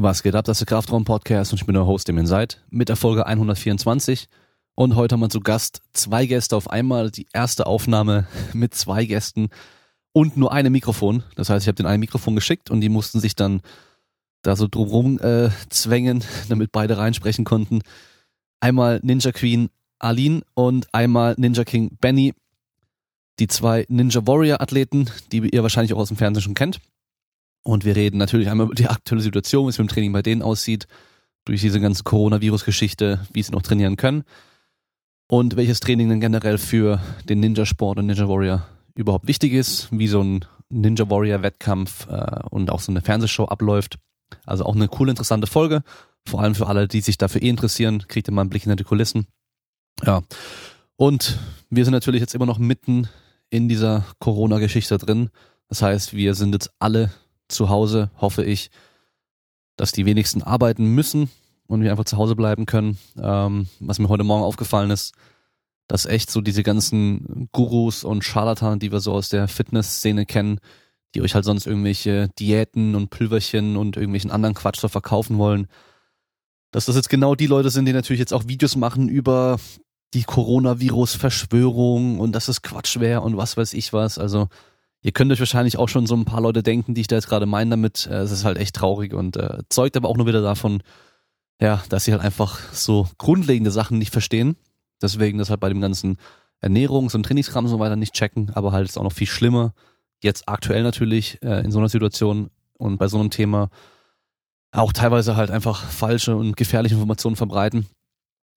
Was geht ab? Das ist der Kraftraum-Podcast und ich bin der Host, dem ihr seid, mit der Folge 124. Und heute haben wir zu Gast zwei Gäste auf einmal. Die erste Aufnahme mit zwei Gästen und nur einem Mikrofon. Das heißt, ich habe den einen Mikrofon geschickt und die mussten sich dann da so drumherum äh, zwängen, damit beide reinsprechen konnten. Einmal Ninja Queen Aline und einmal Ninja King Benny. Die zwei Ninja Warrior Athleten, die ihr wahrscheinlich auch aus dem Fernsehen schon kennt. Und wir reden natürlich einmal über die aktuelle Situation, wie es mit dem Training bei denen aussieht, durch diese ganze Coronavirus-Geschichte, wie sie noch trainieren können und welches Training denn generell für den Ninja-Sport und Ninja Warrior überhaupt wichtig ist, wie so ein Ninja Warrior-Wettkampf äh, und auch so eine Fernsehshow abläuft. Also auch eine coole, interessante Folge. Vor allem für alle, die sich dafür eh interessieren, kriegt ihr mal einen Blick hinter die Kulissen. Ja. Und wir sind natürlich jetzt immer noch mitten in dieser Corona-Geschichte drin. Das heißt, wir sind jetzt alle zu Hause, hoffe ich, dass die wenigsten arbeiten müssen und wir einfach zu Hause bleiben können. Ähm, was mir heute Morgen aufgefallen ist, dass echt so diese ganzen Gurus und Scharlatan, die wir so aus der Fitnessszene kennen, die euch halt sonst irgendwelche Diäten und Pülverchen und irgendwelchen anderen Quatsch so verkaufen wollen, dass das jetzt genau die Leute sind, die natürlich jetzt auch Videos machen über die Coronavirus-Verschwörung und dass es Quatsch wäre und was weiß ich was. Also Ihr könnt euch wahrscheinlich auch schon so ein paar Leute denken, die ich da jetzt gerade meine damit. Äh, es ist halt echt traurig und äh, zeugt aber auch nur wieder davon, ja, dass sie halt einfach so grundlegende Sachen nicht verstehen. Deswegen das halt bei dem ganzen Ernährungs- und Trainingskram und so weiter nicht checken, aber halt ist auch noch viel schlimmer. Jetzt aktuell natürlich äh, in so einer Situation und bei so einem Thema auch teilweise halt einfach falsche und gefährliche Informationen verbreiten.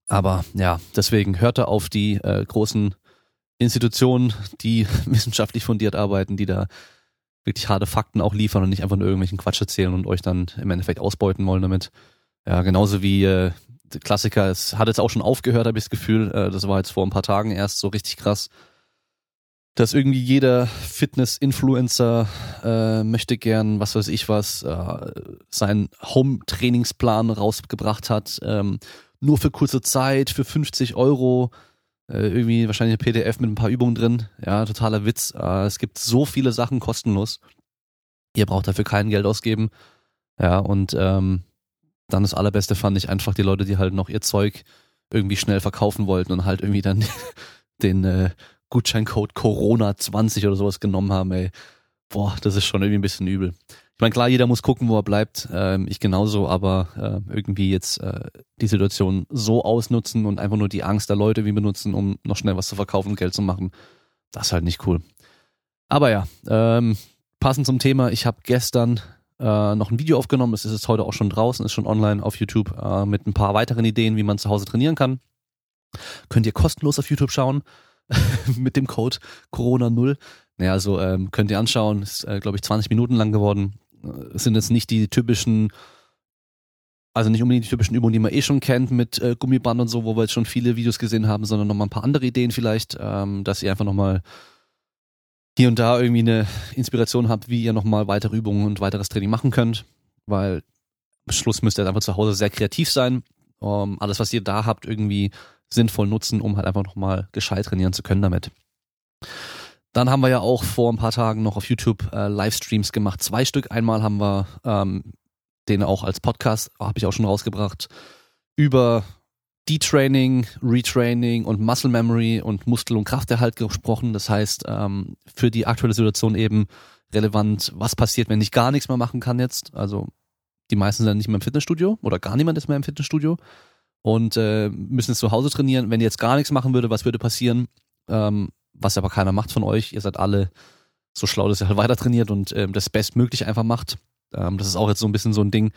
Aber ja, deswegen hört da auf die äh, großen Institutionen, die wissenschaftlich fundiert arbeiten, die da wirklich harte Fakten auch liefern und nicht einfach nur irgendwelchen Quatsch erzählen und euch dann im Endeffekt ausbeuten wollen damit. Ja, genauso wie äh, Klassiker, es hat jetzt auch schon aufgehört, habe ich das Gefühl, äh, das war jetzt vor ein paar Tagen erst so richtig krass, dass irgendwie jeder Fitness-Influencer äh, möchte gern, was weiß ich was, äh, seinen Home-Trainingsplan rausgebracht hat, ähm, nur für kurze Zeit, für 50 Euro, äh, irgendwie wahrscheinlich ein PDF mit ein paar Übungen drin. Ja, totaler Witz. Äh, es gibt so viele Sachen kostenlos. Ihr braucht dafür kein Geld ausgeben. Ja, und ähm, dann das Allerbeste fand ich einfach die Leute, die halt noch ihr Zeug irgendwie schnell verkaufen wollten und halt irgendwie dann den äh, Gutscheincode Corona 20 oder sowas genommen haben, ey. Boah, das ist schon irgendwie ein bisschen übel. Ich meine, klar, jeder muss gucken, wo er bleibt. Ähm, ich genauso, aber äh, irgendwie jetzt äh, die Situation so ausnutzen und einfach nur die Angst der Leute wie benutzen, um noch schnell was zu verkaufen und Geld zu machen, das ist halt nicht cool. Aber ja, ähm, passend zum Thema, ich habe gestern äh, noch ein Video aufgenommen, es ist jetzt heute auch schon draußen, ist schon online auf YouTube äh, mit ein paar weiteren Ideen, wie man zu Hause trainieren kann. Könnt ihr kostenlos auf YouTube schauen mit dem Code Corona0. Naja, also ähm, könnt ihr anschauen, ist äh, glaube ich 20 Minuten lang geworden sind jetzt nicht die typischen, also nicht unbedingt die typischen Übungen, die man eh schon kennt mit äh, Gummiband und so, wo wir jetzt schon viele Videos gesehen haben, sondern nochmal ein paar andere Ideen vielleicht, ähm, dass ihr einfach nochmal hier und da irgendwie eine Inspiration habt, wie ihr nochmal weitere Übungen und weiteres Training machen könnt, weil am Schluss müsst ihr einfach zu Hause sehr kreativ sein, um alles, was ihr da habt, irgendwie sinnvoll nutzen, um halt einfach nochmal gescheit trainieren zu können damit. Dann haben wir ja auch vor ein paar Tagen noch auf YouTube äh, Livestreams gemacht. Zwei Stück. Einmal haben wir ähm, den auch als Podcast, habe ich auch schon rausgebracht, über Detraining, Retraining und Muscle Memory und Muskel- und Krafterhalt gesprochen. Das heißt, ähm, für die aktuelle Situation eben relevant, was passiert, wenn ich gar nichts mehr machen kann jetzt. Also die meisten sind nicht mehr im Fitnessstudio oder gar niemand ist mehr im Fitnessstudio und äh, müssen jetzt zu Hause trainieren. Wenn ihr jetzt gar nichts machen würde, was würde passieren? Ähm, was aber keiner macht von euch. Ihr seid alle so schlau, dass ihr halt weiter trainiert und ähm, das Bestmögliche einfach macht. Ähm, das ist auch jetzt so ein bisschen so ein Ding,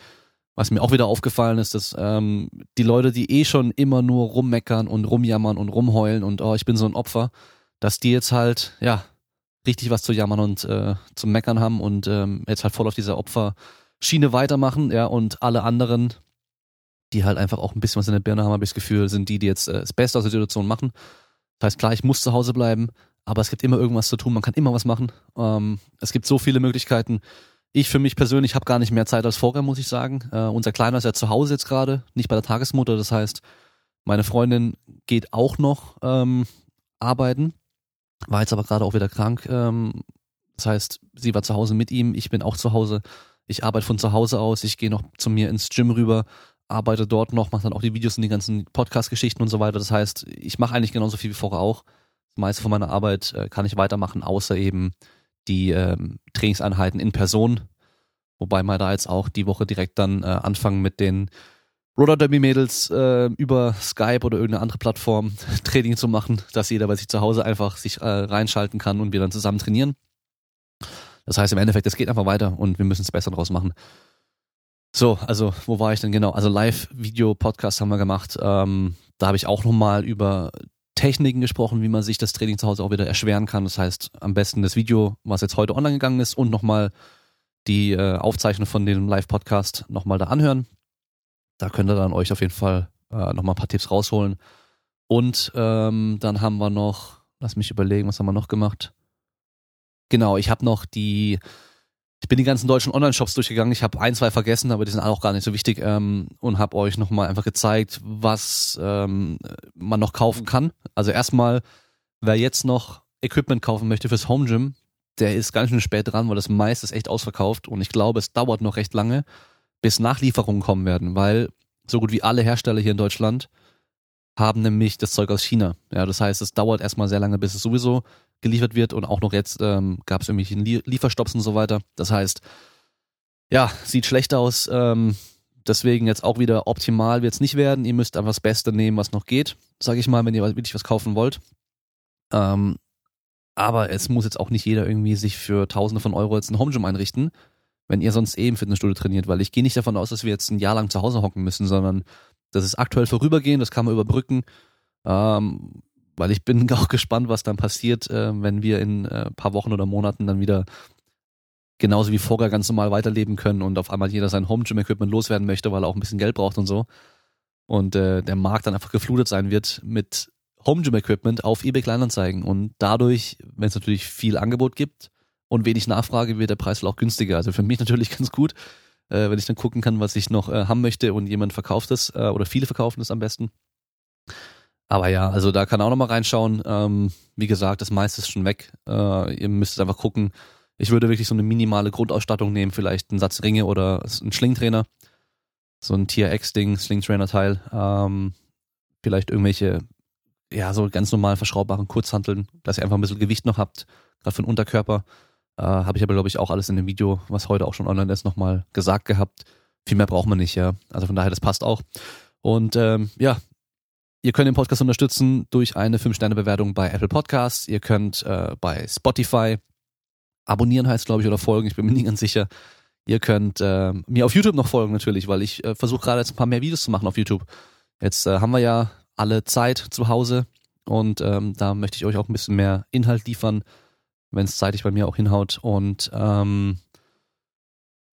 was mir auch wieder aufgefallen ist, dass ähm, die Leute, die eh schon immer nur rummeckern und rumjammern und rumheulen und oh, ich bin so ein Opfer, dass die jetzt halt, ja, richtig was zu jammern und äh, zum Meckern haben und ähm, jetzt halt voll auf dieser Opferschiene weitermachen, ja, und alle anderen, die halt einfach auch ein bisschen was in der Birne haben, habe ich das Gefühl, sind die, die jetzt äh, das Beste aus der Situation machen das heißt, klar, ich muss zu Hause bleiben, aber es gibt immer irgendwas zu tun, man kann immer was machen. Ähm, es gibt so viele Möglichkeiten. Ich für mich persönlich habe gar nicht mehr Zeit als vorher, muss ich sagen. Äh, unser Kleiner ist ja zu Hause jetzt gerade, nicht bei der Tagesmutter. Das heißt, meine Freundin geht auch noch ähm, arbeiten, war jetzt aber gerade auch wieder krank. Ähm, das heißt, sie war zu Hause mit ihm, ich bin auch zu Hause. Ich arbeite von zu Hause aus, ich gehe noch zu mir ins Gym rüber, arbeite dort noch, mache dann auch die Videos und die ganzen Podcast-Geschichten und so weiter. Das heißt, ich mache eigentlich genauso viel wie vorher auch. Das meiste von meiner Arbeit äh, kann ich weitermachen, außer eben die ähm, Trainingseinheiten in Person. Wobei wir da jetzt auch die Woche direkt dann äh, anfangen mit den Roller Derby Mädels äh, über Skype oder irgendeine andere Plattform Training zu machen, dass jeder bei sich zu Hause einfach sich äh, reinschalten kann und wir dann zusammen trainieren. Das heißt im Endeffekt, es geht einfach weiter und wir müssen es besser draus machen. So, also wo war ich denn genau? Also Live-Video-Podcast haben wir gemacht. Ähm, da habe ich auch nochmal über Techniken gesprochen, wie man sich das Training zu Hause auch wieder erschweren kann. Das heißt, am besten das Video, was jetzt heute online gegangen ist und nochmal die äh, Aufzeichnung von dem Live-Podcast nochmal da anhören. Da könnt ihr dann euch auf jeden Fall äh, nochmal ein paar Tipps rausholen. Und ähm, dann haben wir noch, lass mich überlegen, was haben wir noch gemacht? Genau, ich habe noch die, ich bin die ganzen deutschen Online-Shops durchgegangen. Ich habe ein, zwei vergessen, aber die sind auch gar nicht so wichtig ähm, und habe euch nochmal einfach gezeigt, was ähm, man noch kaufen kann. Also erstmal, wer jetzt noch Equipment kaufen möchte fürs Home Gym, der ist ganz schön spät dran, weil das meiste ist echt ausverkauft und ich glaube, es dauert noch recht lange, bis Nachlieferungen kommen werden, weil so gut wie alle Hersteller hier in Deutschland haben nämlich das Zeug aus China. Ja, das heißt, es dauert erstmal sehr lange, bis es sowieso geliefert wird und auch noch jetzt ähm, gab es irgendwelche Lieferstopps und so weiter. Das heißt, ja, sieht schlecht aus. Ähm, deswegen jetzt auch wieder optimal wird es nicht werden. Ihr müsst einfach das Beste nehmen, was noch geht, sage ich mal, wenn ihr wirklich was kaufen wollt. Ähm, aber es muss jetzt auch nicht jeder irgendwie sich für Tausende von Euro jetzt ein Home Gym einrichten, wenn ihr sonst eh im Fitnessstudio trainiert, weil ich gehe nicht davon aus, dass wir jetzt ein Jahr lang zu Hause hocken müssen, sondern das ist aktuell vorübergehend, das kann man überbrücken. Ähm, weil ich bin auch gespannt, was dann passiert, äh, wenn wir in äh, paar Wochen oder Monaten dann wieder genauso wie vorher ganz normal weiterleben können und auf einmal jeder sein Home Gym Equipment loswerden möchte, weil er auch ein bisschen Geld braucht und so. Und äh, der Markt dann einfach geflutet sein wird mit Home Gym Equipment auf eBay Kleinanzeigen. Und dadurch, wenn es natürlich viel Angebot gibt und wenig Nachfrage, wird der Preis auch günstiger. Also für mich natürlich ganz gut, äh, wenn ich dann gucken kann, was ich noch äh, haben möchte und jemand verkauft es äh, oder viele verkaufen es am besten. Aber ja, also da kann auch noch mal reinschauen. Ähm, wie gesagt, das meiste ist schon weg. Äh, ihr müsst einfach gucken. Ich würde wirklich so eine minimale Grundausstattung nehmen, vielleicht einen Satz Ringe oder einen Schlingtrainer. So ein Tier X-Ding, Slingtrainer-Teil. Ähm, vielleicht irgendwelche, ja, so ganz normal verschraubbaren Kurzhanteln, dass ihr einfach ein bisschen Gewicht noch habt, gerade für den Unterkörper. Äh, Habe ich aber, glaube ich, auch alles in dem Video, was heute auch schon online ist, nochmal gesagt gehabt. Viel mehr braucht man nicht, ja. Also von daher, das passt auch. Und ähm, ja, Ihr könnt den Podcast unterstützen durch eine 5-Sterne-Bewertung bei Apple Podcasts. Ihr könnt äh, bei Spotify abonnieren heißt, glaube ich, oder folgen. Ich bin mir nicht ganz sicher. Ihr könnt äh, mir auf YouTube noch folgen natürlich, weil ich äh, versuche gerade jetzt ein paar mehr Videos zu machen auf YouTube. Jetzt äh, haben wir ja alle Zeit zu Hause und ähm, da möchte ich euch auch ein bisschen mehr Inhalt liefern, wenn es zeitig bei mir auch hinhaut. Und ähm,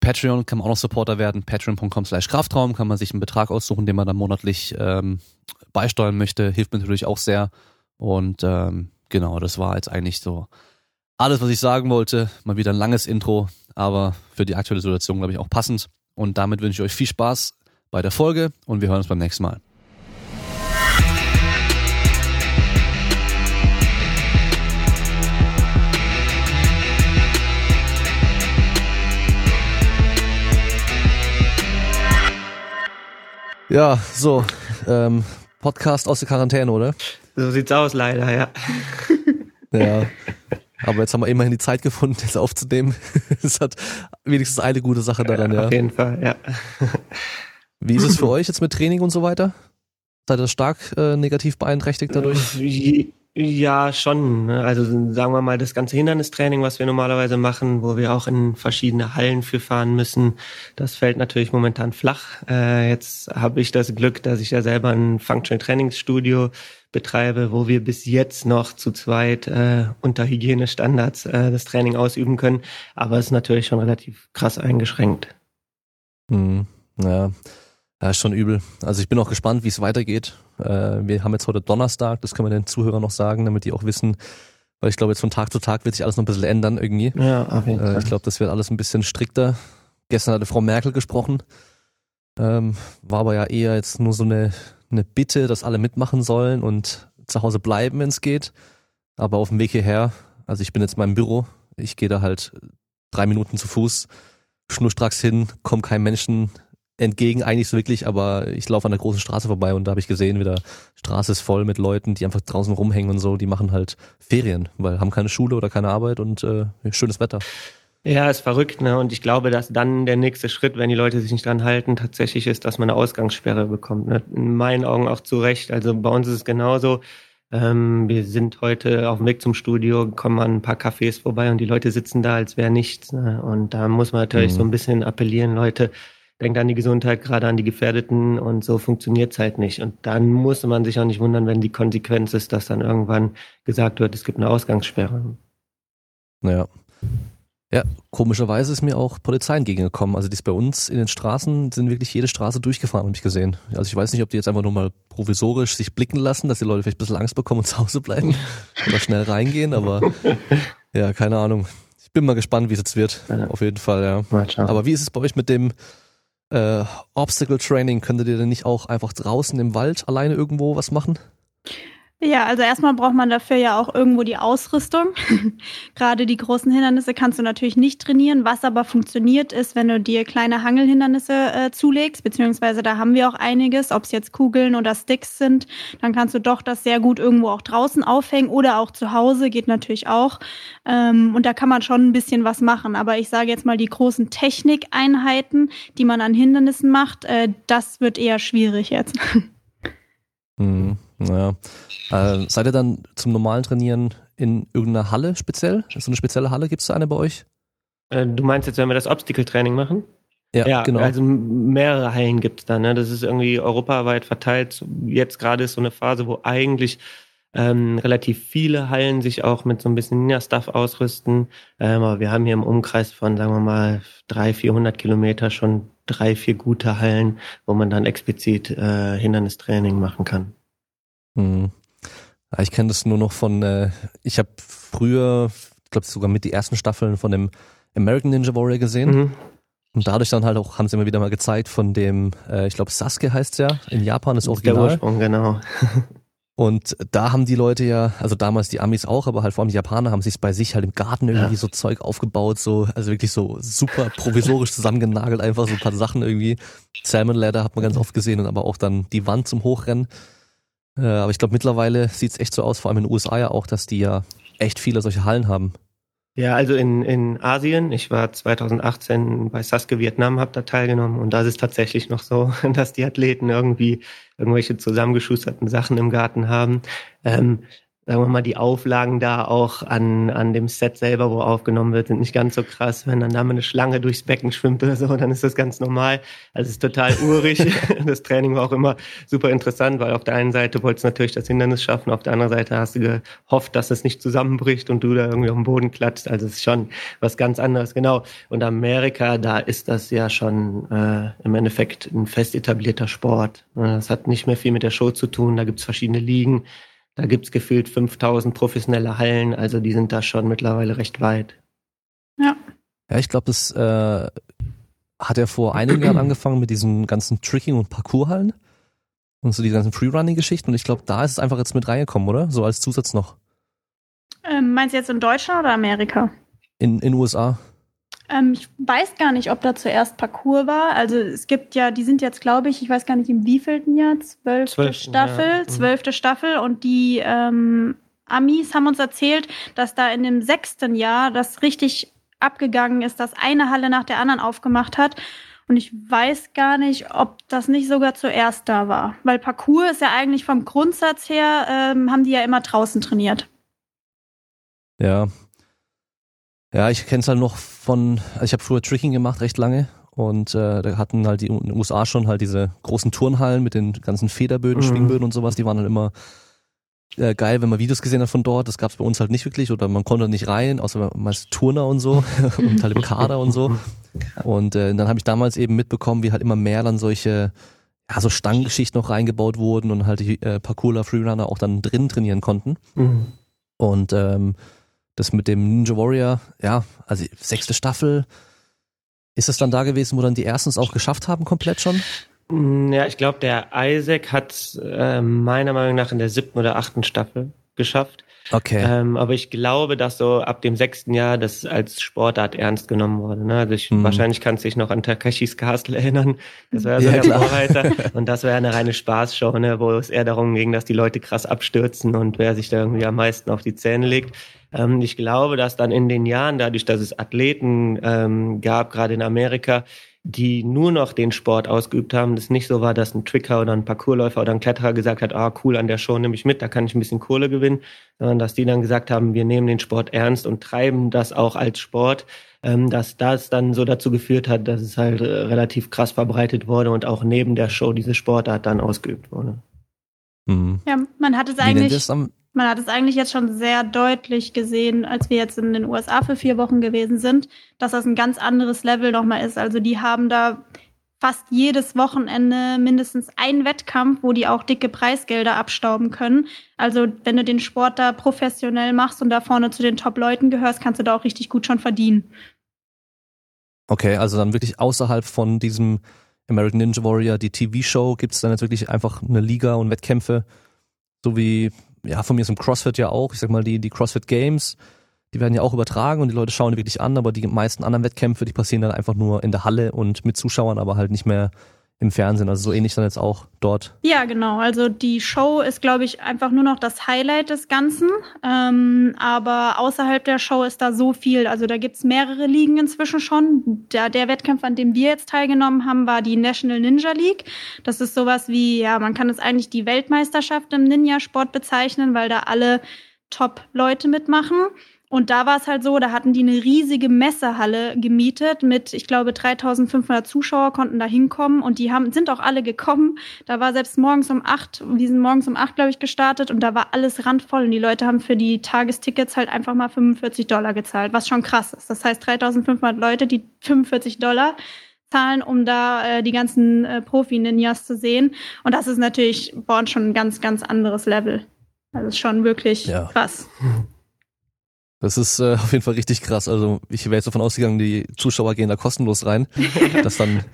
Patreon kann man auch noch Supporter werden. Patreon.com slash Kraftraum kann man sich einen Betrag aussuchen, den man dann monatlich ähm, beisteuern möchte. Hilft mir natürlich auch sehr. Und ähm, genau, das war jetzt eigentlich so alles, was ich sagen wollte. Mal wieder ein langes Intro, aber für die aktuelle Situation, glaube ich, auch passend. Und damit wünsche ich euch viel Spaß bei der Folge und wir hören uns beim nächsten Mal. Ja, so, ähm, Podcast aus der Quarantäne, oder? So sieht's aus, leider, ja. Ja. Aber jetzt haben wir immerhin die Zeit gefunden, das aufzunehmen. Es hat wenigstens eine gute Sache daran, ja. Auf jeden Fall, ja. Wie ist es für euch jetzt mit Training und so weiter? Seid ihr stark äh, negativ beeinträchtigt dadurch? Ja, schon. Ne? Also sagen wir mal, das ganze Hindernistraining, was wir normalerweise machen, wo wir auch in verschiedene Hallen für fahren müssen, das fällt natürlich momentan flach. Äh, jetzt habe ich das Glück, dass ich ja selber ein Functional Trainingsstudio betreibe, wo wir bis jetzt noch zu zweit äh, unter Hygienestandards äh, das Training ausüben können. Aber es ist natürlich schon relativ krass eingeschränkt. Hm, ja. Ja, ist schon übel. Also ich bin auch gespannt, wie es weitergeht. Äh, wir haben jetzt heute Donnerstag, das können wir den Zuhörern noch sagen, damit die auch wissen, weil ich glaube, jetzt von Tag zu Tag wird sich alles noch ein bisschen ändern irgendwie. Ja, auf jeden Fall. Äh, ich glaube, das wird alles ein bisschen strikter. Gestern hatte Frau Merkel gesprochen. Ähm, war aber ja eher jetzt nur so eine, eine Bitte, dass alle mitmachen sollen und zu Hause bleiben, wenn es geht. Aber auf dem Weg hierher, also ich bin jetzt in meinem Büro, ich gehe da halt drei Minuten zu Fuß schnurstracks hin, kommt kein Menschen entgegen eigentlich so wirklich, aber ich laufe an der großen Straße vorbei und da habe ich gesehen, wieder Straße ist voll mit Leuten, die einfach draußen rumhängen und so, die machen halt Ferien, weil haben keine Schule oder keine Arbeit und äh, schönes Wetter. Ja, ist verrückt, ne? Und ich glaube, dass dann der nächste Schritt, wenn die Leute sich nicht dran halten, tatsächlich ist, dass man eine Ausgangssperre bekommt. Ne? In meinen Augen auch zu Recht. Also bei uns ist es genauso. Ähm, wir sind heute auf dem Weg zum Studio, kommen an ein paar Cafés vorbei und die Leute sitzen da, als wäre nichts. Ne? Und da muss man natürlich mhm. so ein bisschen appellieren, Leute, denkt an die Gesundheit, gerade an die Gefährdeten und so funktioniert's halt nicht. Und dann muss man sich auch nicht wundern, wenn die Konsequenz ist, dass dann irgendwann gesagt wird, es gibt eine Ausgangssperre. Naja. Ja, komischerweise ist mir auch Polizei entgegengekommen. Also die ist bei uns in den Straßen, sind wirklich jede Straße durchgefahren, habe ich gesehen. Also ich weiß nicht, ob die jetzt einfach nur mal provisorisch sich blicken lassen, dass die Leute vielleicht ein bisschen Angst bekommen und zu Hause bleiben oder schnell reingehen, aber ja, keine Ahnung. Ich bin mal gespannt, wie es jetzt wird. Auf jeden Fall, ja. Aber wie ist es bei euch mit dem äh, Obstacle Training? Könntet ihr denn nicht auch einfach draußen im Wald alleine irgendwo was machen? Ja, also erstmal braucht man dafür ja auch irgendwo die Ausrüstung. Gerade die großen Hindernisse kannst du natürlich nicht trainieren. Was aber funktioniert ist, wenn du dir kleine Hangelhindernisse äh, zulegst, beziehungsweise da haben wir auch einiges, ob es jetzt Kugeln oder Sticks sind, dann kannst du doch das sehr gut irgendwo auch draußen aufhängen oder auch zu Hause, geht natürlich auch. Ähm, und da kann man schon ein bisschen was machen. Aber ich sage jetzt mal, die großen Technikeinheiten, die man an Hindernissen macht, äh, das wird eher schwierig jetzt. Mhm. Ja. Äh, seid ihr dann zum normalen Trainieren in irgendeiner Halle speziell? So eine spezielle Halle, gibt es da eine bei euch? Äh, du meinst jetzt, wenn wir das Obstacle-Training machen? Ja, ja, genau. Also mehrere Hallen gibt's da. Ne? Das ist irgendwie europaweit verteilt. Jetzt gerade ist so eine Phase, wo eigentlich ähm, relativ viele Hallen sich auch mit so ein bisschen Ninja-Stuff ausrüsten. Ähm, aber wir haben hier im Umkreis von, sagen wir mal, drei, vierhundert Kilometer schon drei, vier gute Hallen, wo man dann explizit äh, Hindernistraining machen kann. Hm. Ich kenne das nur noch von, äh, ich habe früher, ich glaube sogar mit die ersten Staffeln von dem American Ninja Warrior gesehen. Mhm. Und dadurch dann halt auch, haben sie mir wieder mal gezeigt von dem, äh, ich glaube Sasuke heißt ja, in Japan ist Original. Der Ursprung, genau. Und da haben die Leute ja, also damals die Amis auch, aber halt vor allem die Japaner haben sich bei sich halt im Garten irgendwie ja. so Zeug aufgebaut, so, also wirklich so super provisorisch zusammengenagelt, einfach so ein paar Sachen irgendwie. Salmon Ladder hat man ganz oft gesehen und aber auch dann die Wand zum Hochrennen. Äh, aber ich glaube, mittlerweile sieht es echt so aus, vor allem in den USA ja auch, dass die ja echt viele solche Hallen haben. Ja, also in, in Asien, ich war 2018 bei Sasuke Vietnam, habe da teilgenommen und da ist es tatsächlich noch so, dass die Athleten irgendwie irgendwelche zusammengeschusterten Sachen im Garten haben. Ähm, sagen wir mal, die Auflagen da auch an, an dem Set selber, wo aufgenommen wird, sind nicht ganz so krass. Wenn dann da mal eine Schlange durchs Becken schwimmt oder so, dann ist das ganz normal. Also es ist total urig. das Training war auch immer super interessant, weil auf der einen Seite wolltest du natürlich das Hindernis schaffen, auf der anderen Seite hast du gehofft, dass es nicht zusammenbricht und du da irgendwie auf den Boden klatscht. Also es ist schon was ganz anderes, genau. Und Amerika, da ist das ja schon äh, im Endeffekt ein fest etablierter Sport. Das hat nicht mehr viel mit der Show zu tun, da gibt's verschiedene Ligen. Da gibt's gefühlt 5000 professionelle Hallen, also die sind da schon mittlerweile recht weit. Ja. Ja, ich glaube, das äh, hat er vor einigen Jahren angefangen mit diesen ganzen Tricking- und Parkourhallen und so die ganzen Freerunning-Geschichten und ich glaube, da ist es einfach jetzt mit reingekommen, oder? So als Zusatz noch. Ähm, meinst du jetzt in Deutschland oder Amerika? In in USA. Ähm, ich weiß gar nicht, ob da zuerst Parcours war. Also es gibt ja, die sind jetzt, glaube ich, ich weiß gar nicht im wievielten Jahr, zwölfte Zwölf, Staffel, ja. Mhm. zwölfte Staffel und die ähm, Amis haben uns erzählt, dass da in dem sechsten Jahr das richtig abgegangen ist, dass eine Halle nach der anderen aufgemacht hat. Und ich weiß gar nicht, ob das nicht sogar zuerst da war. Weil Parcours ist ja eigentlich vom Grundsatz her, ähm, haben die ja immer draußen trainiert. Ja, ja, ich kenne es halt noch von, also ich habe früher Tricking gemacht, recht lange. Und äh, da hatten halt die in den USA schon halt diese großen Turnhallen mit den ganzen Federböden, mhm. Schwingböden und sowas, die waren dann immer äh, geil, wenn man Videos gesehen hat von dort. Das gab's bei uns halt nicht wirklich oder man konnte nicht rein, außer meist Turner und so und halt im Kader und so. Und äh, dann habe ich damals eben mitbekommen, wie halt immer mehr dann solche ja, so Stangengeschichten noch reingebaut wurden und halt die äh, Parkour Freerunner auch dann drin trainieren konnten. Mhm. Und ähm, das mit dem Ninja Warrior, ja, also sechste Staffel, ist es dann da gewesen, wo dann die ersten es auch geschafft haben, komplett schon? Mm, ja, ich glaube, der Isaac hat äh, meiner Meinung nach in der siebten oder achten Staffel geschafft. Okay. Ähm, aber ich glaube, dass so ab dem sechsten Jahr das als Sportart ernst genommen wurde. Ne? Also ich, mhm. wahrscheinlich kannst du dich noch an Takeshis Castle erinnern. Das war ja so ja, der Vorreiter. Und das wäre eine reine Spaßshow, ne? wo es eher darum ging, dass die Leute krass abstürzen und wer sich da irgendwie am meisten auf die Zähne legt. Ähm, ich glaube, dass dann in den Jahren, dadurch, dass es Athleten ähm, gab, gerade in Amerika, die nur noch den Sport ausgeübt haben, das nicht so war, dass ein Tricker oder ein Parkourläufer oder ein Kletterer gesagt hat, ah cool, an der Show nehme ich mit, da kann ich ein bisschen Kohle gewinnen, sondern dass die dann gesagt haben, wir nehmen den Sport ernst und treiben das auch als Sport, ähm, dass das dann so dazu geführt hat, dass es halt äh, relativ krass verbreitet wurde und auch neben der Show diese Sportart dann ausgeübt wurde. Mhm. Ja, man hat es eigentlich man hat es eigentlich jetzt schon sehr deutlich gesehen, als wir jetzt in den USA für vier Wochen gewesen sind, dass das ein ganz anderes Level nochmal ist. Also die haben da fast jedes Wochenende mindestens einen Wettkampf, wo die auch dicke Preisgelder abstauben können. Also wenn du den Sport da professionell machst und da vorne zu den Top-Leuten gehörst, kannst du da auch richtig gut schon verdienen. Okay, also dann wirklich außerhalb von diesem American Ninja Warrior, die TV-Show, gibt es dann jetzt wirklich einfach eine Liga und Wettkämpfe, so wie ja, von mir ist im CrossFit ja auch, ich sag mal, die, die CrossFit Games, die werden ja auch übertragen und die Leute schauen die wirklich an, aber die meisten anderen Wettkämpfe, die passieren dann einfach nur in der Halle und mit Zuschauern, aber halt nicht mehr im Fernsehen. Also so ähnlich dann jetzt auch dort. Ja, genau. Also die Show ist, glaube ich, einfach nur noch das Highlight des Ganzen. Ähm, aber außerhalb der Show ist da so viel. Also da gibt's mehrere Ligen inzwischen schon. Der, der Wettkampf, an dem wir jetzt teilgenommen haben, war die National Ninja League. Das ist sowas wie, ja, man kann es eigentlich die Weltmeisterschaft im Ninja-Sport bezeichnen, weil da alle Top-Leute mitmachen. Und da war es halt so, da hatten die eine riesige Messehalle gemietet mit, ich glaube, 3500 Zuschauer konnten da hinkommen und die haben, sind auch alle gekommen. Da war selbst morgens um acht, die sind morgens um acht, glaube ich, gestartet und da war alles randvoll und die Leute haben für die Tagestickets halt einfach mal 45 Dollar gezahlt, was schon krass ist. Das heißt 3500 Leute, die 45 Dollar zahlen, um da äh, die ganzen äh, Profi-Ninjas zu sehen. Und das ist natürlich uns schon ein ganz, ganz anderes Level. Das ist schon wirklich ja. krass. Das ist äh, auf jeden Fall richtig krass. Also ich wäre jetzt davon ausgegangen, die Zuschauer gehen da kostenlos rein. Dass dann,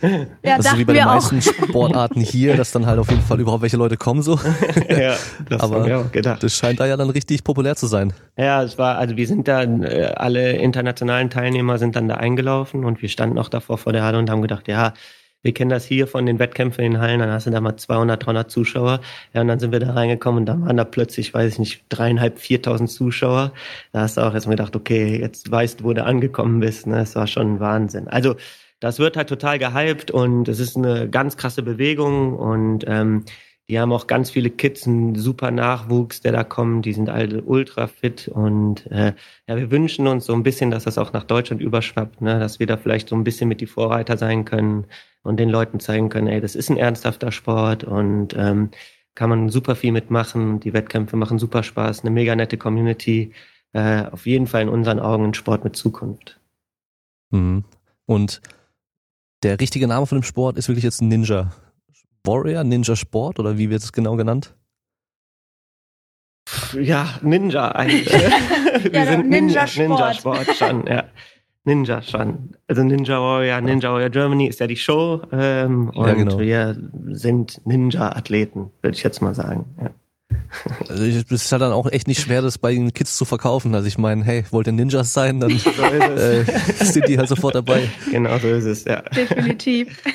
ja, das ist wie bei den meisten auch. Sportarten hier, dass dann halt auf jeden Fall überhaupt welche Leute kommen so. ja, das Aber haben wir auch gedacht. das scheint da ja dann richtig populär zu sein. Ja, es war, also wir sind da, äh, alle internationalen Teilnehmer sind dann da eingelaufen und wir standen auch davor vor der Halle und haben gedacht, ja, wir kennen das hier von den Wettkämpfen in den Hallen, dann hast du da mal 200, 300 Zuschauer. Ja, und dann sind wir da reingekommen und da waren da plötzlich, weiß ich nicht, dreieinhalb, viertausend Zuschauer. Da hast du auch erstmal gedacht, okay, jetzt weißt du, wo du angekommen bist. Ne? Das war schon ein Wahnsinn. Also, das wird halt total gehypt und es ist eine ganz krasse Bewegung und ähm, die haben auch ganz viele Kids, einen super Nachwuchs, der da kommt. Die sind alle ultra fit und äh, ja, wir wünschen uns so ein bisschen, dass das auch nach Deutschland überschwappt, ne? dass wir da vielleicht so ein bisschen mit die Vorreiter sein können und den Leuten zeigen können, ey, das ist ein ernsthafter Sport und ähm, kann man super viel mitmachen. Die Wettkämpfe machen super Spaß, eine mega nette Community. Äh, auf jeden Fall in unseren Augen ein Sport mit Zukunft. Mhm. Und der richtige Name von dem Sport ist wirklich jetzt Ninja Warrior, Ninja Sport oder wie wird es genau genannt? Ja, Ninja eigentlich. Wir ja, sind Ninja, Ninja Sport. Ninja Sport schon, ja. Ninja schon. Also Ninja Warrior, Ninja Warrior Germany ist ja die Show ähm, und ja, genau. wir sind Ninja-Athleten, würde ich jetzt mal sagen. Ja. Also es ist halt dann auch echt nicht schwer, das bei den Kids zu verkaufen. Also ich meine, hey, wollt ihr Ninjas sein, dann so äh, sind die halt sofort dabei. Genau so ist es, ja. Definitiv.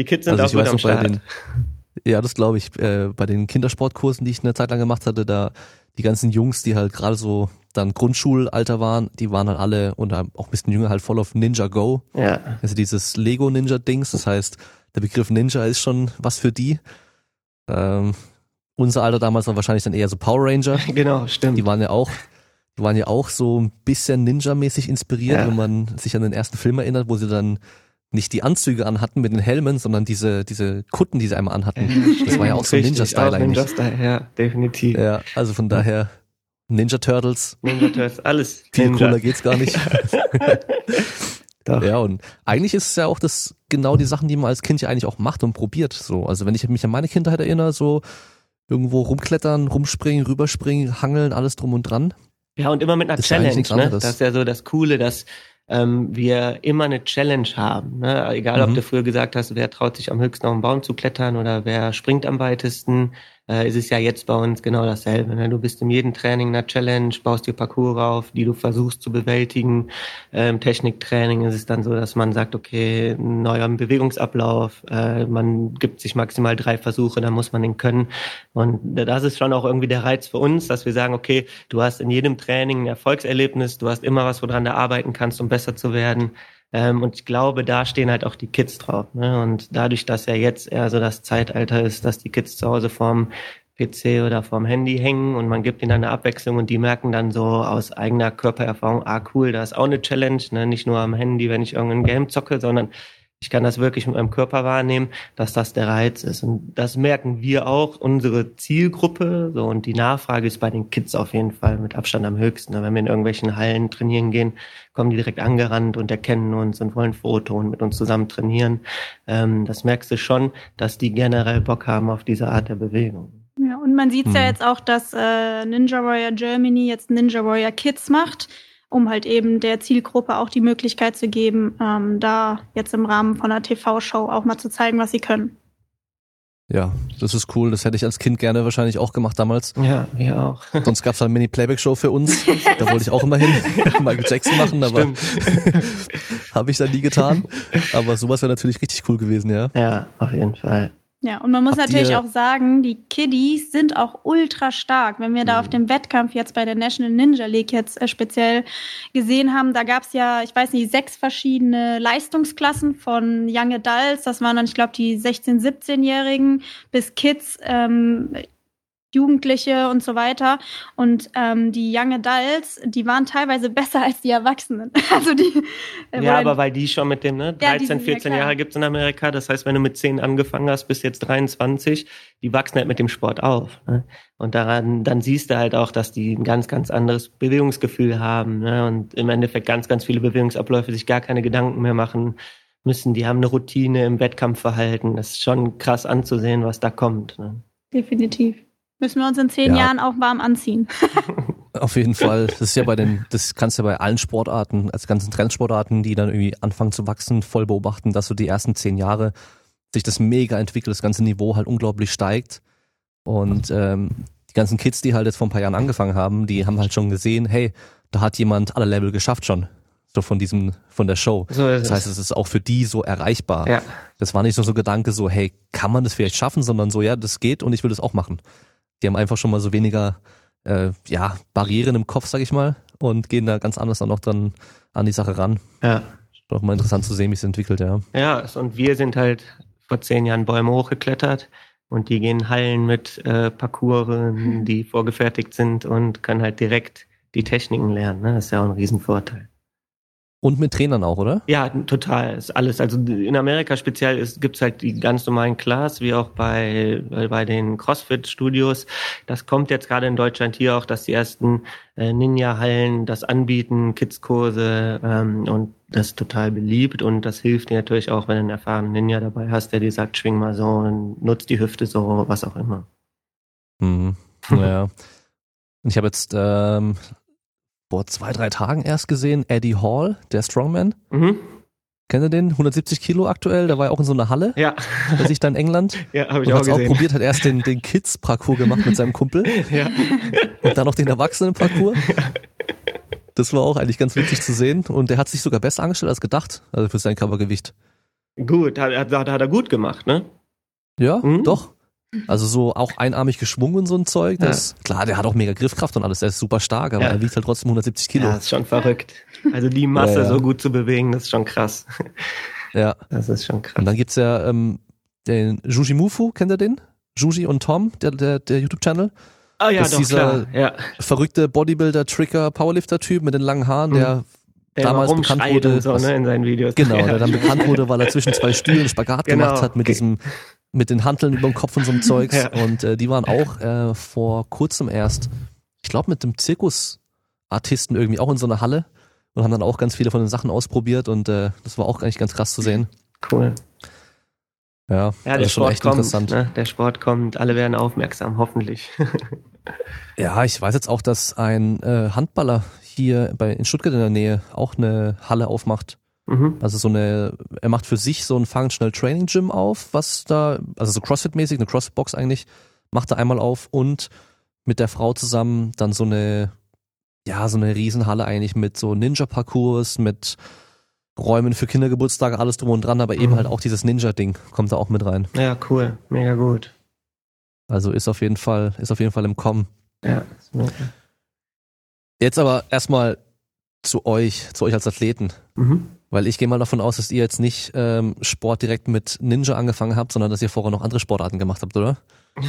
Die Kids sind also auch gut am Start. Den, ja, das glaube ich. Äh, bei den Kindersportkursen, die ich eine Zeit lang gemacht hatte, da die ganzen Jungs, die halt gerade so dann Grundschulalter waren, die waren halt alle und auch ein bisschen jünger halt voll auf Ninja Go. Ja. Also dieses Lego Ninja Dings. Das heißt, der Begriff Ninja ist schon was für die. Ähm, unser Alter damals war wahrscheinlich dann eher so Power Ranger. Genau, stimmt. Die waren ja auch, die waren ja auch so ein bisschen Ninja-mäßig inspiriert, ja. wenn man sich an den ersten Film erinnert, wo sie dann nicht die Anzüge anhatten mit den Helmen, sondern diese, diese Kutten, die sie einmal anhatten. Das war ja auch so Ninja-Style eigentlich. Ninja-Style, ja, definitiv. Ja, also von daher Ninja Turtles. Ninja Turtles, alles. Viel Ninja. cooler geht's gar nicht. ja, und eigentlich ist es ja auch das, genau die Sachen, die man als Kind ja eigentlich auch macht und probiert, so. Also wenn ich mich an meine Kindheit erinnere, so irgendwo rumklettern, rumspringen, rüberspringen, hangeln, alles drum und dran. Ja, und immer mit einer das Challenge, ne? Das ist ja so das Coole, dass ähm, wir immer eine Challenge haben. Ne? Egal, mhm. ob du früher gesagt hast, wer traut sich am höchsten auf den Baum zu klettern oder wer springt am weitesten. Äh, ist es ja jetzt bei uns genau dasselbe. Ne? Du bist in jedem Training einer Challenge, baust dir Parcours auf, die du versuchst zu bewältigen. Ähm, Techniktraining ist es dann so, dass man sagt, okay, neuer Bewegungsablauf, äh, man gibt sich maximal drei Versuche, dann muss man den können. Und das ist schon auch irgendwie der Reiz für uns, dass wir sagen, okay, du hast in jedem Training ein Erfolgserlebnis, du hast immer was, woran du arbeiten kannst, um besser zu werden. Ähm, und ich glaube, da stehen halt auch die Kids drauf. Ne? Und dadurch, dass ja jetzt eher so das Zeitalter ist, dass die Kids zu Hause vorm PC oder vorm Handy hängen und man gibt ihnen eine Abwechslung und die merken dann so aus eigener Körpererfahrung, ah cool, da ist auch eine Challenge, ne? nicht nur am Handy, wenn ich irgendein Game zocke, sondern ich kann das wirklich mit meinem Körper wahrnehmen, dass das der Reiz ist. Und das merken wir auch, unsere Zielgruppe. So, und die Nachfrage ist bei den Kids auf jeden Fall mit Abstand am höchsten. Wenn wir in irgendwelchen Hallen trainieren gehen, kommen die direkt angerannt und erkennen uns und wollen Foto und mit uns zusammen trainieren. Ähm, das merkst du schon, dass die generell Bock haben auf diese Art der Bewegung. Ja, und man sieht mhm. ja jetzt auch, dass äh, Ninja Warrior Germany jetzt Ninja Warrior Kids macht um halt eben der Zielgruppe auch die Möglichkeit zu geben, ähm, da jetzt im Rahmen von einer TV-Show auch mal zu zeigen, was sie können. Ja, das ist cool. Das hätte ich als Kind gerne wahrscheinlich auch gemacht damals. Ja, wir auch. Sonst gab es eine Mini-Playback-Show für uns. Da wollte ich auch immer hin, Michael Jackson machen, aber habe ich dann nie getan. Aber sowas wäre natürlich richtig cool gewesen, ja. Ja, auf jeden Fall. Ja, und man muss Habt natürlich auch sagen, die Kiddies sind auch ultra stark. Wenn wir da mhm. auf dem Wettkampf jetzt bei der National Ninja League jetzt äh, speziell gesehen haben, da gab's ja, ich weiß nicht, sechs verschiedene Leistungsklassen von Young Adults, das waren dann, ich glaube, die 16-, 17-Jährigen bis Kids. Ähm, Jugendliche und so weiter. Und ähm, die Young Adults, die waren teilweise besser als die Erwachsenen. Also die. Äh, ja, aber weil die schon mit dem, ne? 13, ja, 14 Jahre gibt's in Amerika. Das heißt, wenn du mit 10 angefangen hast, bis jetzt 23, die wachsen halt mit dem Sport auf. Ne? Und daran, dann siehst du halt auch, dass die ein ganz, ganz anderes Bewegungsgefühl haben. Ne? Und im Endeffekt ganz, ganz viele Bewegungsabläufe sich gar keine Gedanken mehr machen müssen. Die haben eine Routine im Wettkampfverhalten. Das ist schon krass anzusehen, was da kommt. Ne? Definitiv. Müssen wir uns in zehn ja. Jahren auch warm anziehen. Auf jeden Fall. Das ist ja bei den, das kannst du ja bei allen Sportarten, als ganzen Trendsportarten, die dann irgendwie anfangen zu wachsen, voll beobachten, dass so die ersten zehn Jahre sich das mega entwickelt, das ganze Niveau halt unglaublich steigt. Und ähm, die ganzen Kids, die halt jetzt vor ein paar Jahren angefangen haben, die haben halt schon gesehen, hey, da hat jemand alle Level geschafft schon. So von diesem, von der Show. So das heißt, es ist auch für die so erreichbar. Ja. Das war nicht nur so Gedanke so, hey, kann man das vielleicht schaffen, sondern so, ja, das geht und ich will das auch machen. Die haben einfach schon mal so weniger äh, ja, Barrieren im Kopf, sag ich mal, und gehen da ganz anders dann auch dann an die Sache ran. Ja. Doch mal interessant zu sehen, wie es entwickelt, ja. Ja, und wir sind halt vor zehn Jahren Bäume hochgeklettert und die gehen Hallen mit äh, Parcours, die vorgefertigt sind und können halt direkt die Techniken lernen. Ne? Das ist ja auch ein Riesenvorteil. Und mit Trainern auch, oder? Ja, total. Ist alles. Also in Amerika speziell ist, gibt's halt die ganz normalen Class, wie auch bei, bei den CrossFit-Studios. Das kommt jetzt gerade in Deutschland hier auch, dass die ersten äh, Ninja-Hallen das anbieten, Kids-Kurse ähm, und das ist total beliebt und das hilft dir natürlich auch, wenn du einen erfahrenen Ninja dabei hast, der dir sagt, schwing mal so und nutzt die Hüfte so, was auch immer. Mhm. Naja. Und ich habe jetzt ähm, vor zwei, drei Tagen erst gesehen, Eddie Hall, der Strongman. Mhm. Kennt ihr den? 170 Kilo aktuell, der war ja auch in so einer Halle. Ja. Bei sich dann in England. Ja, habe ich und auch gesehen. auch probiert, hat erst den, den Kids-Parcours gemacht mit seinem Kumpel. Ja. Und dann noch den Erwachsenen-Parcours. Ja. Das war auch eigentlich ganz witzig zu sehen. Und der hat sich sogar besser angestellt als gedacht, also für sein Körpergewicht. Gut, hat, hat, hat er gut gemacht, ne? Ja, mhm. doch. Also so auch einarmig geschwungen und so ein Zeug. Das, ja. Klar, der hat auch mega Griffkraft und alles, der ist super stark, aber ja. er wiegt halt trotzdem 170 Kilo. Ja, das ist schon verrückt. Also die Masse ja, so gut zu bewegen, das ist schon krass. Ja. Das ist schon krass. Und dann gibt's ja ähm, den Juji Mufu, kennt ihr den? Juji und Tom, der, der, der YouTube-Channel. Ah ja, das doch, dieser klar. Ja. verrückte Bodybuilder, Tricker, Powerlifter-Typ mit den langen Haaren, der mhm. Der damals bekannt wurde, so, ne, in seinen Videos. Genau, der dann bekannt wurde, weil er zwischen zwei Stühlen Spagat genau. gemacht hat mit diesem mit den Hanteln über dem Kopf und so einem Zeugs. Ja. Und äh, die waren auch äh, vor kurzem erst, ich glaube, mit dem Zirkusartisten irgendwie auch in so einer Halle und haben dann auch ganz viele von den Sachen ausprobiert und äh, das war auch eigentlich ganz krass zu sehen. Cool. Ja, ja der Sport kommt, ne? Der Sport kommt, alle werden aufmerksam, hoffentlich. ja, ich weiß jetzt auch, dass ein äh, Handballer hier bei in Stuttgart in der Nähe auch eine Halle aufmacht. Mhm. Also so eine, er macht für sich so ein Functional Training Gym auf, was da, also so CrossFit-mäßig, eine CrossFit-Box eigentlich, macht er einmal auf und mit der Frau zusammen dann so eine, ja, so eine Riesenhalle eigentlich mit so Ninja-Parcours, mit Räumen für Kindergeburtstage, alles drum und dran, aber eben Mhm. halt auch dieses Ninja-Ding kommt da auch mit rein. Ja, cool. Mega gut. Also ist auf jeden Fall, ist auf jeden Fall im Kommen. Ja, ist mega. Jetzt aber erstmal zu euch, zu euch als Athleten. Mhm. Weil ich gehe mal davon aus, dass ihr jetzt nicht ähm, Sport direkt mit Ninja angefangen habt, sondern dass ihr vorher noch andere Sportarten gemacht habt, oder?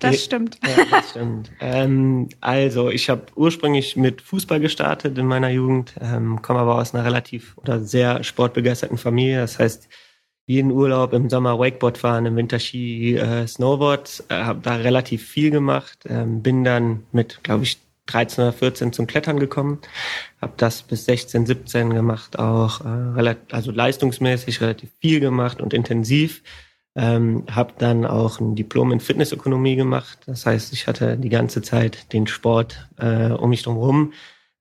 Das stimmt. Ja, das stimmt. ähm, also, ich habe ursprünglich mit Fußball gestartet in meiner Jugend, ähm, komme aber aus einer relativ oder sehr sportbegeisterten Familie. Das heißt, jeden Urlaub im Sommer Wakeboard fahren, im Winter Ski, äh, Snowboard, äh, habe da relativ viel gemacht. Ähm, bin dann mit, glaube ich, 13 oder 14 zum Klettern gekommen, habe das bis 16, 17 gemacht, auch äh, relativ, also leistungsmäßig relativ viel gemacht und intensiv. Ähm, habe dann auch ein Diplom in Fitnessökonomie gemacht. Das heißt, ich hatte die ganze Zeit den Sport äh, um mich drum rum.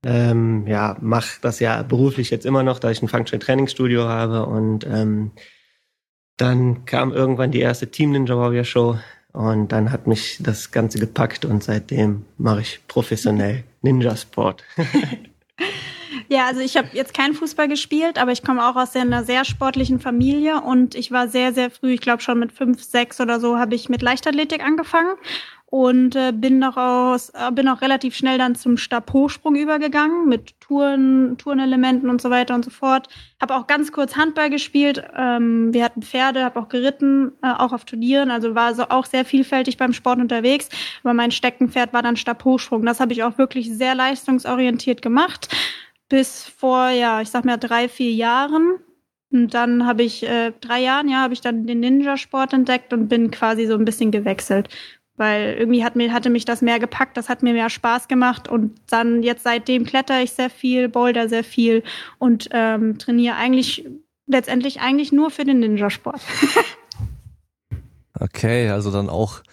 Ähm, ja, mache das ja beruflich jetzt immer noch, da ich ein Functional Trainingsstudio habe. Und ähm, dann kam irgendwann die erste Team Ninja Warrior Show und dann hat mich das Ganze gepackt und seitdem mache ich professionell Ninja Sport. Ja, also ich habe jetzt keinen Fußball gespielt, aber ich komme auch aus einer sehr sportlichen Familie und ich war sehr, sehr früh, ich glaube schon mit fünf, sechs oder so, habe ich mit Leichtathletik angefangen und äh, bin noch aus, äh, bin auch relativ schnell dann zum Stabhochsprung übergegangen mit Touren, Turnelementen und so weiter und so fort. Habe auch ganz kurz Handball gespielt. Ähm, wir hatten Pferde, habe auch geritten, äh, auch auf Turnieren, also war so auch sehr vielfältig beim Sport unterwegs. Aber mein Steckenpferd war dann Stabhochsprung. Das habe ich auch wirklich sehr leistungsorientiert gemacht bis vor, ja, ich sag mal drei, vier Jahren. Und dann habe ich, äh, drei Jahren, ja, habe ich dann den Ninja-Sport entdeckt und bin quasi so ein bisschen gewechselt. Weil irgendwie hat mir, hatte mich das mehr gepackt, das hat mir mehr Spaß gemacht und dann jetzt seitdem kletter ich sehr viel, boulder sehr viel und ähm, trainiere eigentlich letztendlich eigentlich nur für den Ninja-Sport. Okay, also dann auch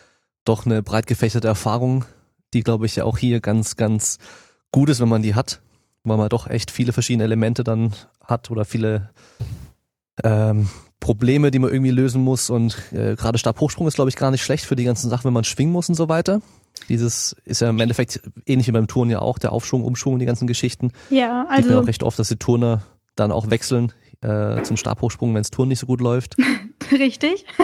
doch eine breit gefächerte Erfahrung, die glaube ich ja auch hier ganz, ganz gut ist, wenn man die hat, weil man doch echt viele verschiedene Elemente dann hat oder viele ähm, Probleme, die man irgendwie lösen muss. Und äh, gerade Stabhochsprung ist, glaube ich, gar nicht schlecht für die ganzen Sachen, wenn man schwingen muss und so weiter. Dieses ist ja im Endeffekt ähnlich wie beim Turnen ja auch, der Aufschwung, Umschwung, die ganzen Geschichten. Ja, Sieht man also auch recht oft, dass die Turner dann auch wechseln äh, zum Stabhochsprung, wenn das Turnen nicht so gut läuft. richtig.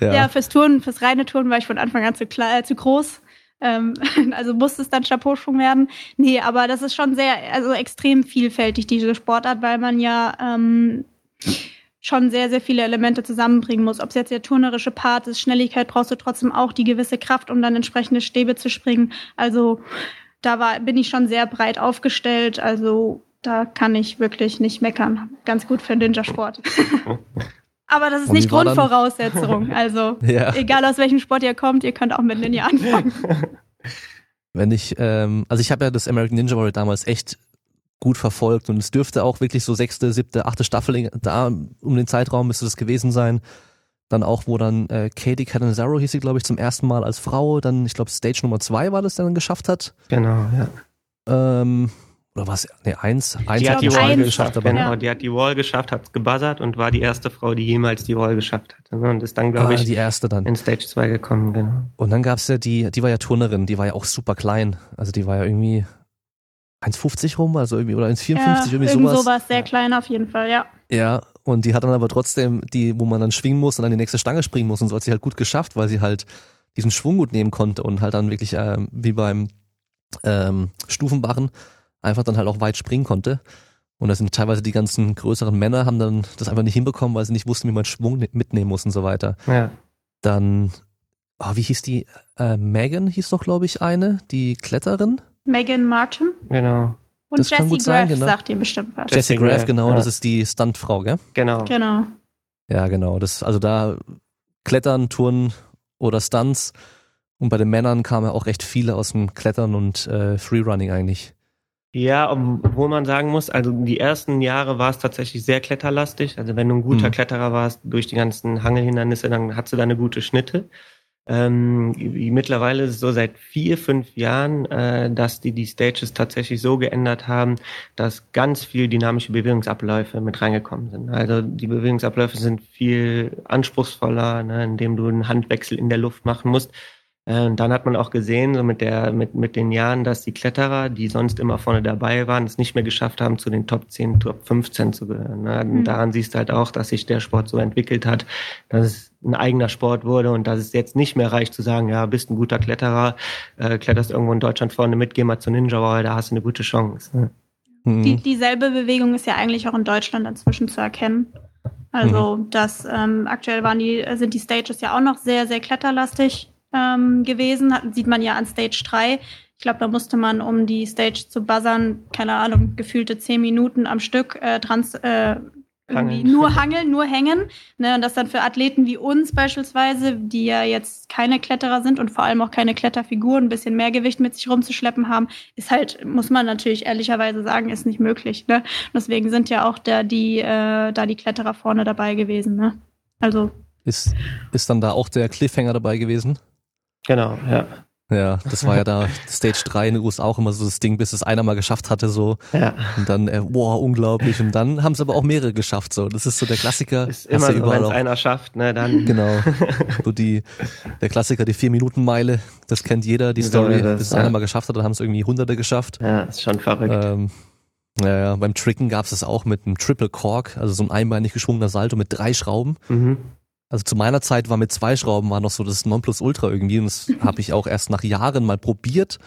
Ja. fürs Touren, fürs reine Touren war ich von Anfang an zu, kle- äh, zu groß. Ähm, also musste es dann Stabhochsprung werden. Nee, aber das ist schon sehr, also extrem vielfältig, diese Sportart, weil man ja ähm, schon sehr, sehr viele Elemente zusammenbringen muss. Ob es jetzt der turnerische Part ist, Schnelligkeit brauchst du trotzdem auch die gewisse Kraft, um dann entsprechende Stäbe zu springen. Also da war, bin ich schon sehr breit aufgestellt. Also da kann ich wirklich nicht meckern. Ganz gut für den Ninja-Sport. Aber das ist nicht Grundvoraussetzung. Also Ja. egal aus welchem Sport ihr kommt, ihr könnt auch mit Ninja anfangen. Wenn ich, ähm, also ich habe ja das American Ninja Warrior damals echt gut verfolgt und es dürfte auch wirklich so sechste, siebte, achte Staffel da um den Zeitraum müsste das gewesen sein. Dann auch, wo dann äh, Katie Catanzaro hieß sie, glaube ich, zum ersten Mal als Frau, dann, ich glaube, Stage Nummer zwei war das, dann geschafft hat. Genau, ja. Ähm, oder was? Ne, eins, eins Die Ich hat die Wall eins. geschafft, aber genau. Ja. Die hat die Wall geschafft, hat gebuzzert und war die erste Frau, die jemals die Wall geschafft hat. Und ist dann, glaube ah, ich, die erste dann. in Stage 2 gekommen, genau. Und dann gab's ja die, die war ja Turnerin, die war ja auch super klein. Also die war ja irgendwie 1,50 rum, also irgendwie, oder 1,54, ja, irgendwie irgend sowas. sowas, sehr Ja. klein auf jeden Fall, ja. Ja, und die hat dann aber trotzdem, die, wo man dann schwingen muss und an die nächste Stange springen muss und so hat sie halt gut geschafft, weil sie halt diesen Schwung gut nehmen konnte und halt dann wirklich ähm, wie beim ähm, Stufenbarren einfach dann halt auch weit springen konnte. Und da sind teilweise die ganzen größeren Männer haben dann das einfach nicht hinbekommen, weil sie nicht wussten, wie man Schwung ne- mitnehmen muss und so weiter. Ja. Dann, ah, wie hieß die? Äh, Megan hieß doch, glaube ich, eine, die Kletterin. Megan Martin Genau, und Das kann Jessie gut sein, Graff genau. sagt ihr bestimmt was. Jessie Jessie Graff, Graff, genau, ja. das ist die Stuntfrau, gell? genau. Genau. Ja, genau. Das, also da Klettern, Touren oder Stunts. Und bei den Männern kamen ja auch recht viele aus dem Klettern und äh, Freerunning eigentlich. Ja, obwohl man sagen muss, also die ersten Jahre war es tatsächlich sehr kletterlastig. Also wenn du ein guter Mhm. Kletterer warst durch die ganzen Hangelhindernisse, dann hattest du da eine gute Schnitte. Ähm, mittlerweile so seit vier, fünf Jahren, äh, dass die die Stages tatsächlich so geändert haben, dass ganz viel dynamische Bewegungsabläufe mit reingekommen sind. Also die Bewegungsabläufe sind viel anspruchsvoller, ne, indem du einen Handwechsel in der Luft machen musst. Äh, und dann hat man auch gesehen, so mit der, mit, mit den Jahren, dass die Kletterer, die sonst immer vorne dabei waren, es nicht mehr geschafft haben, zu den Top 10, Top 15 zu gehören. Ne? Mhm. Daran siehst du halt auch, dass sich der Sport so entwickelt hat, dass es ein eigener Sport wurde und dass es jetzt nicht mehr reicht zu sagen, ja, bist ein guter Kletterer, äh, kletterst irgendwo in Deutschland vorne mit, geh mal zu Ninja Warrior, da hast du eine gute Chance. Ne? Mhm. Die, dieselbe Bewegung ist ja eigentlich auch in Deutschland inzwischen zu erkennen. Also mhm. das ähm, aktuell waren die, sind die Stages ja auch noch sehr, sehr kletterlastig ähm, gewesen. Hat, sieht man ja an Stage 3. Ich glaube, da musste man, um die Stage zu buzzern, keine Ahnung, gefühlte zehn Minuten am Stück äh, trans, äh, irgendwie nur hangeln, nur hängen. Ne? Und das dann für Athleten wie uns beispielsweise, die ja jetzt keine Kletterer sind und vor allem auch keine Kletterfiguren, ein bisschen mehr Gewicht mit sich rumzuschleppen haben, ist halt, muss man natürlich ehrlicherweise sagen, ist nicht möglich. Ne? deswegen sind ja auch da die, äh, da die Kletterer vorne dabei gewesen. Ne? Also. Ist, ist dann da auch der Cliffhanger dabei gewesen? Genau, ja. Ja, das war ja da Stage 3 in den USA auch immer so das Ding, bis es einer mal geschafft hatte, so. Ja. Und dann, äh, wow, unglaublich. Und dann haben es aber auch mehrere geschafft, so. Das ist so der Klassiker. Ist immer so, wenn es einer schafft, ne, dann. Genau. So die, der Klassiker, die Vier-Minuten-Meile, das kennt jeder, die Story. Das, bis es ja. einer mal geschafft hat, dann haben es irgendwie Hunderte geschafft. Ja, ist schon verrückt. Ähm, ja, ja, beim Tricken gab es das auch mit einem Triple Cork, also so ein einbeinig geschwungener Salto mit drei Schrauben. Mhm. Also zu meiner Zeit war mit zwei Schrauben war noch so das Nonplusultra irgendwie und das habe ich auch erst nach Jahren mal probiert,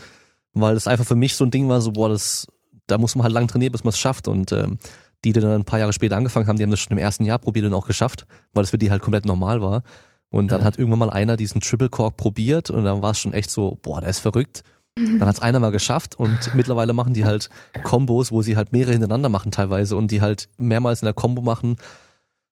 weil das einfach für mich so ein Ding war, so boah, das da muss man halt lang trainieren, bis man es schafft und ähm, die, die dann ein paar Jahre später angefangen haben, die haben das schon im ersten Jahr probiert und auch geschafft, weil es für die halt komplett normal war. Und dann ja. hat irgendwann mal einer diesen Triple Cork probiert und dann war es schon echt so, boah, der ist verrückt. Dann hat es einer mal geschafft und mittlerweile machen die halt Kombos, wo sie halt mehrere hintereinander machen teilweise und die halt mehrmals in der Combo machen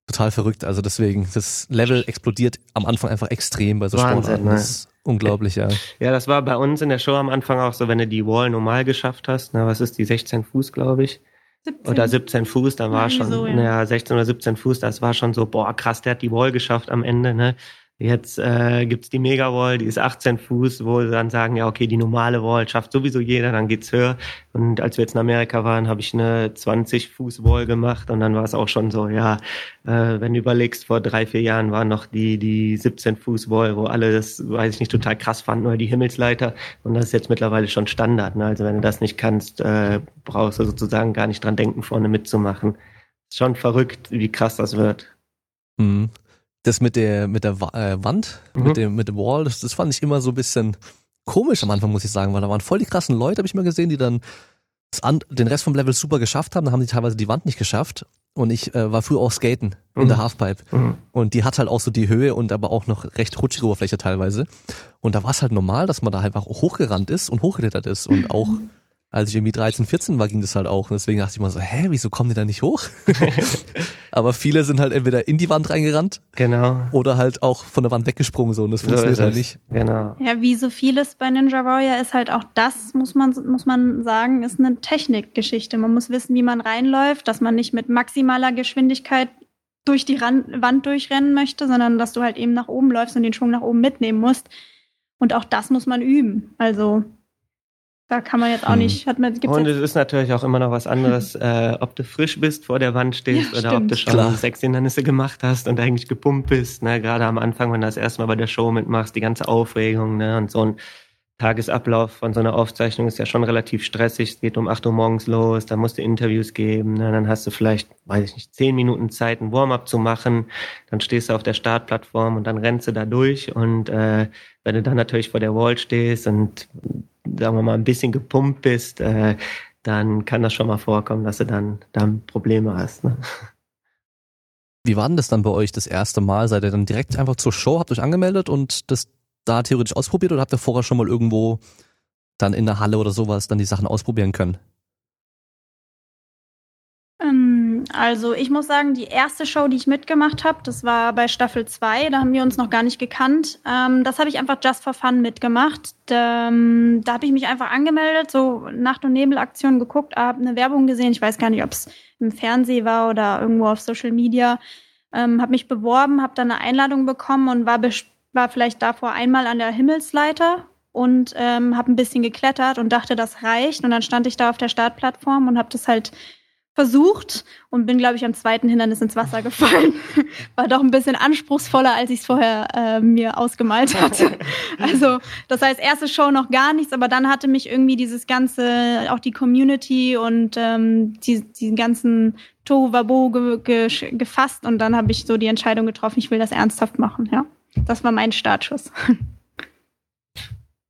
total verrückt. Also deswegen, das Level explodiert am Anfang einfach extrem bei so Wahnsinn, Sportarten. Ne? Das ist unglaublich, ja. Ja, das war bei uns in der Show am Anfang auch so, wenn du die Wall normal geschafft hast, na, was ist die 16 Fuß, glaube ich. 17. Oder 17 Fuß, dann war ja, schon, so, ja. naja, 16 oder 17 Fuß, das war schon so, boah, krass, der hat die Wall geschafft am Ende, ne? Jetzt äh, gibt die Mega-Wall, die ist 18 Fuß, wo sie dann sagen, ja, okay, die normale Wall schafft sowieso jeder, dann geht's höher. Und als wir jetzt in Amerika waren, habe ich eine 20-Fuß-Wall gemacht und dann war es auch schon so, ja, äh, wenn du überlegst, vor drei, vier Jahren waren noch die, die 17-Fuß-Wall, wo alle das, weiß ich nicht, total krass fanden, oder die Himmelsleiter. Und das ist jetzt mittlerweile schon Standard. Ne? Also wenn du das nicht kannst, äh, brauchst du sozusagen gar nicht dran denken, vorne mitzumachen. Ist schon verrückt, wie krass das wird. Mhm das mit der mit der äh, Wand, mhm. mit dem mit dem Wall, das, das fand ich immer so ein bisschen komisch am Anfang, muss ich sagen, weil da waren voll die krassen Leute, habe ich mal gesehen, die dann den Rest vom Level super geschafft haben, dann haben die teilweise die Wand nicht geschafft. Und ich äh, war früher auch skaten in mhm. der Halfpipe. Mhm. Und die hat halt auch so die Höhe und aber auch noch recht rutschige Oberfläche teilweise. Und da war es halt normal, dass man da einfach hochgerannt ist und hochgeklettert ist und auch als ich irgendwie 13, 14 war, ging das halt auch. Und deswegen dachte ich mal so, hä, wieso kommen die da nicht hoch? Aber viele sind halt entweder in die Wand reingerannt. Genau. Oder halt auch von der Wand weggesprungen so und das so funktioniert halt nicht. Genau. Ja, wie so vieles bei Ninja Warrior ist halt auch das, muss man, muss man sagen, ist eine Technikgeschichte. Man muss wissen, wie man reinläuft, dass man nicht mit maximaler Geschwindigkeit durch die Rand Wand durchrennen möchte, sondern dass du halt eben nach oben läufst und den Schwung nach oben mitnehmen musst. Und auch das muss man üben. Also da kann man jetzt auch nicht. Hat man, gibt's und es ist natürlich auch immer noch was anderes, äh, ob du frisch bist, vor der Wand stehst ja, oder stimmt. ob du schon Klar. sechs Hindernisse gemacht hast und eigentlich gepumpt bist. Ne? Gerade am Anfang, wenn du das erste Mal bei der Show mitmachst, die ganze Aufregung ne? und so ein Tagesablauf von so einer Aufzeichnung ist ja schon relativ stressig. Es geht um acht Uhr morgens los, dann musst du Interviews geben, ne? dann hast du vielleicht, weiß ich nicht, zehn Minuten Zeit, ein Warm-up zu machen. Dann stehst du auf der Startplattform und dann rennst du da durch. Und äh, wenn du dann natürlich vor der Wall stehst und sagen wir mal, ein bisschen gepumpt bist, äh, dann kann das schon mal vorkommen, dass du dann, dann Probleme hast. Ne? Wie war denn das dann bei euch das erste Mal? Seid ihr dann direkt einfach zur Show, habt euch angemeldet und das da theoretisch ausprobiert oder habt ihr vorher schon mal irgendwo dann in der Halle oder sowas dann die Sachen ausprobieren können? Ähm, also ich muss sagen, die erste Show, die ich mitgemacht habe, das war bei Staffel 2, da haben wir uns noch gar nicht gekannt. Ähm, das habe ich einfach just for fun mitgemacht. Da, ähm, da habe ich mich einfach angemeldet, so Nacht- und Nebelaktion geguckt, habe eine Werbung gesehen, ich weiß gar nicht, ob es im Fernsehen war oder irgendwo auf Social Media. Ähm, habe mich beworben, habe dann eine Einladung bekommen und war war vielleicht davor einmal an der Himmelsleiter und ähm, habe ein bisschen geklettert und dachte, das reicht. Und dann stand ich da auf der Startplattform und habe das halt versucht und bin, glaube ich, am zweiten Hindernis ins Wasser gefallen. War doch ein bisschen anspruchsvoller, als ich es vorher äh, mir ausgemalt hatte. Also das heißt, erste Show noch gar nichts, aber dann hatte mich irgendwie dieses ganze, auch die Community und ähm, die, die ganzen Tohuwabo ge ge gefasst und dann habe ich so die Entscheidung getroffen, ich will das ernsthaft machen. Ja, das war mein Startschuss.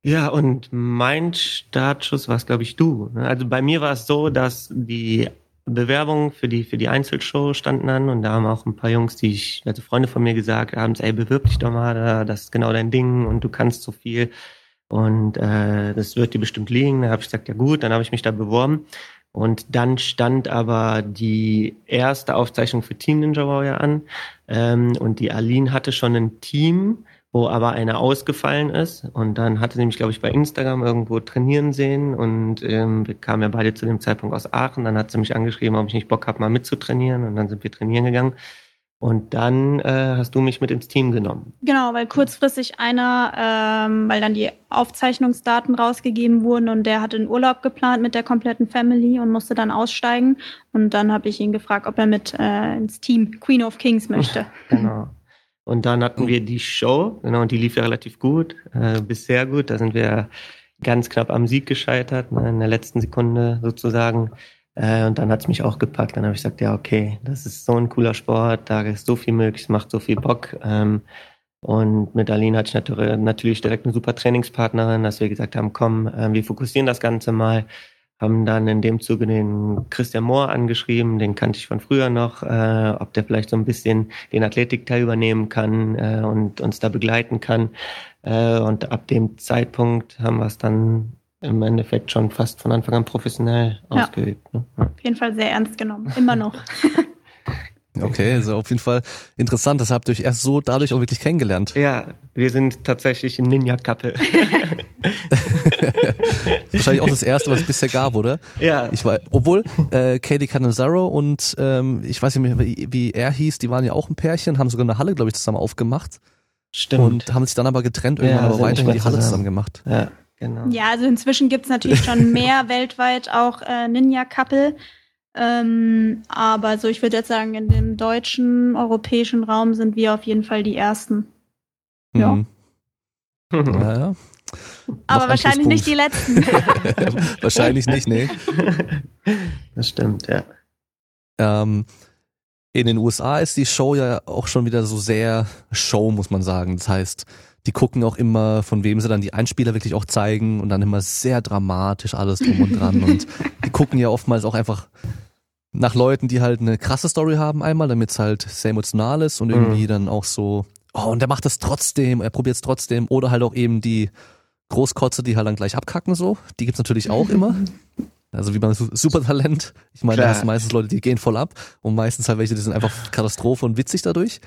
Ja, und mein Startschuss war es, glaube ich, du. Also bei mir war es so, dass die Bewerbungen für die, für die Einzelshow standen an und da haben auch ein paar Jungs, die ich, also Freunde von mir gesagt haben, ey, bewirb dich doch mal, das ist genau dein Ding und du kannst so viel und äh, das wird dir bestimmt liegen. Da habe ich gesagt, ja gut, dann habe ich mich da beworben und dann stand aber die erste Aufzeichnung für Team Ninja Warrior an ähm, und die Aline hatte schon ein Team, wo aber einer ausgefallen ist. Und dann hatte sie mich, glaube ich, bei Instagram irgendwo trainieren sehen und ähm, wir kamen ja beide zu dem Zeitpunkt aus Aachen. Dann hat sie mich angeschrieben, ob ich nicht Bock habe, mal mitzutrainieren. Und dann sind wir trainieren gegangen. Und dann äh, hast du mich mit ins Team genommen. Genau, weil kurzfristig einer, ähm, weil dann die Aufzeichnungsdaten rausgegeben wurden und der hatte einen Urlaub geplant mit der kompletten Family und musste dann aussteigen. Und dann habe ich ihn gefragt, ob er mit äh, ins Team Queen of Kings möchte. genau. Und dann hatten wir die Show, genau, und die lief ja relativ gut, äh, bis gut. Da sind wir ganz knapp am Sieg gescheitert, ne, in der letzten Sekunde sozusagen. Äh, und dann hat's mich auch gepackt. Dann habe ich gesagt, ja, okay, das ist so ein cooler Sport, da ist so viel möglich, es macht so viel Bock. Ähm, und mit Aline hatte ich natürlich direkt eine super Trainingspartnerin, dass wir gesagt haben, komm, äh, wir fokussieren das Ganze mal haben dann in dem Zuge den Christian Mohr angeschrieben, den kannte ich von früher noch, äh, ob der vielleicht so ein bisschen den Athletikteil übernehmen kann äh, und uns da begleiten kann. Äh, und ab dem Zeitpunkt haben wir es dann im Endeffekt schon fast von Anfang an professionell ja. ausgeübt. Ne? Auf jeden Fall sehr ernst genommen, immer noch. Okay, also auf jeden Fall interessant. Das habt ihr euch erst so dadurch auch wirklich kennengelernt. Ja, wir sind tatsächlich ein Ninja-Couple. Wahrscheinlich auch das erste, was es bisher gab, oder? Ja. Ich war, obwohl äh, Katie Canizaro und ähm, ich weiß nicht mehr, wie, wie er hieß, die waren ja auch ein Pärchen, haben sogar eine Halle, glaube ich, zusammen aufgemacht. Stimmt. Und haben sich dann aber getrennt, irgendwann ja, aber weiterhin die Halle zusammen gemacht. Ja. Genau. Ja, also inzwischen gibt's natürlich schon mehr weltweit auch äh, Ninja-Couple. Ähm, aber so, ich würde jetzt sagen, in dem deutschen, europäischen Raum sind wir auf jeden Fall die Ersten. Ja. Mhm. Naja. Aber wahrscheinlich nicht die Letzten. wahrscheinlich nicht, nee. Das stimmt, ja. Ähm, in den USA ist die Show ja auch schon wieder so sehr Show, muss man sagen. Das heißt, die gucken auch immer, von wem sie dann die Einspieler wirklich auch zeigen und dann immer sehr dramatisch alles drum und dran. und die gucken ja oftmals auch einfach nach Leuten, die halt eine krasse Story haben einmal, damit es halt sehr emotional ist und irgendwie mhm. dann auch so, oh, und der macht das trotzdem, er probiert es trotzdem. Oder halt auch eben die Großkotze, die halt dann gleich abkacken so. Die gibt's natürlich auch immer. Also wie beim Supertalent. Ich meine, da hast du meistens Leute, die gehen voll ab und meistens halt welche, die sind einfach Katastrophe und witzig dadurch.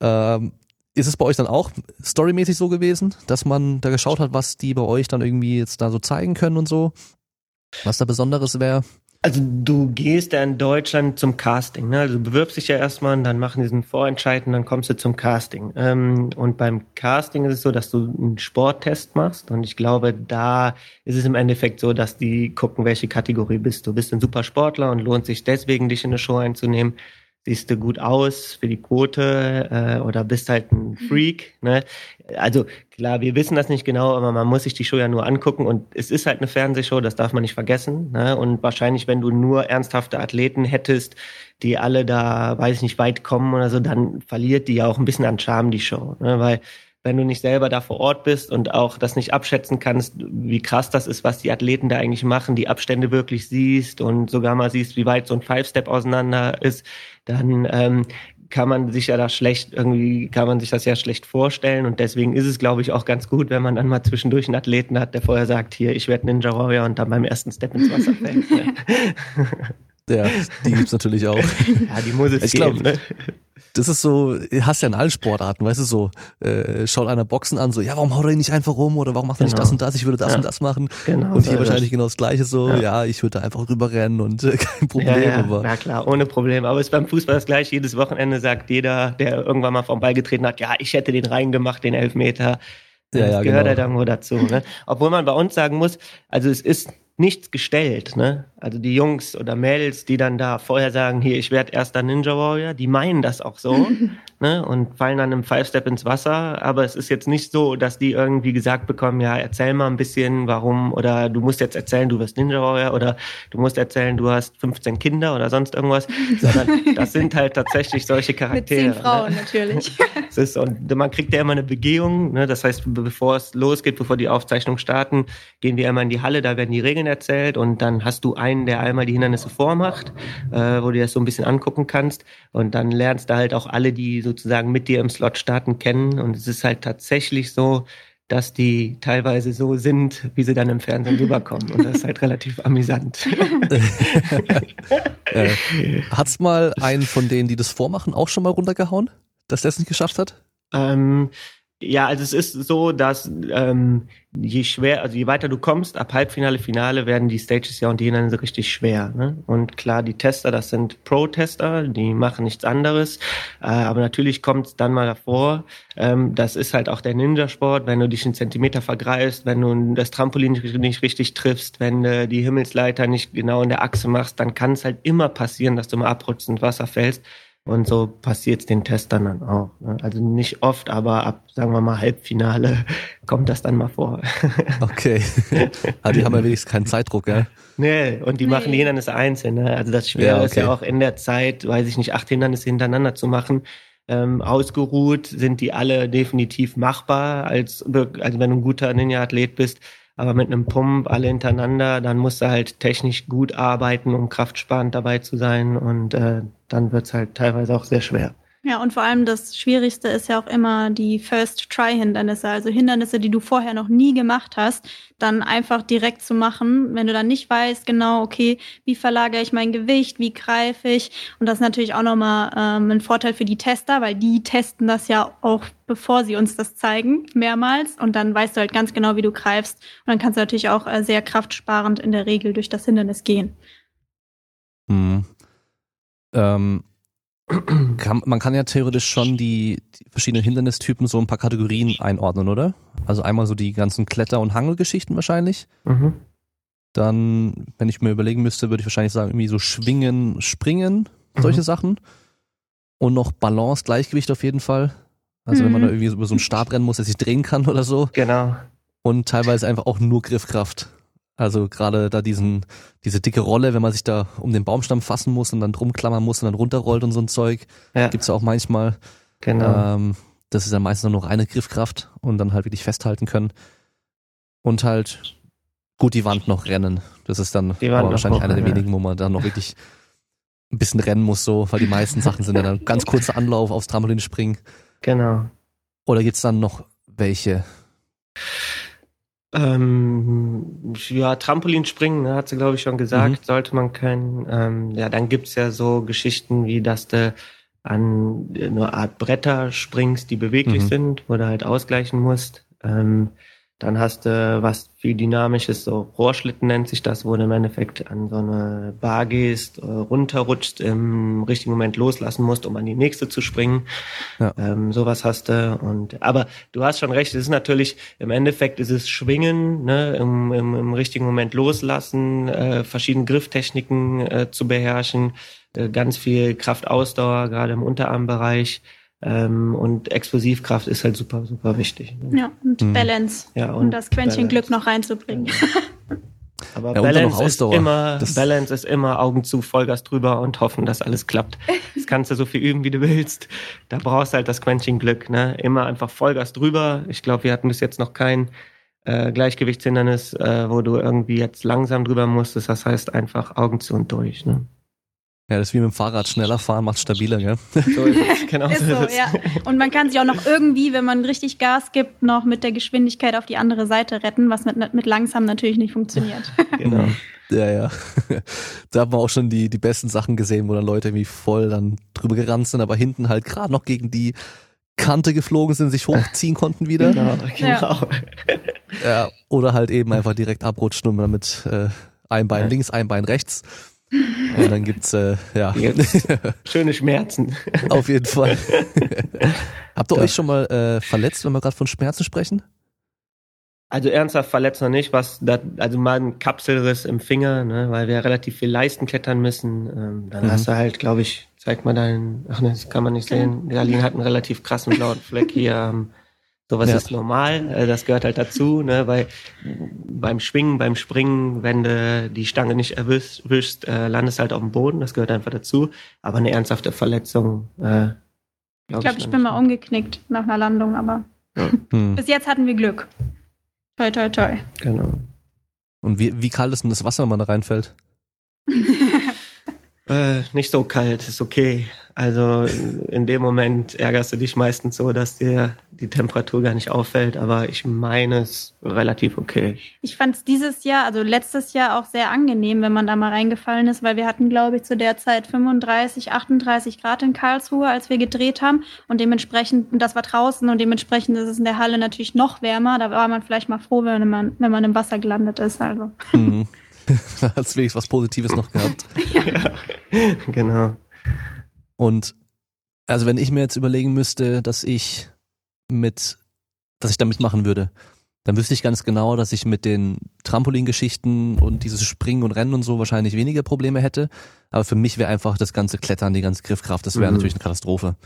Ja. Ähm, ist es bei euch dann auch storymäßig so gewesen, dass man da geschaut hat, was die bei euch dann irgendwie jetzt da so zeigen können und so? Was da Besonderes wäre? Also du gehst ja in Deutschland zum Casting, ne? Also du bewirbst dich ja erstmal und dann machen diesen Vorentscheid und dann kommst du zum Casting. Ähm, und beim Casting ist es so, dass du einen Sporttest machst und ich glaube, da ist es im Endeffekt so, dass die gucken, welche Kategorie bist du. Bist ein super Sportler und lohnt sich deswegen, dich in eine Show einzunehmen siehst du gut aus für die Quote äh, oder bist halt ein mhm. Freak. Ne? Also klar, wir wissen das nicht genau, aber man muss sich die Show ja nur angucken und es ist halt eine Fernsehshow, das darf man nicht vergessen. Ne? Und wahrscheinlich, wenn du nur ernsthafte Athleten hättest, die alle da, weiß ich nicht, weit kommen oder so, dann verliert die ja auch ein bisschen an Charme, die Show. Ne? Weil wenn du nicht selber da vor Ort bist und auch das nicht abschätzen kannst, wie krass das ist, was die Athleten da eigentlich machen, die Abstände wirklich siehst und sogar mal siehst, wie weit so ein Five-Step auseinander ist, dann ähm, kann man sich ja da schlecht, irgendwie kann man sich das ja schlecht vorstellen und deswegen ist es, glaube ich, auch ganz gut, wenn man dann mal zwischendurch einen Athleten hat, der vorher sagt, hier, ich werde Ninja Warrior und dann beim ersten Step ins Wasser fällt. Ja, die gibt's natürlich auch. Ja, die muss es Ich geben. glaub, ne? Das ist so, hast ja in allen Sportarten, weißt du, so, äh, schaut einer Boxen an, so, ja, warum haut er ihn nicht einfach rum oder warum macht er nicht Genau. das und das, ich würde das Ja. und das machen. Genau, und so hier ist wahrscheinlich es. genau das gleiche, so, ja, Ja. ich würde da einfach rüberrennen und äh, kein Problem, Ja, aber ja, klar, ohne Problem. Aber es ist beim Fußball das gleiche. Jedes Wochenende sagt jeder, der irgendwann mal vom Ball getreten hat, ja, ich hätte den reingemacht, den Elfmeter. Ja, das ja, gehört genau. halt irgendwo dazu. Ne? Obwohl man bei uns sagen muss, also es ist nichts gestellt. Ne? Also die Jungs oder Mädels, die dann da vorher sagen, hier, ich werde erster Ninja Warrior, die meinen das auch so ne? und fallen dann im Five-Step ins Wasser. Aber es ist jetzt nicht so, dass die irgendwie gesagt bekommen, ja, erzähl mal ein bisschen, warum oder du musst jetzt erzählen, du wirst Ninja Warrior oder du musst erzählen, du hast 15 Kinder oder sonst irgendwas, sondern das sind halt tatsächlich solche Mit Charaktere. zehn Frauen Ne? natürlich. Es ist, und man kriegt ja immer eine Begehung, ne? das heißt, be- bevor es losgeht, bevor die Aufzeichnungen starten, gehen wir einmal in die Halle, da werden die Regeln erzählt und dann hast du einen, der einmal die Hindernisse vormacht, äh, wo du das so ein bisschen angucken kannst und dann lernst du halt auch alle, die sozusagen mit dir im Slot starten, kennen und es ist halt tatsächlich so, dass die teilweise so sind, wie sie dann im Fernsehen rüberkommen und das ist halt relativ amüsant. äh, hat's mal einen von denen, die das vormachen, auch schon mal runtergehauen, dass der es nicht geschafft hat? Ähm, ja, also es ist so, dass ähm, je schwer, also je weiter du kommst, ab Halbfinale, Finale werden die Stages ja und die Hindernisse richtig schwer. Ne? Und klar, die Tester, das sind Pro-Tester, die machen nichts anderes. Äh, aber natürlich kommt es dann mal davor. Ähm, das ist halt auch der Ninja-Sport, wenn du dich einen Zentimeter vergreifst, wenn du das Trampolin nicht, richtig triffst, wenn du die Himmelsleiter nicht genau in der Achse machst, dann kann es halt immer passieren, dass du mal ins Wasser fällst. Und so passiert es den Testern dann auch. Ne? Also nicht oft, aber ab, sagen wir mal, Halbfinale kommt das dann mal vor. Okay. Aber die haben ja wenigstens keinen Zeitdruck, gell? nee, und die Nee. machen die Hindernisse einzeln. Ne? Also das Schwere Ja, ist ja okay. auch in der Zeit, weiß ich nicht, acht Hindernisse hintereinander zu machen. Ähm, ausgeruht sind die alle definitiv machbar, als, also wenn du ein guter Ninja-Athlet bist. Aber mit einem Pump alle hintereinander, dann musst du halt technisch gut arbeiten, um kraftsparend dabei zu sein. Und äh, dann wird's halt teilweise auch sehr schwer. Ja, und vor allem das Schwierigste ist ja auch immer die First-Try-Hindernisse, also Hindernisse, die du vorher noch nie gemacht hast, dann einfach direkt zu machen, wenn du dann nicht weißt, genau, okay, wie verlagere ich mein Gewicht, wie greife ich. Und das ist natürlich auch nochmal ähm, ein Vorteil für die Tester, weil die testen das ja auch, bevor sie uns das zeigen, mehrmals. Und dann weißt du halt ganz genau, wie du greifst. Und dann kannst du natürlich auch äh, sehr kraftsparend in der Regel durch das Hindernis gehen. Mhm. Ähm, kann, man kann ja theoretisch schon die, die verschiedenen Hindernistypen so ein paar Kategorien einordnen, oder? Also einmal so die ganzen Kletter- und Hangelgeschichten wahrscheinlich. Mhm. Dann, wenn ich mir überlegen müsste, würde ich wahrscheinlich sagen, irgendwie so Schwingen, Springen, solche Mhm. Sachen. Und noch Balance, Gleichgewicht auf jeden Fall. Also wenn man Mhm. da irgendwie so über so einen Stab rennen muss, der sich drehen kann oder so. Genau. Und teilweise einfach auch nur Griffkraft. Also gerade da diesen, diese dicke Rolle, wenn man sich da um den Baumstamm fassen muss und dann drum klammern muss und dann runterrollt und so ein Zeug. Ja, Gibt's ja auch manchmal. genau. Ähm, das ist dann meistens nur noch reine Griffkraft und dann halt wirklich festhalten können. Und halt gut die Wand noch rennen. Das ist dann wahrscheinlich einer der ja. wenigen, wo man dann noch wirklich ein bisschen rennen muss, so, weil die meisten Sachen sind ja dann ganz kurzer Anlauf aufs Trampolin springen. genau. Oder gibt's dann noch welche? Ähm, ja, Trampolinspringen, ne, hat sie, glaube ich, schon gesagt, Mhm. sollte man können. Ähm, ja, dann gibt's ja so Geschichten, wie dass du an eine Art Bretter springst, die beweglich Mhm. sind, wo du halt ausgleichen musst. Ähm, dann hast du was viel Dynamisches, so Rohrschlitten nennt sich das, wo du im Endeffekt an so eine Bar gehst, äh, runterrutschst, im richtigen Moment loslassen musst, um an die nächste zu springen. Ja. Ähm, sowas hast du. Und aber du hast schon recht, es ist natürlich, im Endeffekt ist es Schwingen, ne, im, im, im richtigen Moment loslassen, äh, verschiedene Grifftechniken äh, zu beherrschen, äh, ganz viel Kraftausdauer, gerade im Unterarmbereich. Ähm, und Explosivkraft ist halt super, super wichtig. Ne? Ja, und Mhm. Balance, Ja, um das Quäntchen Balance. Glück noch reinzubringen. Aber Ja, und dann noch Balance ist immer, Das- Balance ist immer Augen zu, Vollgas drüber und hoffen, dass alles klappt. Das kannst du so viel üben, wie du willst. Da brauchst du halt das Quäntchen Glück, ne? Immer einfach Vollgas drüber. Ich glaube, wir hatten bis jetzt noch kein äh, Gleichgewichtshindernis, äh, wo du irgendwie jetzt langsam drüber musstest. Das heißt einfach Augen zu und durch, ne? Ja, das ist wie mit dem Fahrrad. Schneller fahren macht stabiler, gell? So ist es. Genau Ist so ist es. ja. Und man kann sich auch noch irgendwie, wenn man richtig Gas gibt, noch mit der Geschwindigkeit auf die andere Seite retten, was mit, mit langsam natürlich nicht funktioniert. Genau. Ja, ja. Da haben wir auch schon die, die besten Sachen gesehen, wo dann Leute irgendwie voll dann drüber gerannt sind, aber hinten halt gerade noch gegen die Kante geflogen sind, sich hochziehen konnten wieder. Genau, genau. Ja, oder halt eben einfach direkt abrutschen und dann mit äh, ein Bein Ja. links, ein Bein rechts. Und dann gibt's äh, ja Jetzt schöne Schmerzen. auf jeden Fall. Habt ihr Ja. euch schon mal äh, verletzt, wenn wir gerade von Schmerzen sprechen? Also ernsthaft verletzt noch nicht, was da, also mal ein Kapselriss im Finger, ne, weil wir relativ viel Leisten klettern müssen. Ähm, dann Mhm. hast du halt, glaube ich, zeig mal deinen, ach ne, das kann man nicht sehen. Berlin hat einen relativ krassen blauen Fleck hier. Ähm, sowas Ja. ist normal, äh, das gehört halt dazu, ne, weil beim Schwingen, beim Springen, wenn du die Stange nicht erwischst, äh, landest halt auf dem Boden, das gehört einfach dazu. Aber eine ernsthafte Verletzung, äh, glaube Ich glaube, ich noch bin mal umgeknickt nach einer Landung, aber Hm. bis jetzt hatten wir Glück. Toi, toi, toi. Genau. Und wie, wie kalt ist denn das Wasser, wenn man da reinfällt? Äh, nicht so kalt, ist okay. Also in dem Moment ärgerst du dich meistens so, dass dir die Temperatur gar nicht auffällt, aber ich meine es relativ okay. Ich fand es dieses Jahr, also letztes Jahr auch sehr angenehm, wenn man da mal reingefallen ist, weil wir hatten, glaube ich, zu der Zeit 35, 38 Grad in Karlsruhe, als wir gedreht haben. Und dementsprechend, und das war draußen und dementsprechend ist es in der Halle natürlich noch wärmer. Da war man vielleicht mal froh, wenn man, wenn man im Wasser gelandet ist. Also. Hm. da hat's wenigstens was Positives noch gehabt. genau. Und also wenn ich mir jetzt überlegen müsste, dass ich mit, dass ich da mitmachen würde, dann wüsste ich ganz genau, dass ich mit den Trampolingeschichten und dieses Springen und Rennen und so wahrscheinlich weniger Probleme hätte. Aber für mich wäre einfach das ganze Klettern, die ganze Griffkraft, das wäre Mhm. natürlich eine Katastrophe.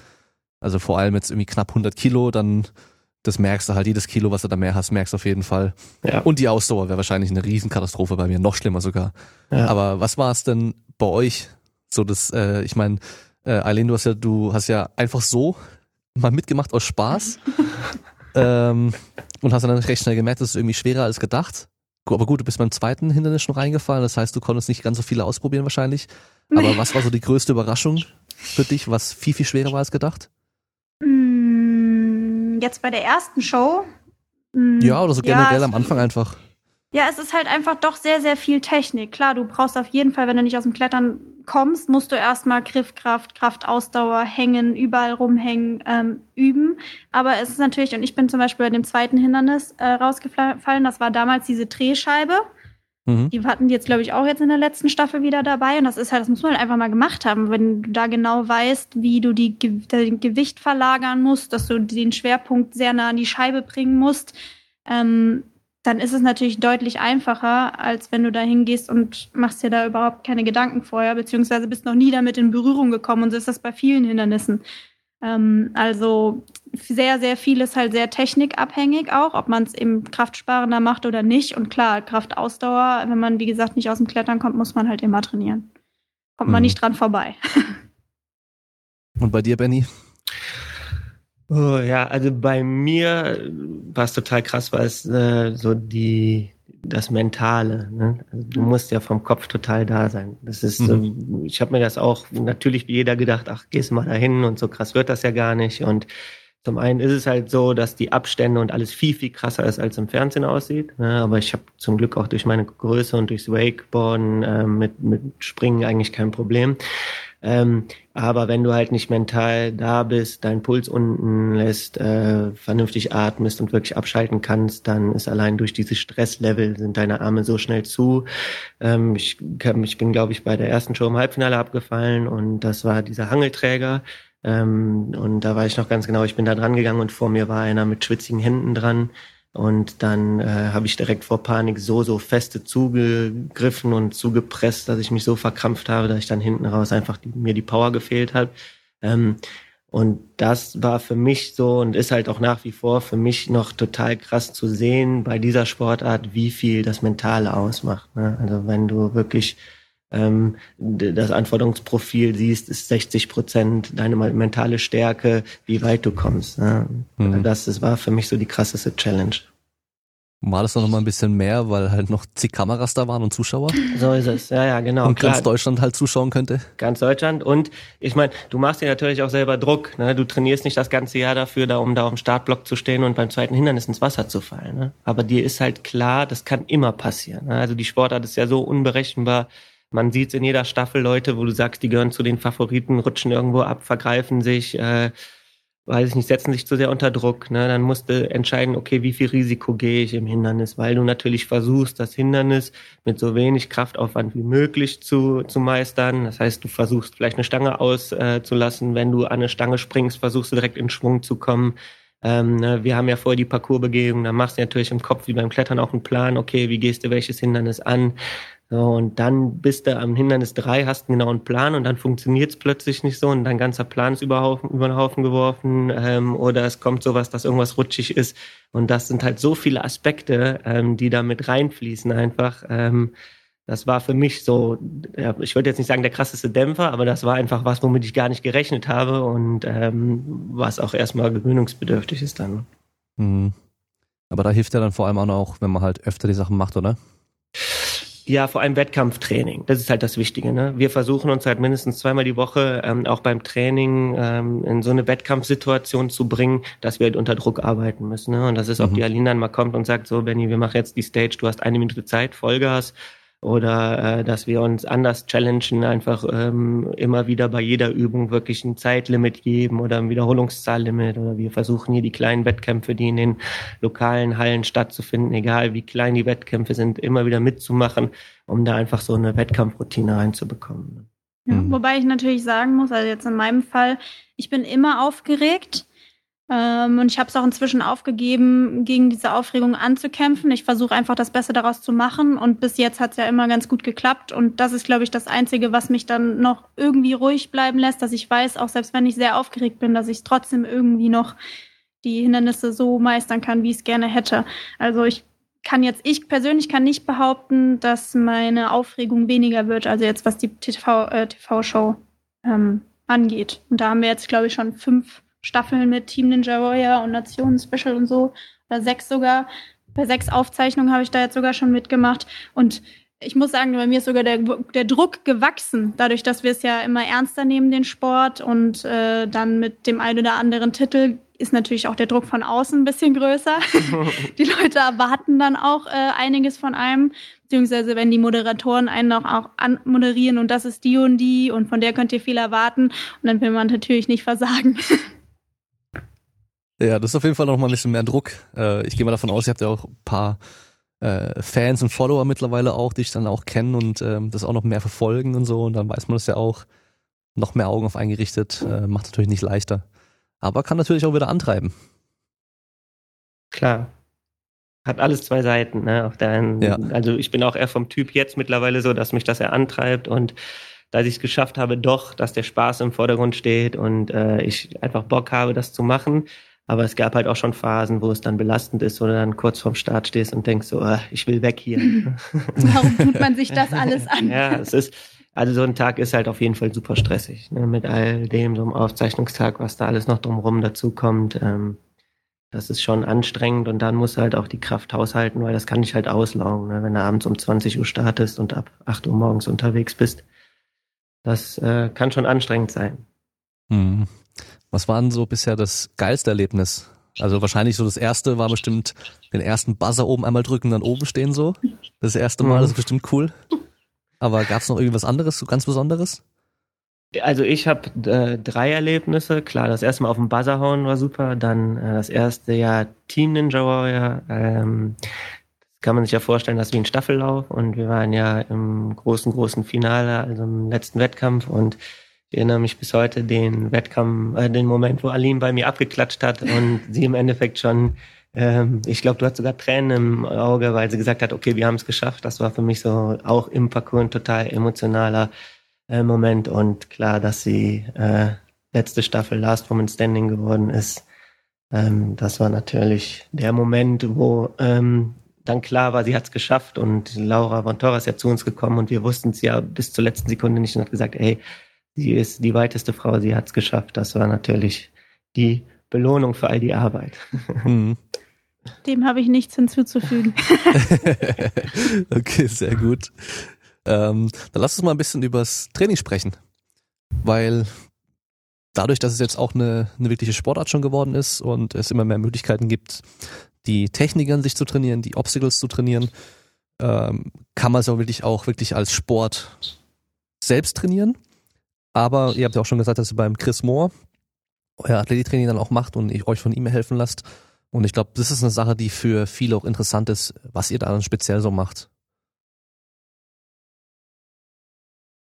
Also vor allem jetzt irgendwie knapp 100 Kilo, dann das merkst du halt, jedes Kilo, was du da mehr hast, merkst du auf jeden Fall. Ja. Und die Ausdauer wäre wahrscheinlich eine Riesenkatastrophe bei mir, noch schlimmer sogar. ja. Aber was war es denn bei euch? So das, äh, ich meine, äh, Eileen, du hast ja, du hast ja einfach so mal mitgemacht aus Spaß ähm, und hast dann recht schnell gemerkt, das ist irgendwie schwerer als gedacht. Aber gut, du bist beim zweiten Hindernis schon reingefallen, das heißt, du konntest nicht ganz so viele ausprobieren wahrscheinlich. Aber was war so die größte Überraschung für dich, was viel, viel schwerer war als gedacht? Mm, Jetzt bei der ersten Show. mm, Ja, oder so generell es- am Anfang einfach. Ja, es ist halt einfach doch sehr, sehr viel Technik. Klar, du brauchst auf jeden Fall, wenn du nicht aus dem Klettern kommst, musst du erstmal Griffkraft, Kraftausdauer, Hängen, überall rumhängen, ähm, üben. Aber es ist natürlich, und ich bin zum Beispiel bei dem zweiten Hindernis äh, rausgefallen, das war damals diese Drehscheibe. Mhm. Die hatten die jetzt, glaube ich, auch jetzt in der letzten Staffel wieder dabei. Und das ist halt, das muss man halt einfach mal gemacht haben, wenn du da genau weißt, wie du die, dein Gewicht verlagern musst, dass du den Schwerpunkt sehr nah an die Scheibe bringen musst. Ähm, dann ist es natürlich deutlich einfacher, als wenn du da hingehst und machst dir da überhaupt keine Gedanken vorher, beziehungsweise bist noch nie damit in Berührung gekommen. Und so ist das bei vielen Hindernissen. Ähm, also sehr, sehr viel ist halt sehr technikabhängig auch, ob man es eben kraftsparender macht oder nicht. Und klar, Kraftausdauer, wenn man, wie gesagt, nicht aus dem Klettern kommt, muss man halt immer trainieren. Kommt man Mhm. nicht dran vorbei. Und bei dir, Benny? Oh, ja, also bei mir war es total krass, weil es äh, so die das Mentale. Ne? Also du musst ja vom Kopf total da sein. Das ist, Mhm. äh, ich habe mir das auch natürlich wie jeder gedacht, ach, gehst du mal dahin und so krass wird das ja gar nicht. Und zum einen ist es halt so, dass die Abstände und alles viel, viel krasser ist, als im Fernsehen aussieht. Ne? Aber ich habe zum Glück auch durch meine Größe und durchs Wakeboarden äh, mit, mit Springen eigentlich kein Problem. Ähm, aber wenn du halt nicht mental da bist, deinen Puls unten lässt, äh, vernünftig atmest und wirklich abschalten kannst, dann ist allein durch dieses Stresslevel sind deine Arme so schnell zu. Ähm, ich, ich bin, glaube ich, bei der ersten Show im Halbfinale abgefallen und das war dieser Hangelträger. Ähm, und da war ich noch ganz genau, ich bin da dran gegangen und vor mir war einer mit schwitzigen Händen dran. Und dann äh, habe ich direkt vor Panik so, so feste zugegriffen und zugepresst, dass ich mich so verkrampft habe, dass ich dann hinten raus einfach die, mir die Power gefehlt hat. Ähm, und das war für mich so und ist halt auch nach wie vor für mich noch total krass zu sehen bei dieser Sportart, wie viel das Mentale ausmacht. Ne? Also wenn du wirklich ähm, das Anforderungsprofil siehst, ist 60 Prozent deine me- mentale Stärke, wie weit du kommst. Ne? Mhm. Das, das war für mich so die krasseste Challenge. War das noch mal ein bisschen mehr, weil halt noch zig Kameras da waren und Zuschauer? So ist es, ja, ja, genau. Und ganz Deutschland halt zuschauen könnte? Ganz Deutschland. Und ich meine, du machst dir natürlich auch selber Druck. Ne? Du trainierst nicht das ganze Jahr dafür, da, um da auf dem Startblock zu stehen und beim zweiten Hindernis ins Wasser zu fallen. Ne? Aber dir ist halt klar, das kann immer passieren. Ne? Also die Sportart ist ja so unberechenbar. Man sieht in jeder Staffel Leute, wo du sagst, die gehören zu den Favoriten, rutschen irgendwo ab, vergreifen sich. Äh, weiß ich nicht, setzen sich zu sehr unter Druck. Ne? Dann musst du entscheiden, okay, wie viel Risiko gehe ich im Hindernis, weil du natürlich versuchst, das Hindernis mit so wenig Kraftaufwand wie möglich zu, zu meistern. Das heißt, du versuchst vielleicht eine Stange auszulassen. Äh, Wenn du an eine Stange springst, versuchst du direkt in Schwung zu kommen. Ähm, ne? Wir haben ja vorher die Parcoursbegehung, da machst du natürlich im Kopf wie beim Klettern auch einen Plan, okay, wie gehst du welches Hindernis an? So, und dann bist du am Hindernis drei, hast einen genauen Plan und dann funktioniert es plötzlich nicht so und dein ganzer Plan ist über, über den Haufen geworfen ähm, oder es kommt sowas, dass irgendwas rutschig ist. Und das sind halt so viele Aspekte, ähm, die da mit reinfließen einfach. Ähm, das war für mich so, ja, ich würde jetzt nicht sagen der krasseste Dämpfer, aber das war einfach was, womit ich gar nicht gerechnet habe und ähm, was auch erstmal gewöhnungsbedürftig ist dann. Mhm. Aber da hilft ja dann vor allem auch noch, wenn man halt öfter die Sachen macht, oder? Ja, vor allem Wettkampftraining. Das ist halt das Wichtige. Ne? Wir versuchen uns halt mindestens zweimal die Woche ähm, auch beim Training ähm, in so eine Wettkampfsituation zu bringen, dass wir halt unter Druck arbeiten müssen. Ne? Und das ist, ob mhm. die Aline dann mal kommt und sagt, so Benny, wir machen jetzt die Stage, du hast eine Minute Zeit, Vollgas oder äh, dass wir uns anders challengen, einfach ähm, immer wieder bei jeder Übung wirklich ein Zeitlimit geben oder ein Wiederholungszahllimit oder wir versuchen hier die kleinen Wettkämpfe, die in den lokalen Hallen stattzufinden, egal wie klein die Wettkämpfe sind, immer wieder mitzumachen, um da einfach so eine Wettkampfroutine reinzubekommen. Ja, mhm. Wobei ich natürlich sagen muss, also jetzt in meinem Fall, ich bin immer aufgeregt ähm, und ich habe es auch inzwischen aufgegeben, gegen diese Aufregung anzukämpfen. Ich versuche einfach das Beste daraus zu machen. Und bis jetzt hat es ja immer ganz gut geklappt. Und das ist, glaube ich, das Einzige, was mich dann noch irgendwie ruhig bleiben lässt, dass ich weiß, auch selbst wenn ich sehr aufgeregt bin, dass ich trotzdem irgendwie noch die Hindernisse so meistern kann, wie ich es gerne hätte. Also ich kann jetzt, ich persönlich kann nicht behaupten, dass meine Aufregung weniger wird, also jetzt was die TV-Show äh, TV ähm, angeht. Und da haben wir jetzt, glaube ich, schon fünf Staffeln mit Team Ninja Warrior und Nationen Special und so. Oder sechs sogar. Bei sechs Aufzeichnungen habe ich da jetzt sogar schon mitgemacht. Und ich muss sagen, bei mir ist sogar der, der Druck gewachsen, dadurch, dass wir es ja immer ernster nehmen, den Sport. Und äh, dann mit dem einen oder anderen Titel ist natürlich auch der Druck von außen ein bisschen größer. die Leute erwarten dann auch äh, einiges von einem, beziehungsweise wenn die Moderatoren einen noch auch anmoderieren und das ist die und die und von der könnt ihr viel erwarten. Und dann will man natürlich nicht versagen. Ja, das ist auf jeden Fall noch mal ein bisschen mehr Druck. Äh, ich gehe mal davon aus, ihr habt ja auch ein paar äh, Fans und Follower mittlerweile auch, die ich dann auch kenne und ähm, das auch noch mehr verfolgen und so. Und dann weiß man das ja auch noch mehr Augen auf eingerichtet. Äh, macht natürlich nicht leichter. Aber kann natürlich auch wieder antreiben. Klar. Hat alles zwei Seiten. Ne? Auf der einen, ja. Also ich bin auch eher vom Typ jetzt mittlerweile so, dass mich das eher antreibt und dass ich es geschafft habe, doch, dass der Spaß im Vordergrund steht und äh, ich einfach Bock habe, das zu machen. Aber es gab halt auch schon Phasen, wo es dann belastend ist, wo du dann kurz vorm Start stehst und denkst so, ah, ich will weg hier. Warum tut man sich das alles an? Ja, es ist, also so ein Tag ist halt auf jeden Fall super stressig. Ne? Mit all dem, so einem Aufzeichnungstag, was da alles noch drumherum dazukommt. Ähm, das ist schon anstrengend und dann musst du halt auch die Kraft haushalten, weil das kann dich halt auslaugen, ne? wenn du abends um 20 Uhr startest und ab 8 Uhr morgens unterwegs bist. Das äh, kann schon anstrengend sein. Mhm. Was war denn so bisher das geilste Erlebnis? Also wahrscheinlich so das erste war bestimmt den ersten Buzzer oben einmal drücken, dann oben stehen so. Das erste Mal, das ist bestimmt cool. Aber gab es noch irgendwas anderes, so ganz Besonderes? Also ich habe äh, drei Erlebnisse. Klar, das erste Mal auf dem Buzzer hauen war super. Dann äh, das erste Jahr Team Ninja Warrior. Ähm, kann man sich ja vorstellen, das ist wie ein Staffellauf. Und wir waren ja im großen, großen Finale, also im letzten Wettkampf. Und ich erinnere mich bis heute den Wettkampf, äh, den Moment, wo Aline bei mir abgeklatscht hat und sie im Endeffekt schon, ähm, ich glaube, du hast sogar Tränen im Auge, weil sie gesagt hat, okay, wir haben es geschafft. Das war für mich so auch im Parcours ein total emotionaler äh, Moment und klar, dass sie äh, letzte Staffel Last Woman Standing geworden ist. Ähm, das war natürlich der Moment, wo ähm, dann klar war, sie hat es geschafft und Laura von Torres ist ja zu uns gekommen und wir wussten es ja bis zur letzten Sekunde nicht und hat gesagt, ey, Sie ist die weiteste Frau, sie hat es geschafft. Das war natürlich die Belohnung für all die Arbeit. Mhm. Dem habe ich nichts hinzuzufügen. okay, sehr gut. Ähm, dann lass uns mal ein bisschen übers Training sprechen. Weil dadurch, dass es jetzt auch eine, eine wirkliche Sportart schon geworden ist und es immer mehr Möglichkeiten gibt, die Technikern sich zu trainieren, die Obstacles zu trainieren, ähm, kann man es auch wirklich auch wirklich als Sport selbst trainieren. Aber ihr habt ja auch schon gesagt, dass ihr beim Chris Moore euer Athletiktraining dann auch macht und ich euch von ihm helfen lasst. Und ich glaube, das ist eine Sache, die für viele auch interessant ist, was ihr da dann speziell so macht.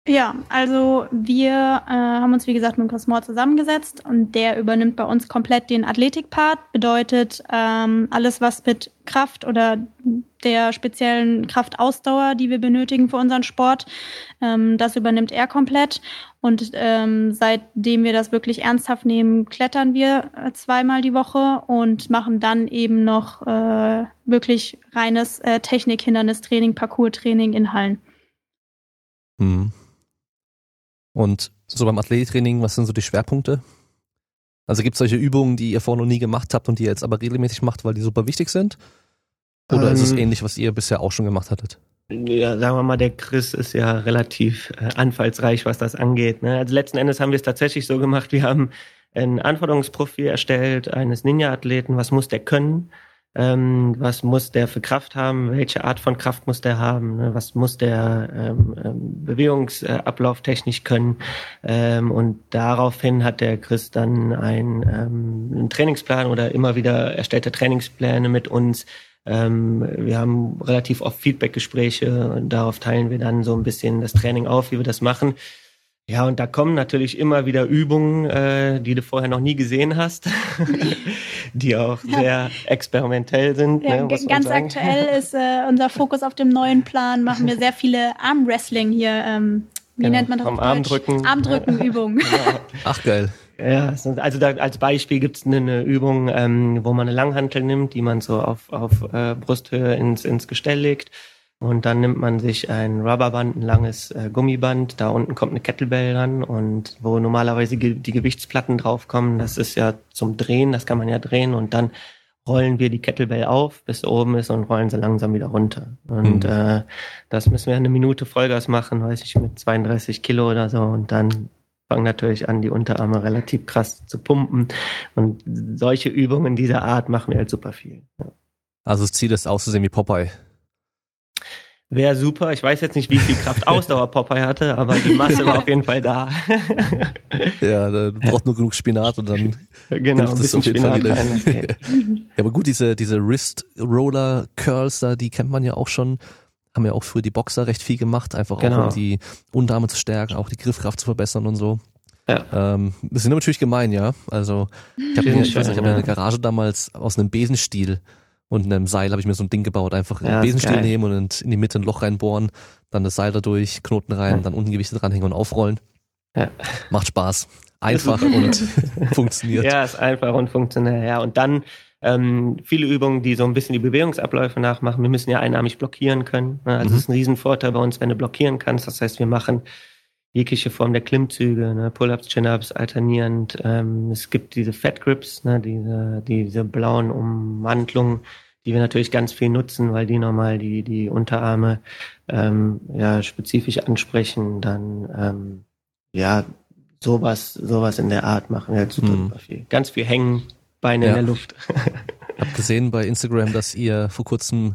Ja, also wir äh, haben uns wie gesagt mit Cosmore zusammengesetzt und der übernimmt bei uns komplett den Athletik-Part. Bedeutet ähm, alles, was mit Kraft oder der speziellen Kraftausdauer, die wir benötigen für unseren Sport, ähm, das übernimmt er komplett. Und ähm, seitdem wir das wirklich ernsthaft nehmen, klettern wir äh, zweimal die Woche und machen dann eben noch äh, wirklich reines äh, Technik-Hindernistraining, Parcours-Training in Hallen. Hm. Und so beim Athletiktraining, was sind so die Schwerpunkte? Also gibt es solche Übungen, die ihr vorher noch nie gemacht habt und die ihr jetzt aber regelmäßig macht, weil die super wichtig sind? Oder ähm, ist es ähm. ähnlich, was ihr bisher auch schon gemacht hattet? Ja, sagen wir mal, der Chris ist ja relativ äh, anfallsreich, was das angeht. Ne? Also letzten Endes haben wir es tatsächlich so gemacht, wir haben ein Anforderungsprofil erstellt eines Ninja-Athleten, was muss der können, ähm, was muss der für Kraft haben, welche Art von Kraft muss der haben, ne? was muss der ähm, ähm, Bewegungsablauf technisch können. Ähm, und daraufhin hat der Chris dann ein, ähm, einen Trainingsplan oder immer wieder erstellte Trainingspläne mit uns. Ähm, wir haben relativ oft Feedbackgespräche und darauf teilen wir dann so ein bisschen das Training auf, wie wir das machen. Ja, und da kommen natürlich immer wieder Übungen, äh, die du vorher noch nie gesehen hast, die auch ja. sehr experimentell sind. Ja, ne, ganz aktuell ist äh, unser Fokus auf dem neuen Plan. Machen wir sehr viele Armwrestling hier. Ähm, wie genau, nennt man das? Armdrücken. Armdrückenübungen. Genau. Ach geil. Ja, also da, als Beispiel gibt's eine, eine Übung, ähm, wo man eine Langhantel nimmt, die man so auf, auf äh, Brusthöhe ins, ins Gestell legt und dann nimmt man sich ein Rubberband, ein langes äh, Gummiband. Da unten kommt eine Kettlebell ran und wo normalerweise ge die Gewichtsplatten draufkommen, das ist ja zum Drehen, das kann man ja drehen und dann rollen wir die Kettlebell auf, bis sie oben ist und rollen sie langsam wieder runter. Und mhm. äh, das müssen wir eine Minute Vollgas machen, weiß ich, mit 32 Kilo oder so. Und dann fangen natürlich an, die Unterarme relativ krass zu pumpen. Und solche Übungen dieser Art machen wir halt super viel. Ja. Also das Ziel ist auszusehen wie Popeye. Wäre super. Ich weiß jetzt nicht, wie viel Kraft Ausdauer Popeye hatte, aber die Masse war auf jeden Fall da. ja, da braucht nur genug Spinat und dann genau, ein bisschen auf jeden Spinat Fall wieder. ja, aber gut, diese, diese Wrist Roller Curls da, die kennt man ja auch schon. Haben ja auch früher die Boxer recht viel gemacht, einfach genau. auch um die Unterarme zu stärken, auch die Griffkraft zu verbessern und so. Ja. Ähm, das sind natürlich gemein, ja. Also ich habe ich weiß nicht, ich hab ja. eine Garage damals aus einem Besenstiel und in einem Seil habe ich mir so ein Ding gebaut, einfach ja, einen Besenstiel nehmen und in die Mitte ein Loch reinbohren, dann das Seil dadurch, Knoten rein, ja. dann unten Gewichte dranhängen und aufrollen. Ja. Macht Spaß. Einfach und funktioniert. Ja, ist einfach und funktioniert. Ja, und dann ähm, viele Übungen, die so ein bisschen die Bewegungsabläufe nachmachen. Wir müssen ja einarmig blockieren können. Ne? Also mhm. ist ein Riesenvorteil bei uns, wenn du blockieren kannst. Das heißt, wir machen jegliche Form der Klimmzüge, ne? Pull-ups, Chin-ups, alternierend. Ähm, es gibt diese Fat Grips, ne? diese, diese blauen Ummantelungen, die wir natürlich ganz viel nutzen, weil die nochmal die, die Unterarme ähm, ja, spezifisch ansprechen. Dann ähm, ja, sowas, sowas in der Art machen wir halt super, hm. super viel. Ganz viel hängen, Beine ja. in der Luft. Ich habe gesehen bei Instagram, dass ihr vor kurzem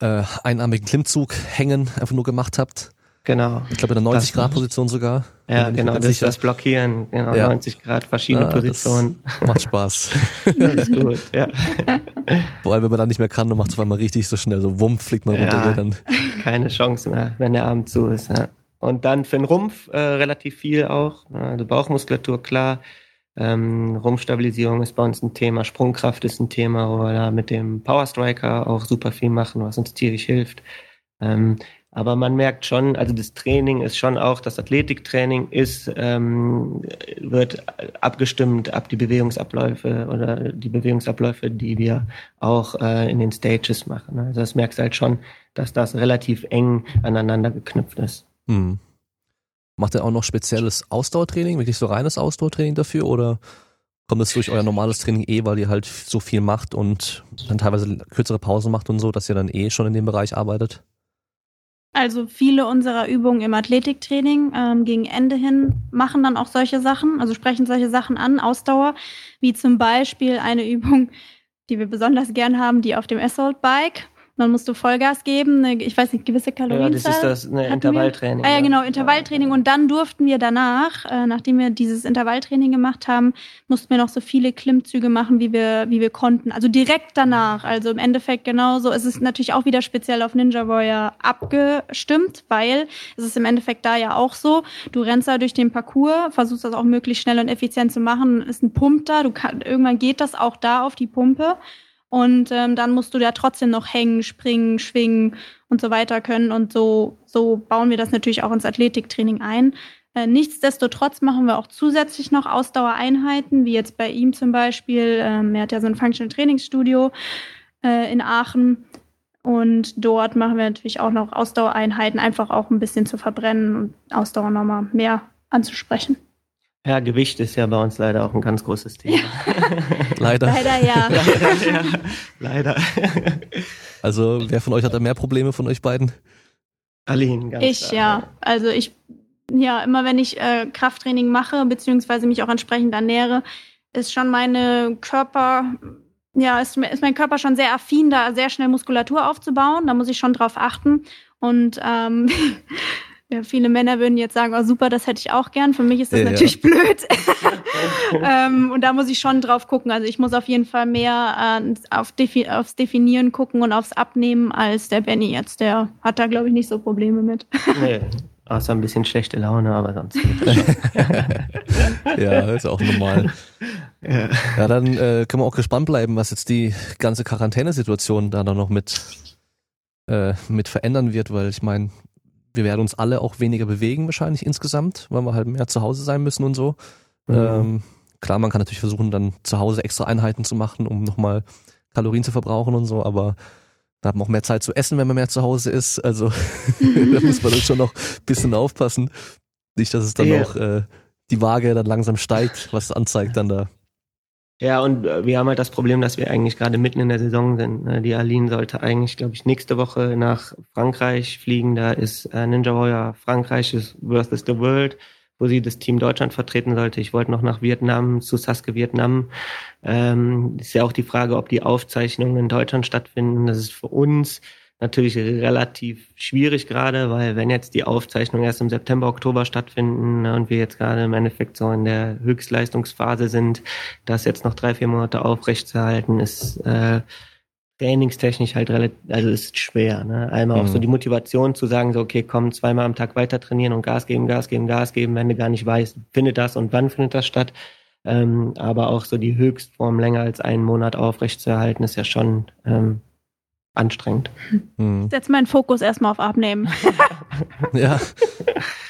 äh, einarmigen Klimmzug hängen einfach nur gemacht habt. Genau. Ich glaube in der 90-Grad-Position sogar. Ja, genau, das das Blockieren. Genau, ja. 90 Grad, verschiedene ah, Positionen. Macht Spaß. das ist gut, ja. Vor allem, wenn man dann nicht mehr kann, dann macht es auf einmal richtig so schnell, so wumpf, fliegt man runter. Ja, dann. Keine Chance mehr, wenn der Abend zu ist. Ja. Und dann für den Rumpf äh, relativ viel auch. Also Bauchmuskulatur, klar. Ähm, Rumpfstabilisierung ist bei uns ein Thema, Sprungkraft ist ein Thema, wo wir da mit dem Power Striker auch super viel machen, was uns tierisch hilft. Ähm, aber man merkt schon, also das Training ist schon auch, das Athletiktraining ist, ähm, wird abgestimmt ab die Bewegungsabläufe oder die Bewegungsabläufe, die wir auch äh, in den Stages machen. Also das merkst halt schon, dass das relativ eng aneinander geknüpft ist. Hm. Macht er auch noch spezielles Ausdauertraining, wirklich so reines Ausdauertraining dafür oder Kommt das durch euer normales Training eh, weil ihr halt so viel macht und dann teilweise kürzere Pausen macht und so, dass ihr dann eh schon in dem Bereich arbeitet? Also viele unserer Übungen im Athletiktraining ähm, gegen Ende hin machen dann auch solche Sachen, also sprechen solche Sachen an, Ausdauer, wie zum Beispiel eine Übung, die wir besonders gern haben, die auf dem Assault Bike. Dann musst du Vollgas geben, eine, ich weiß nicht, gewisse Kalorien. Ja, das ist das eine Intervalltraining. Ah, ja, genau, Intervalltraining. Und dann durften wir danach, äh, nachdem wir dieses Intervalltraining gemacht haben, mussten wir noch so viele Klimmzüge machen, wie wir, wie wir konnten. Also direkt danach. Also im Endeffekt genauso. Es ist natürlich auch wieder speziell auf Ninja Warrior abgestimmt, weil es ist im Endeffekt da ja auch so. Du rennst da durch den Parcours, versuchst das auch möglichst schnell und effizient zu machen, ist ein Pump da. Du kann, irgendwann geht das auch da auf die Pumpe. Und ähm, dann musst du ja trotzdem noch hängen, springen, schwingen und so weiter können. Und so, so bauen wir das natürlich auch ins Athletiktraining ein. Äh, nichtsdestotrotz machen wir auch zusätzlich noch Ausdauereinheiten, wie jetzt bei ihm zum Beispiel. Ähm, er hat ja so ein Functional Trainingsstudio äh, in Aachen. Und dort machen wir natürlich auch noch Ausdauereinheiten, einfach auch ein bisschen zu verbrennen und Ausdauer nochmal mehr anzusprechen. Ja, Gewicht ist ja bei uns leider auch ein ganz großes Thema. Ja. leider. Leider ja. leider, ja. Leider. Also, wer von euch hat da mehr Probleme von euch beiden? Aline, ganz Ich, klar. ja. Also ich, ja, immer wenn ich äh, Krafttraining mache, beziehungsweise mich auch entsprechend ernähre, ist schon meine Körper, ja, ist, ist mein Körper schon sehr affin, da sehr schnell Muskulatur aufzubauen. Da muss ich schon drauf achten. Und ähm, Ja, viele Männer würden jetzt sagen, oh super, das hätte ich auch gern. Für mich ist das ja, natürlich ja. blöd. ähm, und da muss ich schon drauf gucken. Also ich muss auf jeden Fall mehr äh, auf Defi aufs Definieren gucken und aufs Abnehmen als der Benny jetzt. Der hat da, glaube ich, nicht so Probleme mit. nee. Außer ein bisschen schlechte Laune, aber sonst. ja, ist auch normal. Ja, ja dann äh, können wir auch gespannt bleiben, was jetzt die ganze Quarantänesituation da dann noch mit, äh, mit verändern wird, weil ich meine, wir werden uns alle auch weniger bewegen wahrscheinlich insgesamt, weil wir halt mehr zu Hause sein müssen und so. Mhm. Ähm, klar, man kann natürlich versuchen, dann zu Hause extra Einheiten zu machen, um nochmal Kalorien zu verbrauchen und so, aber da hat man auch mehr Zeit zu essen, wenn man mehr zu Hause ist. Also da muss man dann schon noch ein bisschen aufpassen. Nicht, dass es dann ja. auch äh, die Waage dann langsam steigt, was anzeigt dann da. Ja, und äh, wir haben halt das Problem, dass wir eigentlich gerade mitten in der Saison sind. Ne? Die Aline sollte eigentlich, glaube ich, nächste Woche nach Frankreich fliegen. Da ist äh, Ninja Warrior Frankreich versus the World, wo sie das Team Deutschland vertreten sollte. Ich wollte noch nach Vietnam, zu Saske Vietnam. Ähm, ist ja auch die Frage, ob die Aufzeichnungen in Deutschland stattfinden. Das ist für uns natürlich relativ schwierig gerade, weil wenn jetzt die Aufzeichnungen erst im September, Oktober stattfinden ne, und wir jetzt gerade im Endeffekt so in der Höchstleistungsphase sind, das jetzt noch drei, vier Monate aufrechtzuerhalten, ist äh, trainingstechnisch halt relativ, also ist schwer. Ne? Einmal mhm. auch so mhm. die Motivation zu sagen, so okay, komm, zweimal am Tag weiter trainieren und Gas geben, Gas geben, Gas geben, wenn du gar nicht weißt, findet das und wann findet das statt. Ähm, aber auch so die Höchstform länger als einen Monat aufrechtzuerhalten, ist ja schon ähm, anstrengend. Hm. Setz meinen Fokus erstmal auf Abnehmen. ja.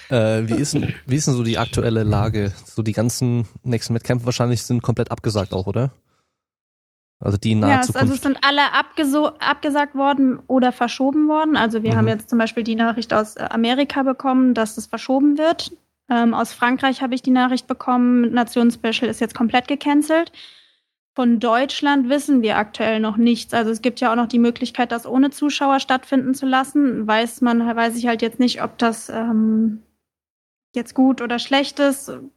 Äh, wie, ist, wie ist denn so die aktuelle Lage? So die ganzen nächsten Wettkämpfe wahrscheinlich sind komplett abgesagt auch, oder? Also die in naher ja, Zukunft. Also es sind alle abgesagt worden oder verschoben worden. Also wir mhm. haben jetzt zum Beispiel die Nachricht aus Amerika bekommen, dass es verschoben wird. Ähm, aus Frankreich habe ich die Nachricht bekommen, Nation Special ist jetzt komplett gecancelt. Von Deutschland wissen wir aktuell noch nichts. Also es gibt ja auch noch die Möglichkeit, das ohne Zuschauer stattfinden zu lassen. Weiß man, weiß ich halt jetzt nicht, ob das ähm, jetzt gut oder schlecht ist. Ob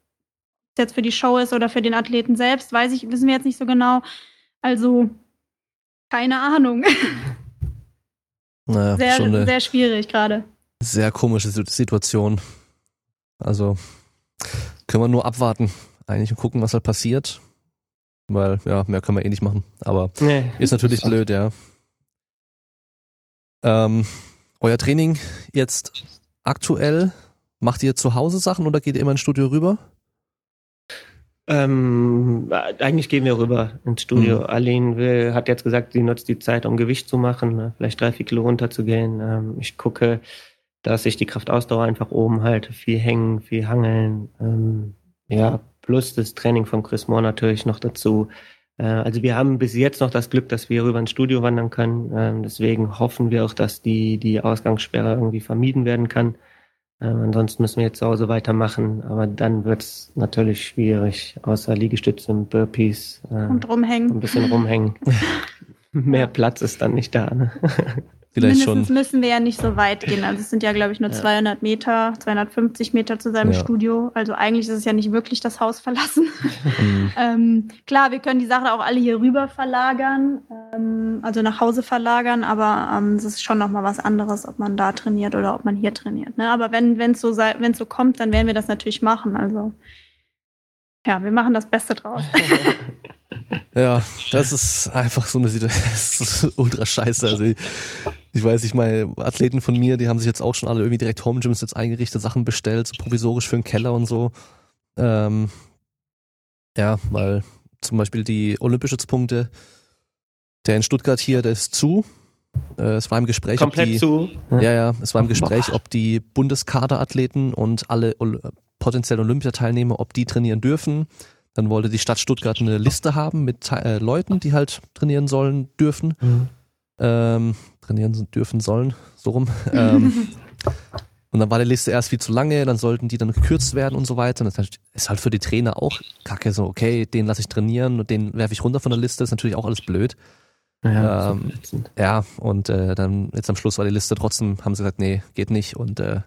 jetzt für die Show ist oder für den Athleten selbst, weiß ich, wissen wir jetzt nicht so genau. Also keine Ahnung. Naja, sehr, sehr schwierig gerade. Sehr komische Situation. Also können wir nur abwarten, eigentlich und gucken, was halt passiert. Weil, ja, mehr können wir eh nicht machen. Aber nee, ist natürlich ist blöd, ja. Ähm, euer Training jetzt aktuell, macht ihr zu Hause Sachen oder geht ihr immer ins Studio rüber? Ähm, eigentlich gehen wir rüber ins Studio. Mhm. Aline will, hat jetzt gesagt, sie nutzt die Zeit, um Gewicht zu machen, ne? vielleicht drei, vier Kilo runterzugehen. Ähm, ich gucke, dass ich die Kraftausdauer einfach oben halte, viel hängen, viel hangeln. Ähm, ja, plus das Training von Chris Moore natürlich noch dazu. Äh, also wir haben bis jetzt noch das Glück, dass wir rüber ins Studio wandern können. Ähm, deswegen hoffen wir auch, dass die, die Ausgangssperre irgendwie vermieden werden kann. Ähm, ansonsten müssen wir jetzt zu Hause weitermachen, aber dann wird es natürlich schwierig, außer Liegestütze und Burpees. Äh, und rumhängen. Ein bisschen rumhängen. Mehr Platz ist dann nicht da. Ne? Vielleicht Mindestens schon. müssen wir ja nicht so weit gehen. Also es sind ja, glaube ich, nur ja. 200 Meter, 250 Meter zu seinem ja. Studio. Also eigentlich ist es ja nicht wirklich das Haus verlassen. Mhm. ähm, klar, wir können die Sache auch alle hier rüber verlagern, ähm, also nach Hause verlagern, aber ähm, es ist schon nochmal was anderes, ob man da trainiert oder ob man hier trainiert. Ne? Aber wenn es so, wenn's so kommt, dann werden wir das natürlich machen. Also ja, wir machen das Beste draus. Ja, das ist einfach so eine Situation, ultra scheiße. Also ich, weiß, ich meine, Athleten von mir, die haben sich jetzt auch schon alle irgendwie direkt Home Gyms jetzt eingerichtet, Sachen bestellt, so provisorisch für den Keller und so. Ähm, ja, weil zum Beispiel die Olympischützpunkte, der in Stuttgart hier, der ist zu. Äh, es war im Gespräch, Komplett ob die, zu. Ja, ja, es war im Gespräch, ob die Bundeskaderathleten und alle potenziellen Olympiateilnehmer, ob die trainieren dürfen. Dann wollte die Stadt Stuttgart eine Liste haben mit äh, Leuten, die halt trainieren sollen, dürfen. Mhm. Ähm, trainieren dürfen sollen, so rum. Ähm, und dann war die Liste erst viel zu lange, dann sollten die dann gekürzt werden und so weiter. Und das ist halt für die Trainer auch kacke, so, okay, den lasse ich trainieren und den werfe ich runter von der Liste, ist natürlich auch alles blöd. Ja, ähm, ja und äh, dann jetzt am Schluss war die Liste trotzdem, haben sie gesagt, nee, geht nicht und äh,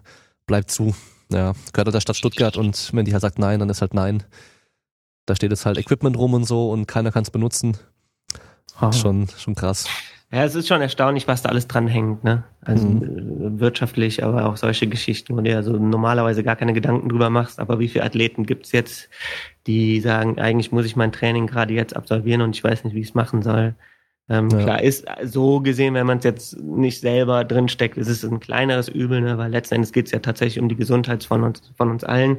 bleibt zu. Ja, gehört halt der Stadt Stuttgart und wenn die halt sagt nein, dann ist halt nein. Da steht jetzt halt Equipment rum und so und keiner kann es benutzen. Ah. Schon, schon krass. Ja, es ist schon erstaunlich, was da alles dran hängt, ne? Also mhm. Äh, wirtschaftlich, aber auch solche Geschichten, wo du ja so normalerweise gar keine Gedanken drüber machst. Aber wie viele Athleten gibt's jetzt, die sagen, eigentlich muss ich mein Training gerade jetzt absolvieren und ich weiß nicht, wie ich es machen soll. Ähm, ja. Klar, ist so gesehen, wenn man es jetzt nicht selber drinsteckt, ist es ein kleineres Übel, ne? weil letzten Endes geht es ja tatsächlich um die Gesundheit von uns, von uns allen.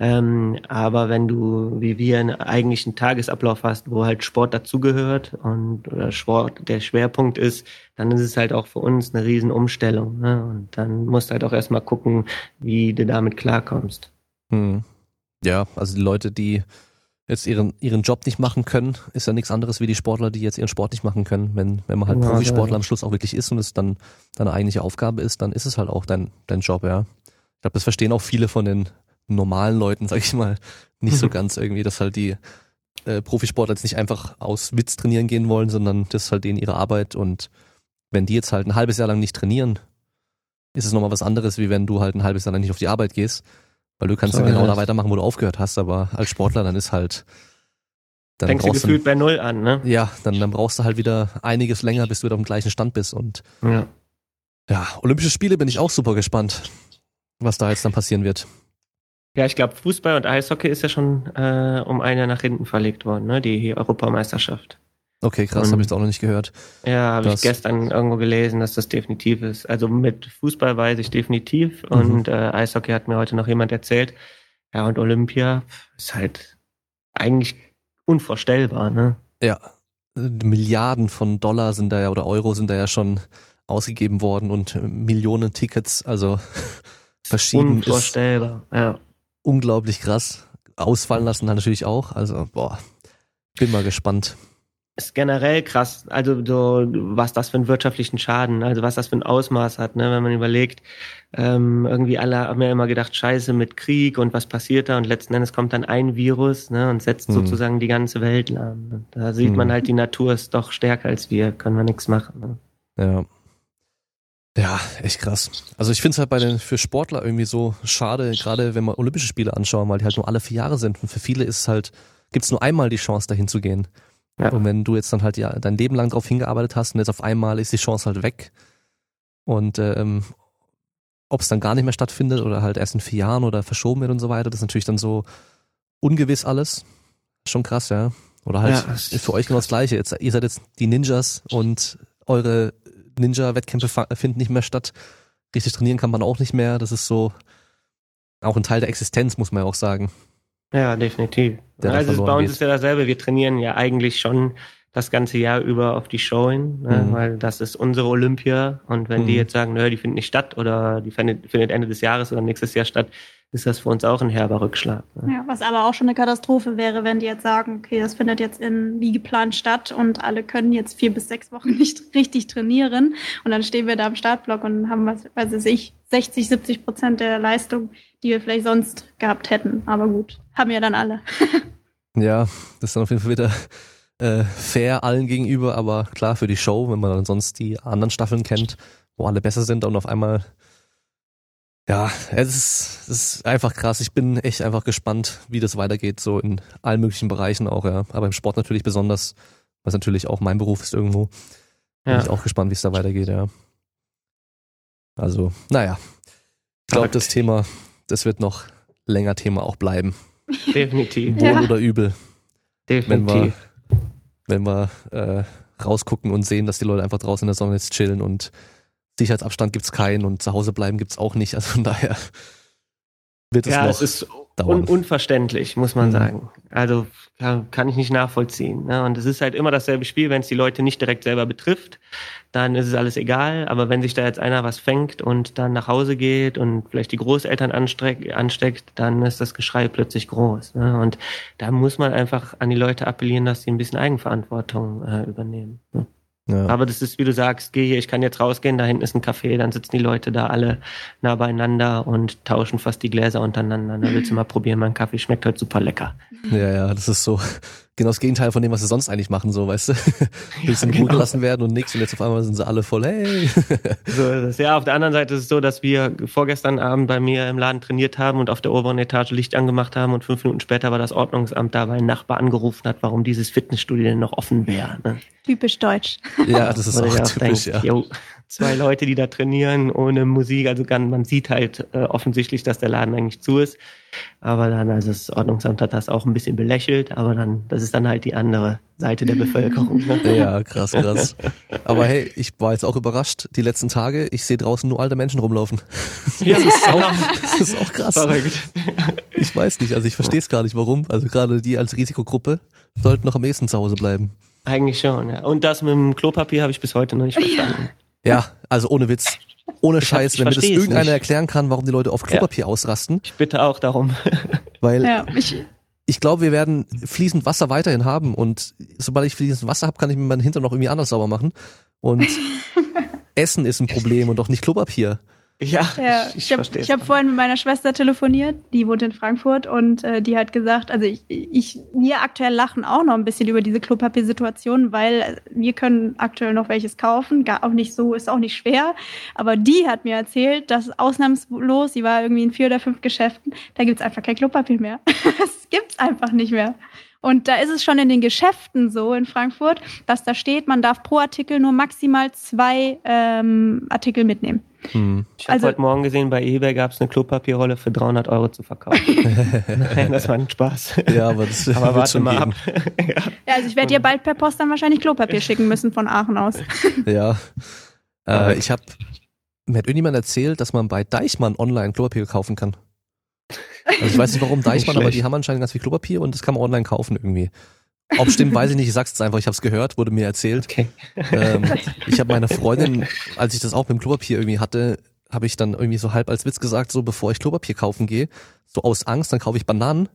Ähm, aber wenn du, wie wir, einen eigentlichen Tagesablauf hast, wo halt Sport dazugehört und oder Sport der Schwerpunkt ist, dann ist es halt auch für uns eine Riesenumstellung. Ne? Und dann musst du halt auch erstmal gucken, wie du damit klarkommst. Hm. Ja, also die Leute, die jetzt ihren, ihren Job nicht machen können, ist ja nichts anderes wie die Sportler, die jetzt ihren Sport nicht machen können. Wenn, wenn man halt ja, Profisportler ja. am Schluss auch wirklich ist und es dann deine eigentliche Aufgabe ist, dann ist es halt auch dein, dein Job, ja. Ich glaube, das verstehen auch viele von den normalen Leuten, sag ich mal, nicht so ganz irgendwie, dass halt die äh, Profisportler jetzt nicht einfach aus Witz trainieren gehen wollen, sondern das ist halt denen ihre Arbeit und wenn die jetzt halt ein halbes Jahr lang nicht trainieren, ist es nochmal was anderes, wie wenn du halt ein halbes Jahr lang nicht auf die Arbeit gehst weil du kannst so, ja genau da weitermachen, wo du aufgehört hast, aber als Sportler dann ist halt. Dann Fängst du gefühlt bei Null an, ne? Ja, dann, dann brauchst du halt wieder einiges länger, bis du wieder auf dem gleichen Stand bist. Und ja. ja, Olympische Spiele bin ich auch super gespannt, was da jetzt dann passieren wird. Ja, ich glaube, Fußball und Eishockey ist ja schon äh, um ein Jahr nach hinten verlegt worden, ne? Die Europameisterschaft. Okay, krass, habe ich jetzt auch noch nicht gehört. Ja, habe ich gestern irgendwo gelesen, dass das definitiv ist. Also mit Fußball weiß ich definitiv mhm. und äh, Eishockey hat mir heute noch jemand erzählt. Ja, und Olympia ist halt eigentlich unvorstellbar, ne? Ja, Milliarden von Dollar sind da ja oder Euro sind da ja schon ausgegeben worden und Millionen Tickets, also verschieden Unvorstellbar, ja. Unglaublich krass. Ausfallen lassen dann natürlich auch. Also, boah, bin mal gespannt ist generell krass, also so, was das für einen wirtschaftlichen Schaden, also was das für ein Ausmaß hat, ne, wenn man überlegt, ähm, irgendwie alle haben ja immer gedacht, scheiße mit Krieg und was passiert da und letzten Endes kommt dann ein Virus, ne, und setzt mhm. sozusagen die ganze Welt lahm. Da sieht mhm. man halt, die Natur ist doch stärker als wir, können wir nichts machen. Ne? Ja. Ja, echt krass. Also ich finde es halt bei den für Sportler irgendwie so schade, gerade wenn man Olympische Spiele anschauen, weil die halt nur alle vier Jahre sind. Und für viele ist es halt, gibt es nur einmal die Chance, dahin zu gehen. Ja. Und wenn du jetzt dann halt ja dein Leben lang drauf hingearbeitet hast und jetzt auf einmal ist die Chance halt weg und ähm, ob es dann gar nicht mehr stattfindet oder halt erst in vier Jahren oder verschoben wird und so weiter, das ist natürlich dann so ungewiss alles. Schon krass, ja. Oder halt ja, ist für euch genau das Gleiche. Jetzt, ihr seid jetzt die Ninjas und eure Ninja-Wettkämpfe finden nicht mehr statt. Richtig trainieren kann man auch nicht mehr. Das ist so auch ein Teil der Existenz, muss man ja auch sagen. Ja, definitiv. also bei uns ist ja dasselbe. Wir trainieren ja eigentlich schon das ganze Jahr über auf die Show hin, ne? Mhm. weil das ist unsere Olympia. Und wenn die Mhm. jetzt sagen, nö, die findet nicht statt oder die findet, findet Ende des Jahres oder nächstes Jahr statt, ist das für uns auch ein herber Rückschlag. Ne? Ja, was aber auch schon eine Katastrophe wäre, wenn die jetzt sagen, okay, das findet jetzt in, wie geplant statt und alle können jetzt vier bis sechs Wochen nicht richtig trainieren und dann stehen wir da am Startblock und haben, was weiß ich, 60, 70 Prozent der Leistung, die wir vielleicht sonst gehabt hätten. Aber gut, haben ja dann alle. Ja, das ist dann auf jeden Fall wieder äh, fair allen gegenüber, aber klar für die Show, wenn man dann sonst die anderen Staffeln kennt, wo alle besser sind und auf einmal ja, es ist, es ist einfach krass. Ich bin echt einfach gespannt, wie das weitergeht, so in allen möglichen Bereichen auch, ja. Aber im Sport natürlich besonders, was natürlich auch mein Beruf ist irgendwo. Bin Ja. ich auch gespannt, wie es da weitergeht, ja. Also, naja. Ich glaube, das Thema, das wird noch länger Thema auch bleiben. Definitiv. Wohl Ja. oder übel. wenn wir, Definitiv. wenn wir äh, rausgucken und sehen, dass die Leute einfach draußen in der Sonne jetzt chillen und Sicherheitsabstand gibt's keinen und zu Hause bleiben gibt's auch nicht. Also von daher wird es ja, noch es ist dauern. un unverständlich, muss man Mhm. sagen. Also kann, kann ich nicht nachvollziehen. Ne? Und es ist halt immer dasselbe Spiel, wenn es die Leute nicht direkt selber betrifft, dann ist es alles egal. Aber wenn sich da jetzt einer was fängt und dann nach Hause geht und vielleicht die Großeltern ansteckt, dann ist das Geschrei plötzlich groß. Ne? Und da muss man einfach an die Leute appellieren, dass sie ein bisschen Eigenverantwortung äh, übernehmen. Ne? Ja. Aber das ist, wie du sagst, geh hier, ich kann jetzt rausgehen, da hinten ist ein Café, dann sitzen die Leute da alle nah beieinander und tauschen fast die Gläser untereinander. Da willst du mal probieren, mein Kaffee schmeckt heute super lecker. ja, ja, das ist so genau das Gegenteil von dem, was sie sonst eigentlich machen, so, weißt du. Willst du in Ruhe genau. gelassen werden und nix und jetzt auf einmal sind sie alle voll, hey. So ist es. Ja, auf der anderen Seite ist es so, dass wir vorgestern Abend bei mir im Laden trainiert haben und auf der oberen Etage Licht angemacht haben und fünf Minuten später war das Ordnungsamt da, weil ein Nachbar angerufen hat, warum dieses Fitnessstudio denn noch offen wäre. Ne? Typisch deutsch. ja, das ist du auch typisch, denkst, ja. jo, zwei Leute, die da trainieren ohne Musik, also man sieht halt äh, offensichtlich, dass der Laden eigentlich zu ist. Aber dann, also das Ordnungsamt hat das auch ein bisschen belächelt, aber dann, das ist dann halt die andere Seite der Bevölkerung. Ne? Ja, krass, krass. Aber hey, ich war jetzt auch überrascht, die letzten Tage, ich sehe draußen nur alte Menschen rumlaufen. Ja, Das ist auch, das ist auch krass. verrückt. Ich weiß nicht, also ich verstehe es gar nicht, warum. Also gerade die als Risikogruppe sollten noch am ehesten zu Hause bleiben. Eigentlich schon, ja. Und das mit dem Klopapier habe ich bis heute noch nicht verstanden. Ja, also ohne Witz. Ohne hab- Scheiß, ich wenn mir das irgendeiner nicht. erklären kann, warum die Leute auf Klopapier ausrasten, Ich bitte auch darum. weil Ja, ich, ich glaube, wir werden fließend Wasser weiterhin haben und sobald ich fließend Wasser habe, kann ich mir meinen Hintern noch irgendwie anders sauber machen. Und Essen ist ein Problem und auch nicht Klopapier. Ja, Ja, ich, ich, ich habe verstehe. hab vorhin mit meiner Schwester telefoniert, die wohnt in Frankfurt und äh, die hat gesagt, also ich, ich, wir aktuell lachen auch noch ein bisschen über diese Klopapiersituation, weil wir können aktuell noch welches kaufen, gar auch nicht so, ist auch nicht schwer, aber die hat mir erzählt, dass ausnahmslos, sie war irgendwie in vier oder fünf Geschäften, da gibt's einfach kein Klopapier mehr. Das gibt's einfach nicht mehr. Und da ist es schon in den Geschäften so in Frankfurt, dass da steht, man darf pro Artikel nur maximal zwei ähm, Artikel mitnehmen. Hm. Ich habe Also- heute Morgen gesehen, bei eBay gab es eine Klopapierrolle für 300 Euro zu verkaufen. Nein, das war ein Spaß. Ja, aber das Aber warte schon mal geben. ab. ja. Ja, also ich werde dir bald per Post dann wahrscheinlich Klopapier schicken müssen von Aachen aus. Ja. Äh, Verrückt. ich habe mir hat irgendjemand erzählt, dass man bei Deichmann online Klopapier kaufen kann. Also ich weiß nicht warum Deichmann, aber die haben anscheinend ganz viel Klopapier und das kann man online kaufen irgendwie. Ob stimmt, weiß ich nicht. Ich sag's jetzt einfach. Ich habe es gehört, wurde mir erzählt. Okay. Ähm, ich habe meiner Freundin, als ich das auch mit dem Klopapier irgendwie hatte, habe ich dann irgendwie so halb als Witz gesagt, so bevor ich Klopapier kaufen gehe, so aus Angst, dann kaufe ich Bananen,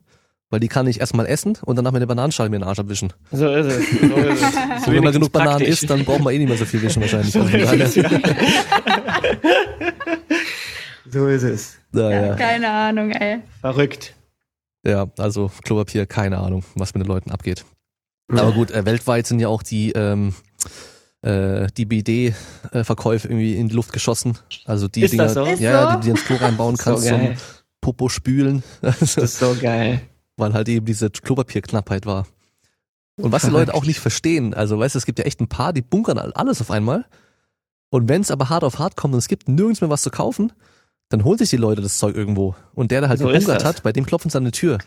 weil die kann ich erstmal essen und danach mit der Bananenschale mir den Arsch abwischen. So ist es. So ist es. Und wenn man genug Bananen isst, dann braucht man eh nicht mehr so viel wischen wahrscheinlich. So Also ja. So ist es. naja. Keine Ahnung, ey. Verrückt. Ja, also Klopapier, keine Ahnung, was mit den Leuten abgeht. Aber gut, äh, weltweit sind ja auch die ähm, äh, die BD-Verkäufe irgendwie in die Luft geschossen. Also die Ist Dinger, das so? Ist ja, so? die, die ins Klo reinbauen kannst, so ein Popo spülen, Das ist so geil. weil halt eben diese Klopapierknappheit war. Und was die Leute auch nicht verstehen, also weißt du, es gibt ja echt ein paar, die bunkern alles auf einmal. Und wenn es aber hart auf hart kommt und es gibt nirgends mehr was zu kaufen, dann holen sich die Leute das Zeug irgendwo. Und der, der halt So das. hat, bei dem klopfen sie an die Tür.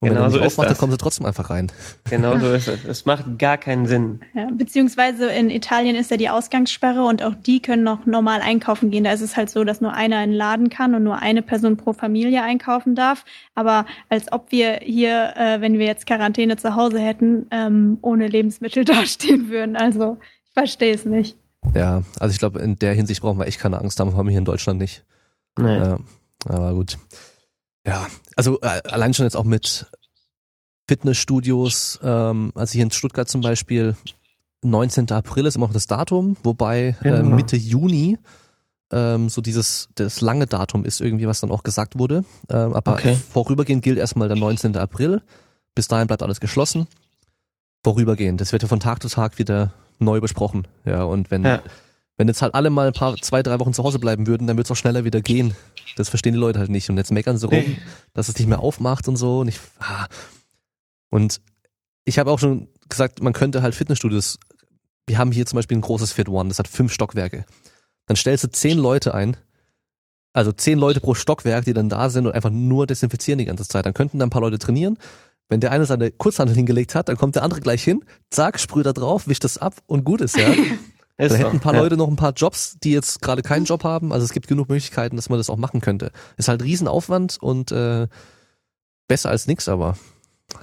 Und Genau wenn er so aufmacht, dann kommen sie trotzdem einfach rein. Genau so ist es. Es macht gar keinen Sinn. Ja, beziehungsweise in Italien ist ja die Ausgangssperre und auch die können noch normal einkaufen gehen. Da ist es halt so, dass nur einer in den Laden kann und nur eine Person pro Familie einkaufen darf. Aber als ob wir hier, äh, wenn wir jetzt Quarantäne zu Hause hätten, ähm, ohne Lebensmittel dastehen würden. Also ich verstehe es nicht. Ja, also ich glaube, in der Hinsicht brauchen wir echt keine Angst haben, haben wir hier in Deutschland nicht. Nee. Ja, aber gut. Ja, also äh, allein schon jetzt auch mit Fitnessstudios, ähm, also hier in Stuttgart zum Beispiel, 19. April ist immer noch das Datum, wobei äh, Genau. Mitte Juni ähm, so dieses das lange Datum ist irgendwie, was dann auch gesagt wurde. Ähm, aber Okay. vorübergehend gilt erstmal der 19. April. Bis dahin bleibt alles geschlossen. Vorübergehend. Das wird ja von Tag zu Tag wieder neu besprochen. Ja, und wenn Ja. Wenn jetzt halt alle mal ein paar, zwei, drei Wochen zu Hause bleiben würden, dann wird es auch schneller wieder gehen. Das verstehen die Leute halt nicht. Und jetzt meckern sie rum, Nee. dass es nicht mehr aufmacht und so. Und ich, ah. und ich habe auch schon gesagt, man könnte halt Fitnessstudios, wir haben hier zum Beispiel ein großes Fit One, das hat fünf Stockwerke. Dann stellst du zehn Leute ein, also zehn Leute pro Stockwerk, die dann da sind und einfach nur desinfizieren die ganze Zeit. Dann könnten da ein paar Leute trainieren. Wenn der eine seine Kurzhandel hingelegt hat, dann kommt der andere gleich hin, zack, sprüht da drauf, wischt das ab und gut ist, ja. Ist Da so. hätten ein paar ja. Leute noch ein paar Jobs, die jetzt gerade keinen Job haben. Also es gibt genug Möglichkeiten, dass man das auch machen könnte. Ist halt Riesenaufwand und äh, besser als nix, aber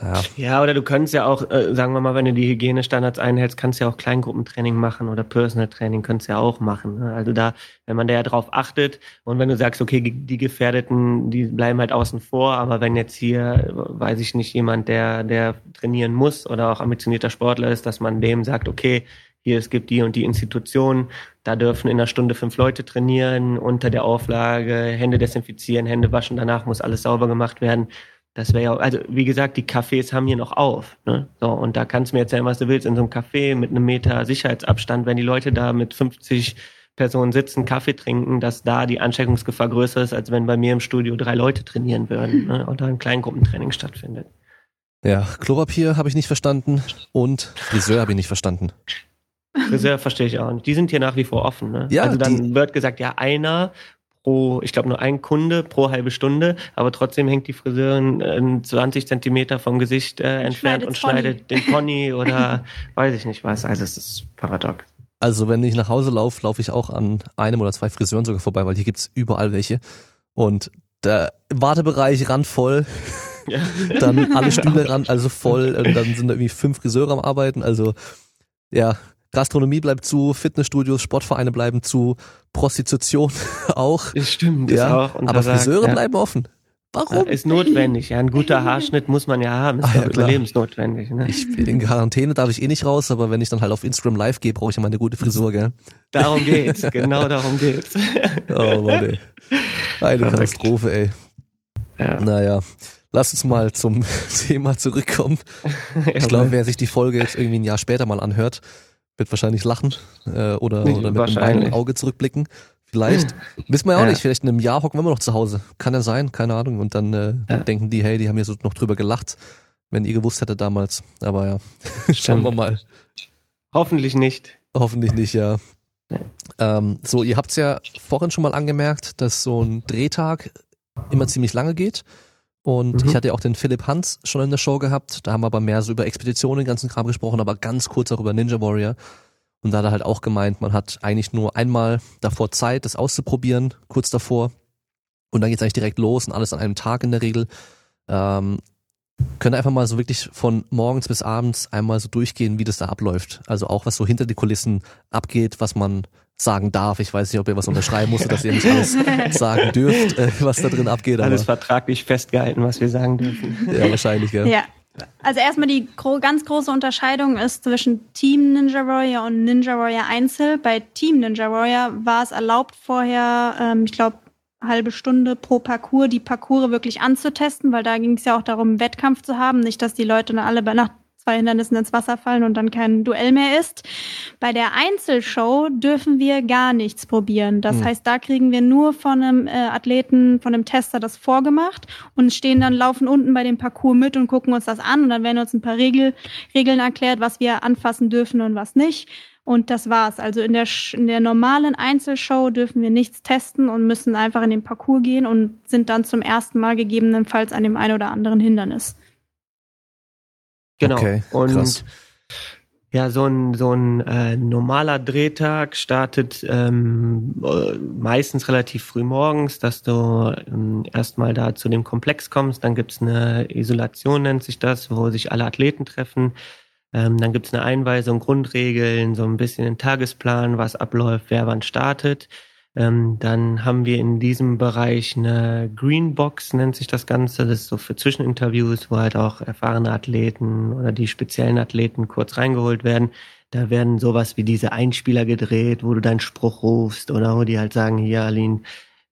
ja. Ja, oder du könntest ja auch, äh, sagen wir mal, wenn du die Hygienestandards einhältst, kannst du ja auch Kleingruppentraining machen oder Personal Training könntest du ja auch machen. Ne? Also da, wenn man da ja drauf achtet und wenn du sagst, okay, die Gefährdeten, die bleiben halt außen vor, aber wenn jetzt hier, weiß ich nicht, jemand, der, der trainieren muss oder auch ambitionierter Sportler ist, dass man dem sagt, okay, hier, es gibt die und die Institutionen, da dürfen in einer Stunde fünf Leute trainieren, unter der Auflage, Hände desinfizieren, Hände waschen, danach muss alles sauber gemacht werden. Das wäre ja, also wie gesagt, die Cafés haben hier noch auf. Ne? So, und da kannst du mir erzählen, was du willst, in so einem Café mit einem Meter Sicherheitsabstand, wenn die Leute da mit 50 Personen sitzen, Kaffee trinken, dass da die Ansteckungsgefahr größer ist, als wenn bei mir im Studio drei Leute trainieren würden ne? und da ein Kleingruppentraining stattfindet. Ja, Klopapier habe ich nicht verstanden und Friseur habe ich nicht verstanden. Friseur verstehe ich auch nicht. Die sind hier nach wie vor offen. Ne? Ja, also dann wird gesagt, ja, einer pro, ich glaube nur ein Kunde pro halbe Stunde, aber trotzdem hängt die Friseurin äh, 20 Zentimeter vom Gesicht äh, entfernt Schneidet und Pony. schneidet den Pony oder weiß ich nicht was. Also es ist paradox. Also wenn ich nach Hause laufe, laufe ich auch an einem oder zwei Friseuren sogar vorbei, weil hier gibt's überall welche. Und der Wartebereich randvoll, Ja. dann alle Stühle ran, also voll, und dann sind da irgendwie fünf Friseure am Arbeiten. Also ja, Gastronomie bleibt zu, Fitnessstudios, Sportvereine bleiben zu, Prostitution auch. Das stimmt, ist Ja, auch aber Friseure ja. bleiben offen. Warum? Ja, ist notwendig. Ja, ein guter Haarschnitt muss man ja haben. Ist Ah, ja, überlebensnotwendig. Ne? Ich in Quarantäne darf ich eh nicht raus, aber wenn ich dann halt auf Instagram live gehe, brauche ich ja mal eine gute Frisur, gell? Darum geht's. genau darum geht's. Oh Mann, ey. Eine. Katastrophe, ey. ja. Naja, lass uns mal zum Thema zurückkommen. Ich glaube, wer sich die Folge jetzt irgendwie ein Jahr später mal anhört, wird wahrscheinlich lachen äh, oder, oder mit einem Auge zurückblicken. Vielleicht. Wissen wir ja auch Ja. nicht. Vielleicht in einem Jahr hocken wir immer noch zu Hause. Kann ja sein, keine Ahnung. Und dann äh, Ja. denken die, hey, die haben hier so noch drüber gelacht, wenn ihr gewusst hättet damals. Aber ja, schauen wir mal. Hoffentlich nicht. Hoffentlich nicht, ja. Ähm, so, ihr habt's ja vorhin schon mal angemerkt, dass so ein Drehtag immer ziemlich lange geht. Und Mhm. ich hatte ja auch den Philipp Hans schon in der Show gehabt. Da haben wir aber mehr so über Expeditionen, den ganzen Kram gesprochen, aber ganz kurz auch über Ninja Warrior. Und da hat er halt auch gemeint, man hat eigentlich nur einmal davor Zeit, das auszuprobieren, kurz davor. Und dann geht's eigentlich direkt los und alles an einem Tag in der Regel. Ähm, könnt ihr einfach mal so wirklich von morgens bis abends einmal so durchgehen, wie das da abläuft. Also auch was so hinter die Kulissen abgeht, was man sagen darf. Ich weiß nicht, ob ihr was unterschreiben musstet, dass ihr nicht alles sagen dürft, äh, was da drin abgeht. Aber Alles vertraglich festgehalten, was wir sagen dürfen. ja, wahrscheinlich, ja. Ja. Also erstmal die gro ganz große Unterscheidung ist zwischen Team Ninja Warrior und Ninja Warrior Einzel. Bei Team Ninja Warrior war es erlaubt vorher, ähm, ich glaube, halbe Stunde pro Parcours die Parcours wirklich anzutesten, weil da ging es ja auch darum, einen Wettkampf zu haben, nicht, dass die Leute dann alle bei nach zwei Hindernissen ins Wasser fallen und dann kein Duell mehr ist. Bei der Einzelshow dürfen wir gar nichts probieren. Das Hm. heißt, da kriegen wir nur von einem äh, Athleten, von einem Tester das vorgemacht und stehen dann, laufen unten bei dem Parcours mit und gucken uns das an und dann werden uns ein paar Regel, Regeln erklärt, was wir anfassen dürfen und was nicht. Und das war's. Also in der, in der normalen Einzelshow dürfen wir nichts testen und müssen einfach in den Parcours gehen und sind dann zum ersten Mal gegebenenfalls an dem einen oder anderen Hindernis. Genau. Okay, und krass. ja, so ein, so ein äh, normaler Drehtag startet ähm, äh, meistens relativ früh morgens, dass du ähm, erstmal da zu dem Komplex kommst. Dann gibt's eine Isolation, nennt sich das, wo sich alle Athleten treffen. Ähm, dann gibt's eine Einweisung, Grundregeln, so ein bisschen den Tagesplan, was abläuft, wer wann startet. Ähm, dann haben wir in diesem Bereich eine Greenbox, nennt sich das Ganze. Das ist so für Zwischeninterviews, wo halt auch erfahrene Athleten oder die speziellen Athleten kurz reingeholt werden. Da werden sowas wie diese Einspieler gedreht, wo du deinen Spruch rufst oder wo die halt sagen, hier, Aline,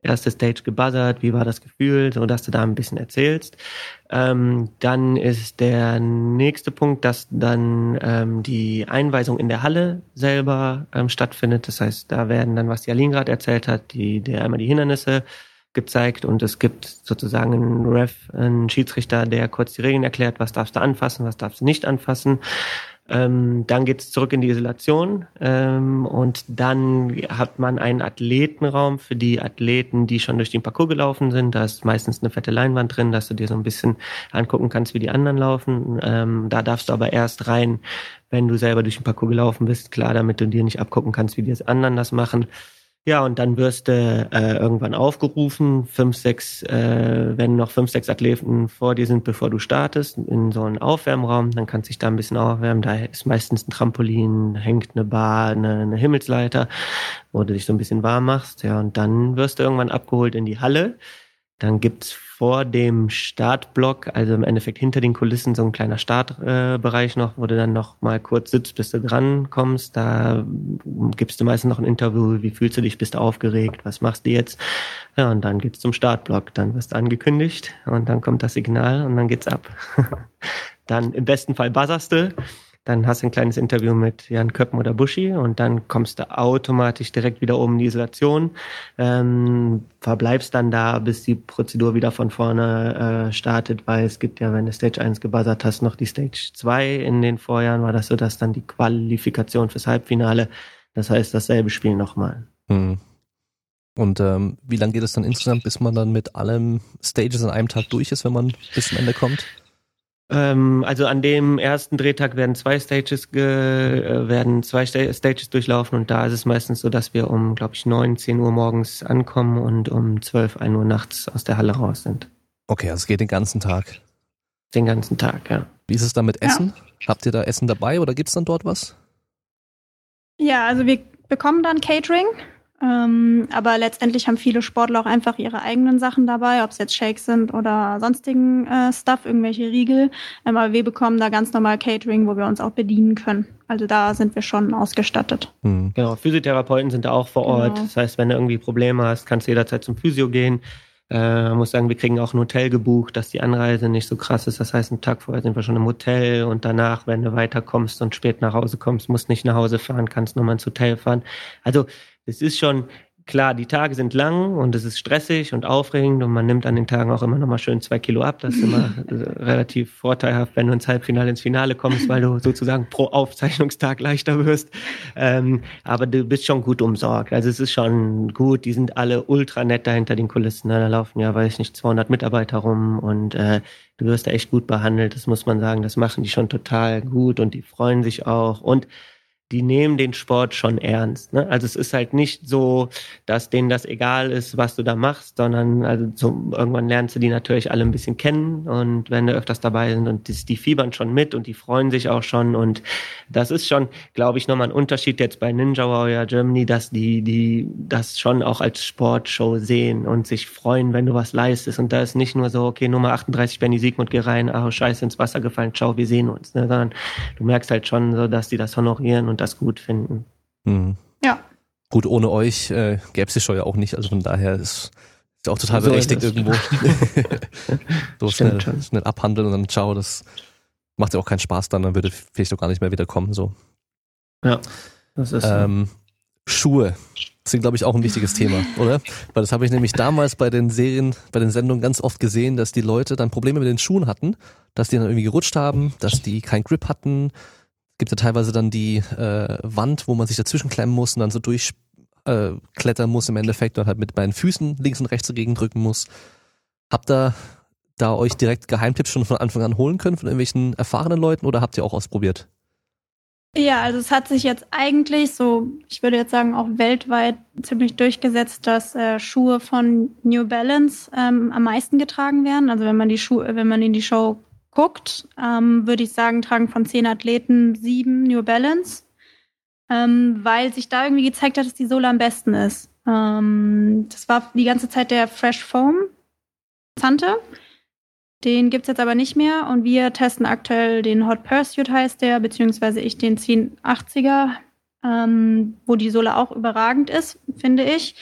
erste Stage gebuzzert, wie war das Gefühl, so dass du da ein bisschen erzählst. Ähm, dann ist der nächste Punkt, dass dann ähm, die Einweisung in der Halle selber ähm, stattfindet. Das heißt, da werden dann, was die Aline gerade erzählt hat, die, der einmal die Hindernisse gezeigt und es gibt sozusagen einen Ref, einen Schiedsrichter, der kurz die Regeln erklärt, was darfst du anfassen, was darfst du nicht anfassen. Ähm, dann geht's zurück in die Isolation ähm, und dann hat man einen Athletenraum für die Athleten, die schon durch den Parcours gelaufen sind. Da ist meistens eine fette Leinwand drin, dass du dir so ein bisschen angucken kannst, wie die anderen laufen. Ähm, da darfst du aber erst rein, wenn du selber durch den Parcours gelaufen bist, klar, damit du dir nicht abgucken kannst, wie die anderen das machen. Ja, und dann wirst du äh, irgendwann aufgerufen, fünf, sechs, äh, wenn noch fünf, sechs Athleten vor dir sind, bevor du startest, in so einen Aufwärmraum, dann kannst du dich da ein bisschen aufwärmen. Da ist meistens ein Trampolin, hängt eine Bar, eine, eine Himmelsleiter, wo du dich so ein bisschen warm machst. Ja, und dann wirst du irgendwann abgeholt in die Halle. Dann gibt's vor dem Startblock, also im Endeffekt hinter den Kulissen, so ein kleiner Startbereich äh, noch, wo du dann noch mal kurz sitzt, bis du dran kommst. Da gibst du meistens noch ein Interview, wie fühlst du dich, bist du aufgeregt, was machst du jetzt? Ja, und dann geht's zum Startblock. Dann wirst du angekündigt und dann kommt das Signal und dann geht's ab. dann im besten Fall buzzerst du dann hast du ein kleines Interview mit Jan Köppen oder Buschi und dann kommst du automatisch direkt wieder oben in die Isolation, ähm, verbleibst dann da, bis die Prozedur wieder von vorne äh, startet, weil es gibt ja, wenn du Stage 1 gebuzzert hast, noch die Stage 2. In den Vorjahren war das so, dass dann die Qualifikation fürs Halbfinale, das heißt dasselbe Spiel nochmal. Hm. Und ähm, wie lange geht es dann insgesamt, bis man dann mit allen Stages an einem Tag durch ist, wenn man bis zum Ende kommt? Ähm, also an dem ersten Drehtag werden zwei Stages ge, äh, werden zwei Stages durchlaufen und da ist es meistens so, dass wir um, glaube ich, neun, zehn Uhr morgens ankommen und um zwölf, ein Uhr nachts aus der Halle raus sind. Okay, also es geht den ganzen Tag. Den ganzen Tag, ja. Wie ist es da mit Essen? Ja. Habt ihr da Essen dabei oder gibt's dann dort was? Ja, also wir bekommen dann Catering ähm, aber letztendlich haben viele Sportler auch einfach ihre eigenen Sachen dabei, ob es jetzt Shakes sind oder sonstigen äh, Stuff, irgendwelche Riegel. Ähm, aber wir bekommen da ganz normal Catering, wo wir uns auch bedienen können. Also da sind wir schon ausgestattet. Mhm. Genau, Physiotherapeuten sind da auch vor Ort. Genau. Das heißt, wenn du irgendwie Probleme hast, kannst du jederzeit zum Physio gehen. Äh, man muss sagen, wir kriegen auch ein Hotel gebucht, dass die Anreise nicht so krass ist. Das heißt, einen Tag vorher sind wir schon im Hotel und danach, wenn du weiterkommst und spät nach Hause kommst, musst nicht nach Hause fahren, kannst nochmal ins Hotel fahren. Also es ist schon klar, die Tage sind lang und es ist stressig und aufregend und man nimmt an den Tagen auch immer noch mal schön zwei Kilo ab. Das ist immer relativ vorteilhaft, wenn du ins Halbfinale ins Finale kommst, weil du sozusagen pro Aufzeichnungstag leichter wirst. Ähm, aber du bist schon gut umsorgt. Also es ist schon gut. Die sind alle ultra nett da hinter den Kulissen. Ne? Da laufen ja, weiß ich nicht, 200 Mitarbeiter rum und äh, du wirst da echt gut behandelt. Das muss man sagen. Das machen die schon total gut und die freuen sich auch und die nehmen den Sport schon ernst. Ne? Also es ist halt nicht so, dass denen das egal ist, was du da machst, sondern also so, irgendwann lernst du die natürlich alle ein bisschen kennen und wenn du öfters dabei sind und die, die fiebern schon mit und die freuen sich auch schon und das ist schon, glaube ich, nochmal ein Unterschied jetzt bei Ninja Warrior Germany, dass die, die das schon auch als Sportshow sehen und sich freuen, wenn du was leistest und da ist nicht nur so, okay, Nummer 38 Benny Siegmund, geh rein, ah, scheiße, ins Wasser gefallen, ciao, wir sehen uns, ne? sondern du merkst halt schon so, dass die das honorieren und das gut finden. Mhm. Ja. Gut, ohne euch äh, gäbe es die Show ja auch nicht, also von daher ist ist auch total so berechtigt irgendwo. so schnell, schnell abhandeln und dann ciao, das macht ja auch keinen Spaß dann, dann würde vielleicht auch gar nicht mehr wiederkommen. So. Ja, das ist ähm, Schuhe sind, glaube ich, auch ein wichtiges Thema, oder? Weil das habe ich nämlich damals bei den Serien, bei den Sendungen ganz oft gesehen, dass die Leute dann Probleme mit den Schuhen hatten, dass die dann irgendwie gerutscht haben, dass die keinen Grip hatten, gibt ja teilweise dann die äh, Wand, wo man sich dazwischen klemmen muss und dann so durchklettern äh, muss im Endeffekt und halt mit meinen Füßen links und rechts dagegen drücken muss. Habt ihr da euch direkt Geheimtipps schon von Anfang an holen können von irgendwelchen erfahrenen Leuten oder habt ihr auch ausprobiert? Ja, also es hat sich jetzt eigentlich so, ich würde jetzt sagen, auch weltweit ziemlich durchgesetzt, dass äh, Schuhe von New Balance ähm, am meisten getragen werden. Also wenn man die Schuhe, wenn man in die Show guckt, ähm, würde ich sagen, tragen von zehn Athleten sieben New Balance, ähm, weil sich da irgendwie gezeigt hat, dass die Sohle am besten ist. Ähm, das war die ganze Zeit der Fresh Foam Zante. Den gibt's jetzt aber nicht mehr und wir testen aktuell den Hot Pursuit heißt der, beziehungsweise ich den 1080er, ähm, wo die Sohle auch überragend ist, finde ich.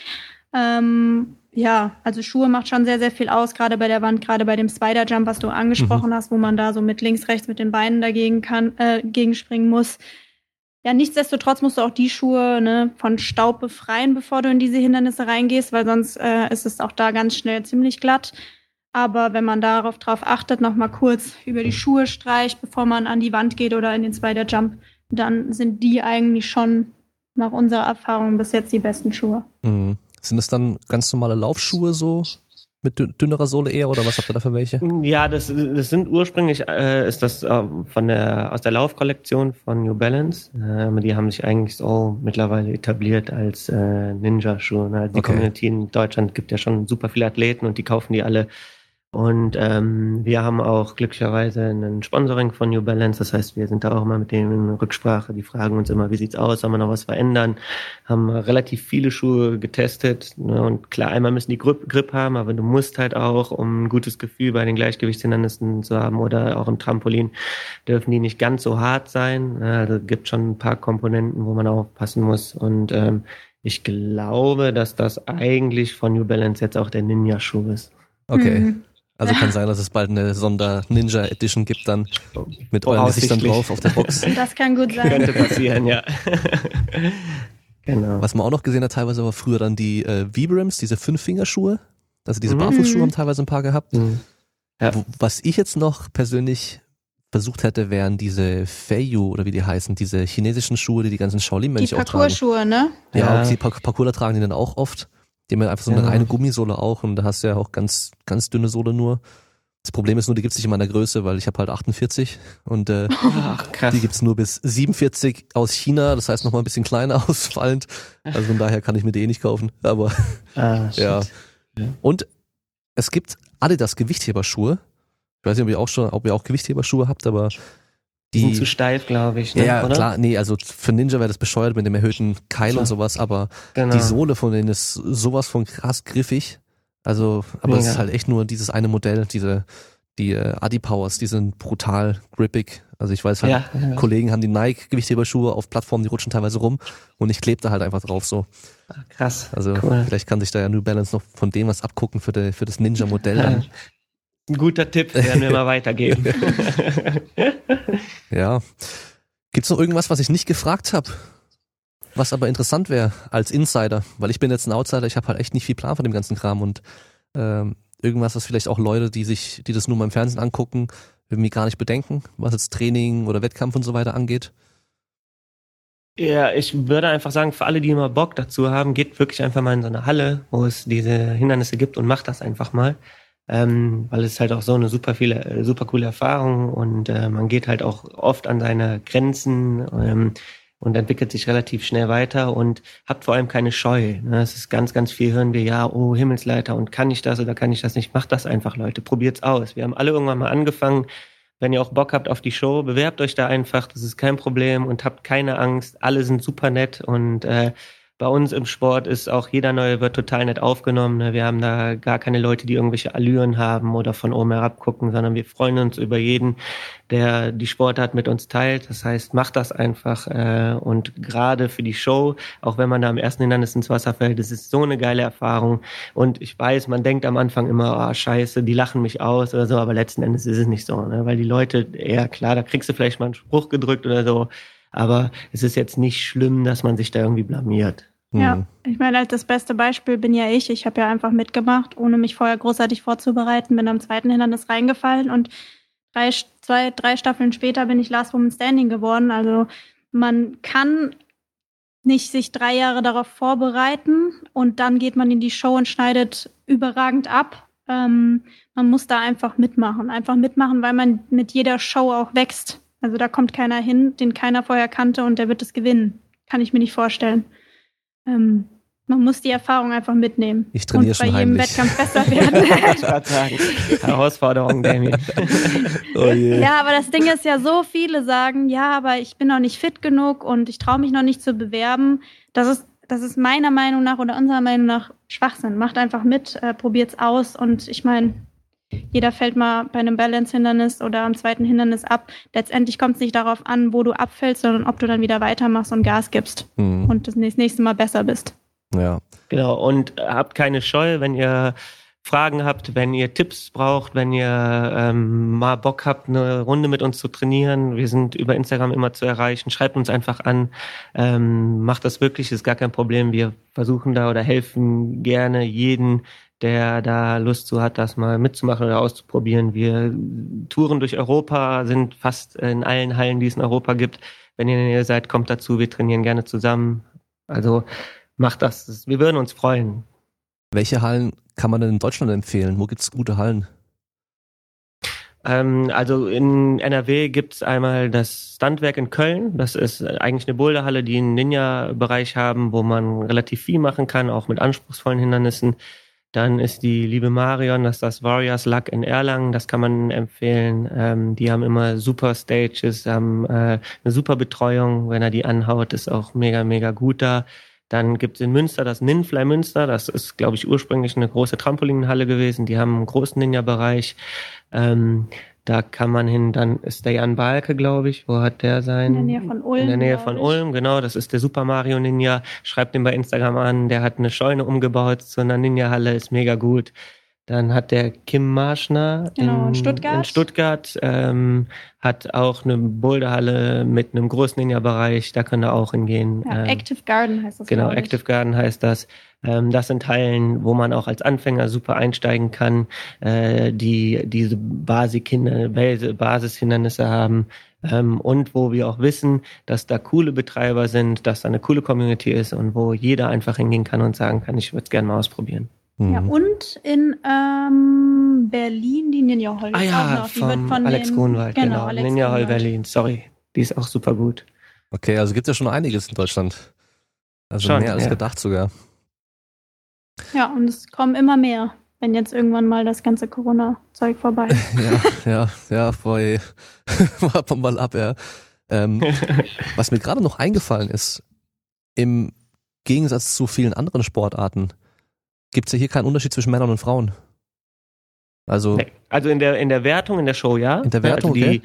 Ähm, ja, also Schuhe macht schon sehr, sehr viel aus, gerade bei der Wand, gerade bei dem Spider-Jump, was du angesprochen mhm. hast, wo man da so mit links, rechts mit den Beinen dagegen kann, äh, gegenspringen muss. Ja, nichtsdestotrotz musst du auch die Schuhe ne, von Staub befreien, bevor du in diese Hindernisse reingehst, weil sonst äh, ist es auch da ganz schnell ziemlich glatt. Aber wenn man darauf drauf achtet, nochmal kurz über die Schuhe streicht, bevor man an die Wand geht oder in den Spider Jump, dann sind die eigentlich schon nach unserer Erfahrung bis jetzt die besten Schuhe. Mhm. Sind es dann ganz normale Laufschuhe so? Mit dünnerer Sohle eher oder was habt ihr da für welche? Ja, das, das sind ursprünglich äh, ist das äh, von der aus der Laufkollektion von New Balance. Äh, die haben sich eigentlich so mittlerweile etabliert als äh, Ninja-Schuhe. Ne? Die okay. Community in Deutschland gibt ja schon super viele Athleten und die kaufen die alle und ähm, wir haben auch glücklicherweise ein Sponsoring von New Balance. Das heißt, wir sind da auch immer mit denen in Rücksprache. Die fragen uns immer, wie sieht's aus, soll man noch was verändern? Haben relativ viele Schuhe getestet. Ne? Und klar, einmal müssen die Grip, Grip haben, aber du musst halt auch, um ein gutes Gefühl bei den Gleichgewichtshindernissen zu haben oder auch im Trampolin, dürfen die nicht ganz so hart sein. Also gibt schon ein paar Komponenten, wo man aufpassen muss. Und ähm, ich glaube, dass das eigentlich von New Balance jetzt auch der Ninja-Schuh ist. Okay. Mhm. Also kann sein, dass es bald eine Sonder-Ninja Edition gibt dann mit euren Gesichtern drauf auf der Box. Das kann gut sein. Könnte passieren, ja. genau. Was man auch noch gesehen hat, teilweise war früher dann die äh, Vibrams, diese Fünffingerschuhe. Also diese mhm. Barfußschuhe haben teilweise ein paar gehabt. Mhm. Ja. Was ich jetzt noch persönlich versucht hätte, wären diese Feiyu oder wie die heißen, diese chinesischen Schuhe, die die ganzen Shaolin-Mönche auch tragen. Die Parcours-Schuhe, ne? Ja, ja. auch die Parcours tragen die dann auch oft. Die haben ja einfach so eine ja. reine Gummisohle auch und da hast du ja auch ganz, ganz dünne Sohle nur. Das Problem ist nur, die gibt's nicht in meiner Größe, weil ich habe halt 48 und äh, Ach, krass. die gibt's nur bis 47 aus China, das heißt nochmal ein bisschen kleiner ausfallend. Also von daher kann ich mir die eh nicht kaufen. Aber ah, ja. ja. Und es gibt Adidas Gewichtheberschuhe. Ich weiß nicht, ob ihr auch schon, ob ihr auch Gewichtheberschuhe habt, aber die sind zu steif, glaube ich. Ne? Ja, oder? klar, nee, also für Ninja wäre das bescheuert mit dem erhöhten Keil so. und sowas, aber genau. die Sohle von denen ist sowas von krass griffig. Also, aber ja. es ist halt echt nur dieses eine Modell, diese, die äh, Adi-Powers, die sind brutal grippig. Also ich weiß halt, ja, ja. Kollegen haben die Nike-Gewichtheberschuhe auf Plattformen, die rutschen teilweise rum und ich klebe da halt einfach drauf so. Ah, krass. Also cool. vielleicht kann sich da ja New Balance noch von dem was abgucken für, de, für das Ninja-Modell. Ein guter Tipp, werden wir mal weitergeben. ja. Gibt's noch irgendwas, was ich nicht gefragt habe? Was aber interessant wäre als Insider, weil ich bin jetzt ein Outsider, ich habe halt echt nicht viel Plan von dem ganzen Kram und ähm, irgendwas, was vielleicht auch Leute, die sich, die das nur mal im Fernsehen angucken, irgendwie gar nicht bedenken, was jetzt Training oder Wettkampf und so weiter angeht. Ja, ich würde einfach sagen, für alle, die immer Bock dazu haben, geht wirklich einfach mal in so eine Halle, wo es diese Hindernisse gibt und macht das einfach mal ähm, weil es halt auch so eine super viele, äh, super coole Erfahrung und äh, man geht halt auch oft an seine Grenzen ähm, und entwickelt sich relativ schnell weiter und habt vor allem keine Scheu. Ne? Es ist ganz, ganz viel hören wir, ja, oh Himmelsleiter und kann ich das oder kann ich das nicht? Macht das einfach, Leute, probiert's aus. Wir haben alle irgendwann mal angefangen. Wenn ihr auch Bock habt auf die Show, bewerbt euch da einfach, das ist kein Problem und habt keine Angst. Alle sind super nett und äh, bei uns im Sport ist auch jeder Neue wird total nett aufgenommen. Ne? Wir haben da gar keine Leute, die irgendwelche Allüren haben oder von oben herab gucken, sondern wir freuen uns über jeden, der die Sportart mit uns teilt. Das heißt, macht das einfach äh, und gerade für die Show, auch wenn man da am ersten Hindernis ins Wasser fällt, das ist so eine geile Erfahrung. Und ich weiß, man denkt am Anfang immer, ah oh, scheiße, die lachen mich aus oder so, aber letzten Endes ist es nicht so, ne? weil die Leute, eher klar, da kriegst du vielleicht mal einen Spruch gedrückt oder so, aber es ist jetzt nicht schlimm, dass man sich da irgendwie blamiert. Ja, mhm. ich meine, halt das beste Beispiel bin ja ich. Ich habe ja einfach mitgemacht, ohne mich vorher großartig vorzubereiten, bin am zweiten Hindernis reingefallen und drei, zwei, drei Staffeln später bin ich Last Woman Standing geworden. Also man kann nicht sich drei Jahre darauf vorbereiten und dann geht man in die Show und schneidet überragend ab. ähm, man muss da einfach mitmachen. Einfach mitmachen, weil man mit jeder Show auch wächst. Also da kommt keiner hin, den keiner vorher kannte und der wird es gewinnen. Kann ich mir nicht vorstellen. Ähm, man muss die Erfahrung einfach mitnehmen. Ich trainiere und bei schon jedem heimlich. Wettkampf besser werden. Ich Herausforderung, Damien. Oh je. ja, aber das Ding ist ja, so viele sagen, ja, aber ich bin noch nicht fit genug und ich traue mich noch nicht zu bewerben. Das ist, das ist meiner Meinung nach oder unserer Meinung nach Schwachsinn. Macht einfach mit, äh, probiert's aus und ich meine, jeder fällt mal bei einem Balance-Hindernis oder am zweiten Hindernis ab. Letztendlich kommt es nicht darauf an, wo du abfällst, sondern ob du dann wieder weitermachst und Gas gibst Hm, und das nächste Mal besser bist. ja. Genau, und äh, habt keine Scheu, wenn ihr Fragen habt, wenn ihr Tipps braucht, wenn ihr ähm, mal Bock habt, eine Runde mit uns zu trainieren. Wir sind über Instagram immer zu erreichen. Schreibt uns einfach an. Ähm, macht das wirklich, ist gar kein Problem. Wir versuchen da oder helfen gerne jeden, der da Lust zu hat, das mal mitzumachen oder auszuprobieren. Wir touren durch Europa, sind fast in allen Hallen, die es in Europa gibt. Wenn ihr in der Nähe seid, kommt dazu. Wir trainieren gerne zusammen. Also macht das. Wir würden uns freuen. Welche Hallen kann man denn in Deutschland empfehlen? Wo gibt's gute Hallen? Ähm, also in NRW gibt's einmal das Standwerk in Köln. Das ist eigentlich eine Boulderhalle, die einen Ninja-Bereich haben, wo man relativ viel machen kann, auch mit anspruchsvollen Hindernissen. Dann ist die liebe Marion, das ist das Warriors Luck in Erlangen, das kann man empfehlen. Ähm, die haben immer super Stages, haben äh, eine super Betreuung. Wenn er die anhaut, ist auch mega, mega gut da. Dann gibt es in Münster das Ninfly Münster. Das ist, glaube ich, ursprünglich eine große Trampolinhalle gewesen. Die haben einen großen Ninja-Bereich. Ähm, da kann man hin, dann ist der Jan Balke, glaube ich. Wo hat der sein? In der Nähe von Ulm. In der Nähe von. Ulm, genau. Das ist der Super Mario Ninja. Schreibt ihn bei Instagram an. Der hat eine Scheune umgebaut zu einer Ninja-Halle. Ist mega gut. Dann hat der Kim Marschner Genau, in Stuttgart. in Stuttgart ähm, hat auch eine Boulderhalle mit einem großen Ninja-Bereich. Da könnt ihr auch hingehen. Ja, Ähm, Active Garden heißt das. Genau. Active Garden heißt das. Ähm, das sind Hallen, wo man auch als Anfänger super einsteigen kann, äh, die diese Basishindernisse haben. Ähm, und wo wir auch wissen, dass da coole Betreiber sind, dass da eine coole Community ist und wo jeder einfach hingehen kann und sagen kann, ich würde es gerne mal ausprobieren. Ja, Mhm. und in ähm, Berlin die Ninja Hall. Ah ja. Die wird von Alex den, Grunwald, genau. Alex Ninja Hall. Berlin, sorry. Die ist auch super gut. Okay, also gibt's ja schon einiges in Deutschland. Also Schon, mehr als ja. gedacht sogar. Ja, und es kommen immer mehr, wenn jetzt irgendwann mal das ganze Corona-Zeug vorbei ist. Ja, ja, ja, voll. Warten mal ab, ja. Ähm, was mir gerade noch eingefallen ist, im Gegensatz zu vielen anderen Sportarten gibt's ja hier keinen Unterschied zwischen Männern und Frauen. Also, Also in der, in der Wertung, in der Show, ja. In der Wertung, also die, okay.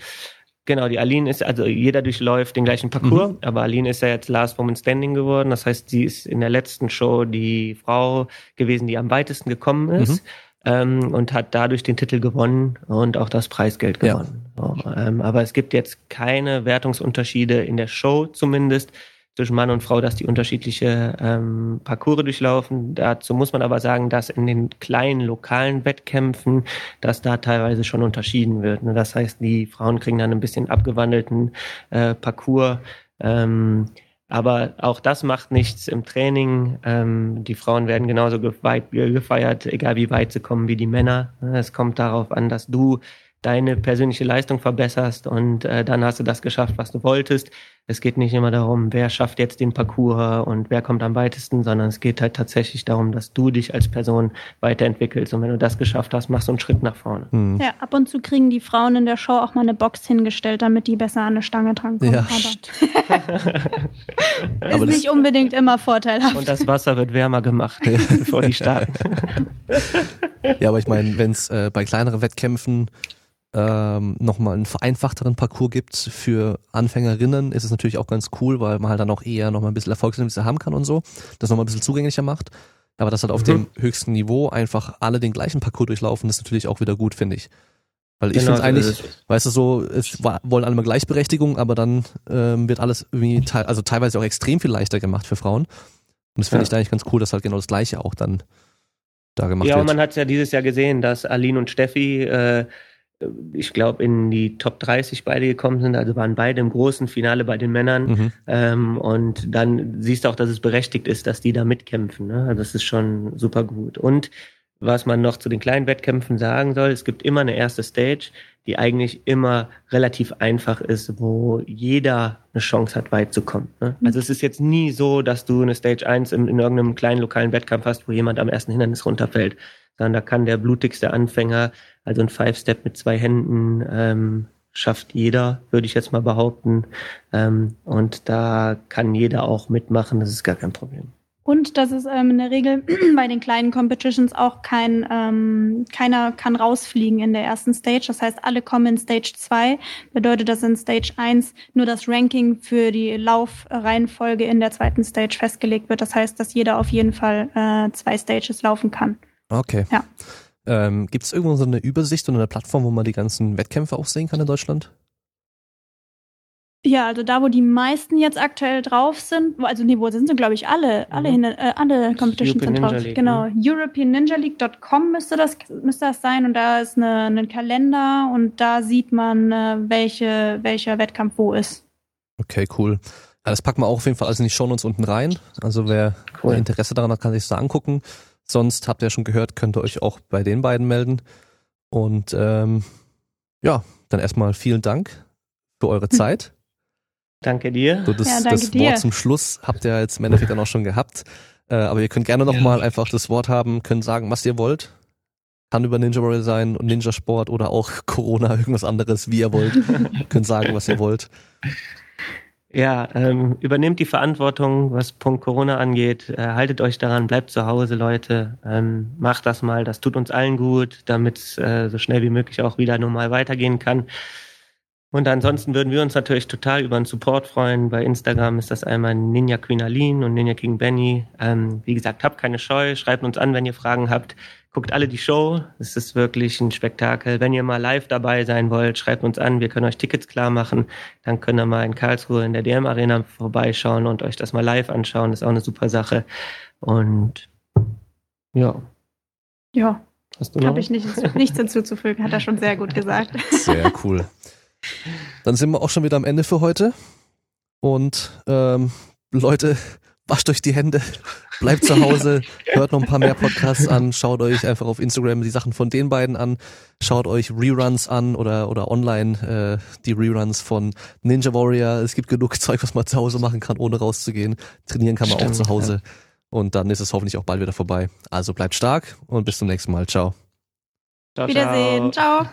Genau, die Aline ist, also jeder durchläuft den gleichen Parcours, Mhm. aber Aline ist ja jetzt Last Woman Standing geworden. Das heißt, sie ist in der letzten Show die Frau gewesen, die am weitesten gekommen ist. Mhm. Ähm, und hat dadurch den Titel gewonnen und auch das Preisgeld Ja. gewonnen. So, ähm, aber es gibt jetzt keine Wertungsunterschiede in der Show zumindest zwischen Mann und Frau, dass die unterschiedliche ähm, Parcours durchlaufen. Dazu muss man aber sagen, dass in den kleinen lokalen Wettkämpfen, dass da teilweise schon unterschieden wird. Ne? Das heißt, die Frauen kriegen dann ein bisschen abgewandelten äh, Parcours. Ähm, aber auch das macht nichts im Training. Ähm, die Frauen werden genauso gefeiert, egal wie weit sie kommen wie die Männer. Es kommt darauf an, dass du deine persönliche Leistung verbesserst und äh, dann hast du das geschafft, was du wolltest. Es geht nicht immer darum, wer schafft jetzt den Parcours und wer kommt am weitesten, sondern es geht halt tatsächlich darum, dass du dich als Person weiterentwickelst. Und wenn du das geschafft hast, machst du einen Schritt nach vorne. hm. Ja, ab und zu kriegen die Frauen in der Show auch mal eine Box hingestellt, damit die besser an eine Stange drankommen. Ja. Aber ist nicht unbedingt immer vorteilhaft. Und das Wasser wird wärmer gemacht, bevor die starten. Ja, aber ich meine, wenn es äh, bei kleineren Wettkämpfen ähm, nochmal einen vereinfachteren Parcours gibt für Anfängerinnen, ist es natürlich auch ganz cool, weil man halt dann auch eher nochmal ein bisschen Erfolgserlebnisse haben kann und so, das nochmal ein bisschen zugänglicher macht. Aber dass halt auf Mhm. dem höchsten Niveau einfach alle den gleichen Parcours durchlaufen, ist natürlich auch wieder gut, finde ich. Weil ich Genau finde eigentlich, weißt du so, es wollen alle mal Gleichberechtigung, aber dann ähm, wird alles irgendwie, te also teilweise auch extrem viel leichter gemacht für Frauen. Und das finde Ja. ich da eigentlich ganz cool, dass halt genau das Gleiche auch dann da gemacht Ja, und wird. man hat es ja dieses Jahr gesehen, dass Aline und Steffi, äh, ich glaube, in die Top 30 beide gekommen sind. Also waren beide im großen Finale bei den Männern. Mhm. Ähm, und dann siehst du auch, dass es berechtigt ist, dass die da mitkämpfen. Ne? Also das ist schon super gut. Und was man noch zu den kleinen Wettkämpfen sagen soll, es gibt immer eine erste Stage, die eigentlich immer relativ einfach ist, wo jeder eine Chance hat, weit zu kommen. Ne? Also es ist jetzt nie so, dass du eine Stage 1 in, in irgendeinem kleinen lokalen Wettkampf hast, wo jemand am ersten Hindernis runterfällt, sondern da kann der blutigste Anfänger, also ein Five-Step mit zwei Händen, ähm, schafft jeder, würde ich jetzt mal behaupten. Ähm, und da kann jeder auch mitmachen, das ist gar kein Problem. Und dass es ähm, in der Regel bei den kleinen Competitions auch kein, ähm, keiner kann rausfliegen in der ersten Stage. Das heißt, alle kommen in Stage 2. Bedeutet, dass in Stage 1 nur das Ranking für die Laufreihenfolge in der zweiten Stage festgelegt wird. Das heißt, dass jeder auf jeden Fall äh, zwei Stages laufen kann. Okay. Ja. Ähm, Gibt es irgendwo so eine Übersicht oder eine Plattform, wo man die ganzen Wettkämpfe auch sehen kann in Deutschland? Ja, also da, wo die meisten jetzt aktuell drauf sind, also nee, wo sind sie, glaube ich, alle, alle, Mhm. hin, äh, alle Competitions European sind drauf. Ninja League, genau, europeanninjaleague.com müsste das, müsste das sein und da ist eine, ein Kalender und da sieht man, äh, welche, welcher Wettkampf wo ist. Okay, cool. Ja, das packen wir auch auf jeden Fall alles in die Shownotes unten rein. Also wer Cool. Interesse daran hat, kann sich das angucken. Sonst habt ihr ja schon gehört, könnt ihr euch auch bei den beiden melden. Und ähm, ja, dann erstmal vielen Dank für eure Zeit. Danke dir. So, das, Ja, danke das dir. Wort zum Schluss habt ihr jetzt im Endeffekt dann auch schon gehabt. Äh, aber ihr könnt gerne nochmal Ja. einfach das Wort haben, könnt sagen, was ihr wollt. Kann über Ninja Warrior sein und Ninja Sport oder auch Corona, irgendwas anderes, wie ihr wollt. könnt sagen, was ihr wollt. Ja, ähm, übernehmt die Verantwortung, was Punkt Corona angeht. Äh, haltet euch daran, bleibt zu Hause, Leute. Ähm, macht das mal, das tut uns allen gut, damit es äh, so schnell wie möglich auch wieder normal weitergehen kann. Und ansonsten würden wir uns natürlich total über einen Support freuen. Bei Instagram ist das einmal Ninja Queen Aline und Ninja King Benny. Ähm, wie gesagt, habt keine Scheu, schreibt uns an, wenn ihr Fragen habt. Guckt alle die Show. Es ist wirklich ein Spektakel. Wenn ihr mal live dabei sein wollt, schreibt uns an. Wir können euch Tickets klar machen. Dann könnt ihr mal in Karlsruhe in der DM Arena vorbeischauen und euch das mal live anschauen. Das ist auch eine super Sache. Und ja, Ja, hast du noch? habe ich nicht, nichts hinzuzufügen, hat er schon sehr gut gesagt. Sehr cool. Dann sind wir auch schon wieder am Ende für heute. Und ähm, Leute, wascht euch die Hände, bleibt zu Hause, hört noch ein paar mehr Podcasts an, schaut euch einfach auf Instagram die Sachen von den beiden an, schaut euch Reruns an oder, oder online äh, die Reruns von Ninja Warrior. Es gibt genug Zeug, was man zu Hause machen kann, ohne rauszugehen. Trainieren kann man Stimmt, auch zu Hause. Und dann ist es hoffentlich auch bald wieder vorbei. Also bleibt stark und bis zum nächsten Mal. Ciao. Ciao, ciao. Wiedersehen, ciao.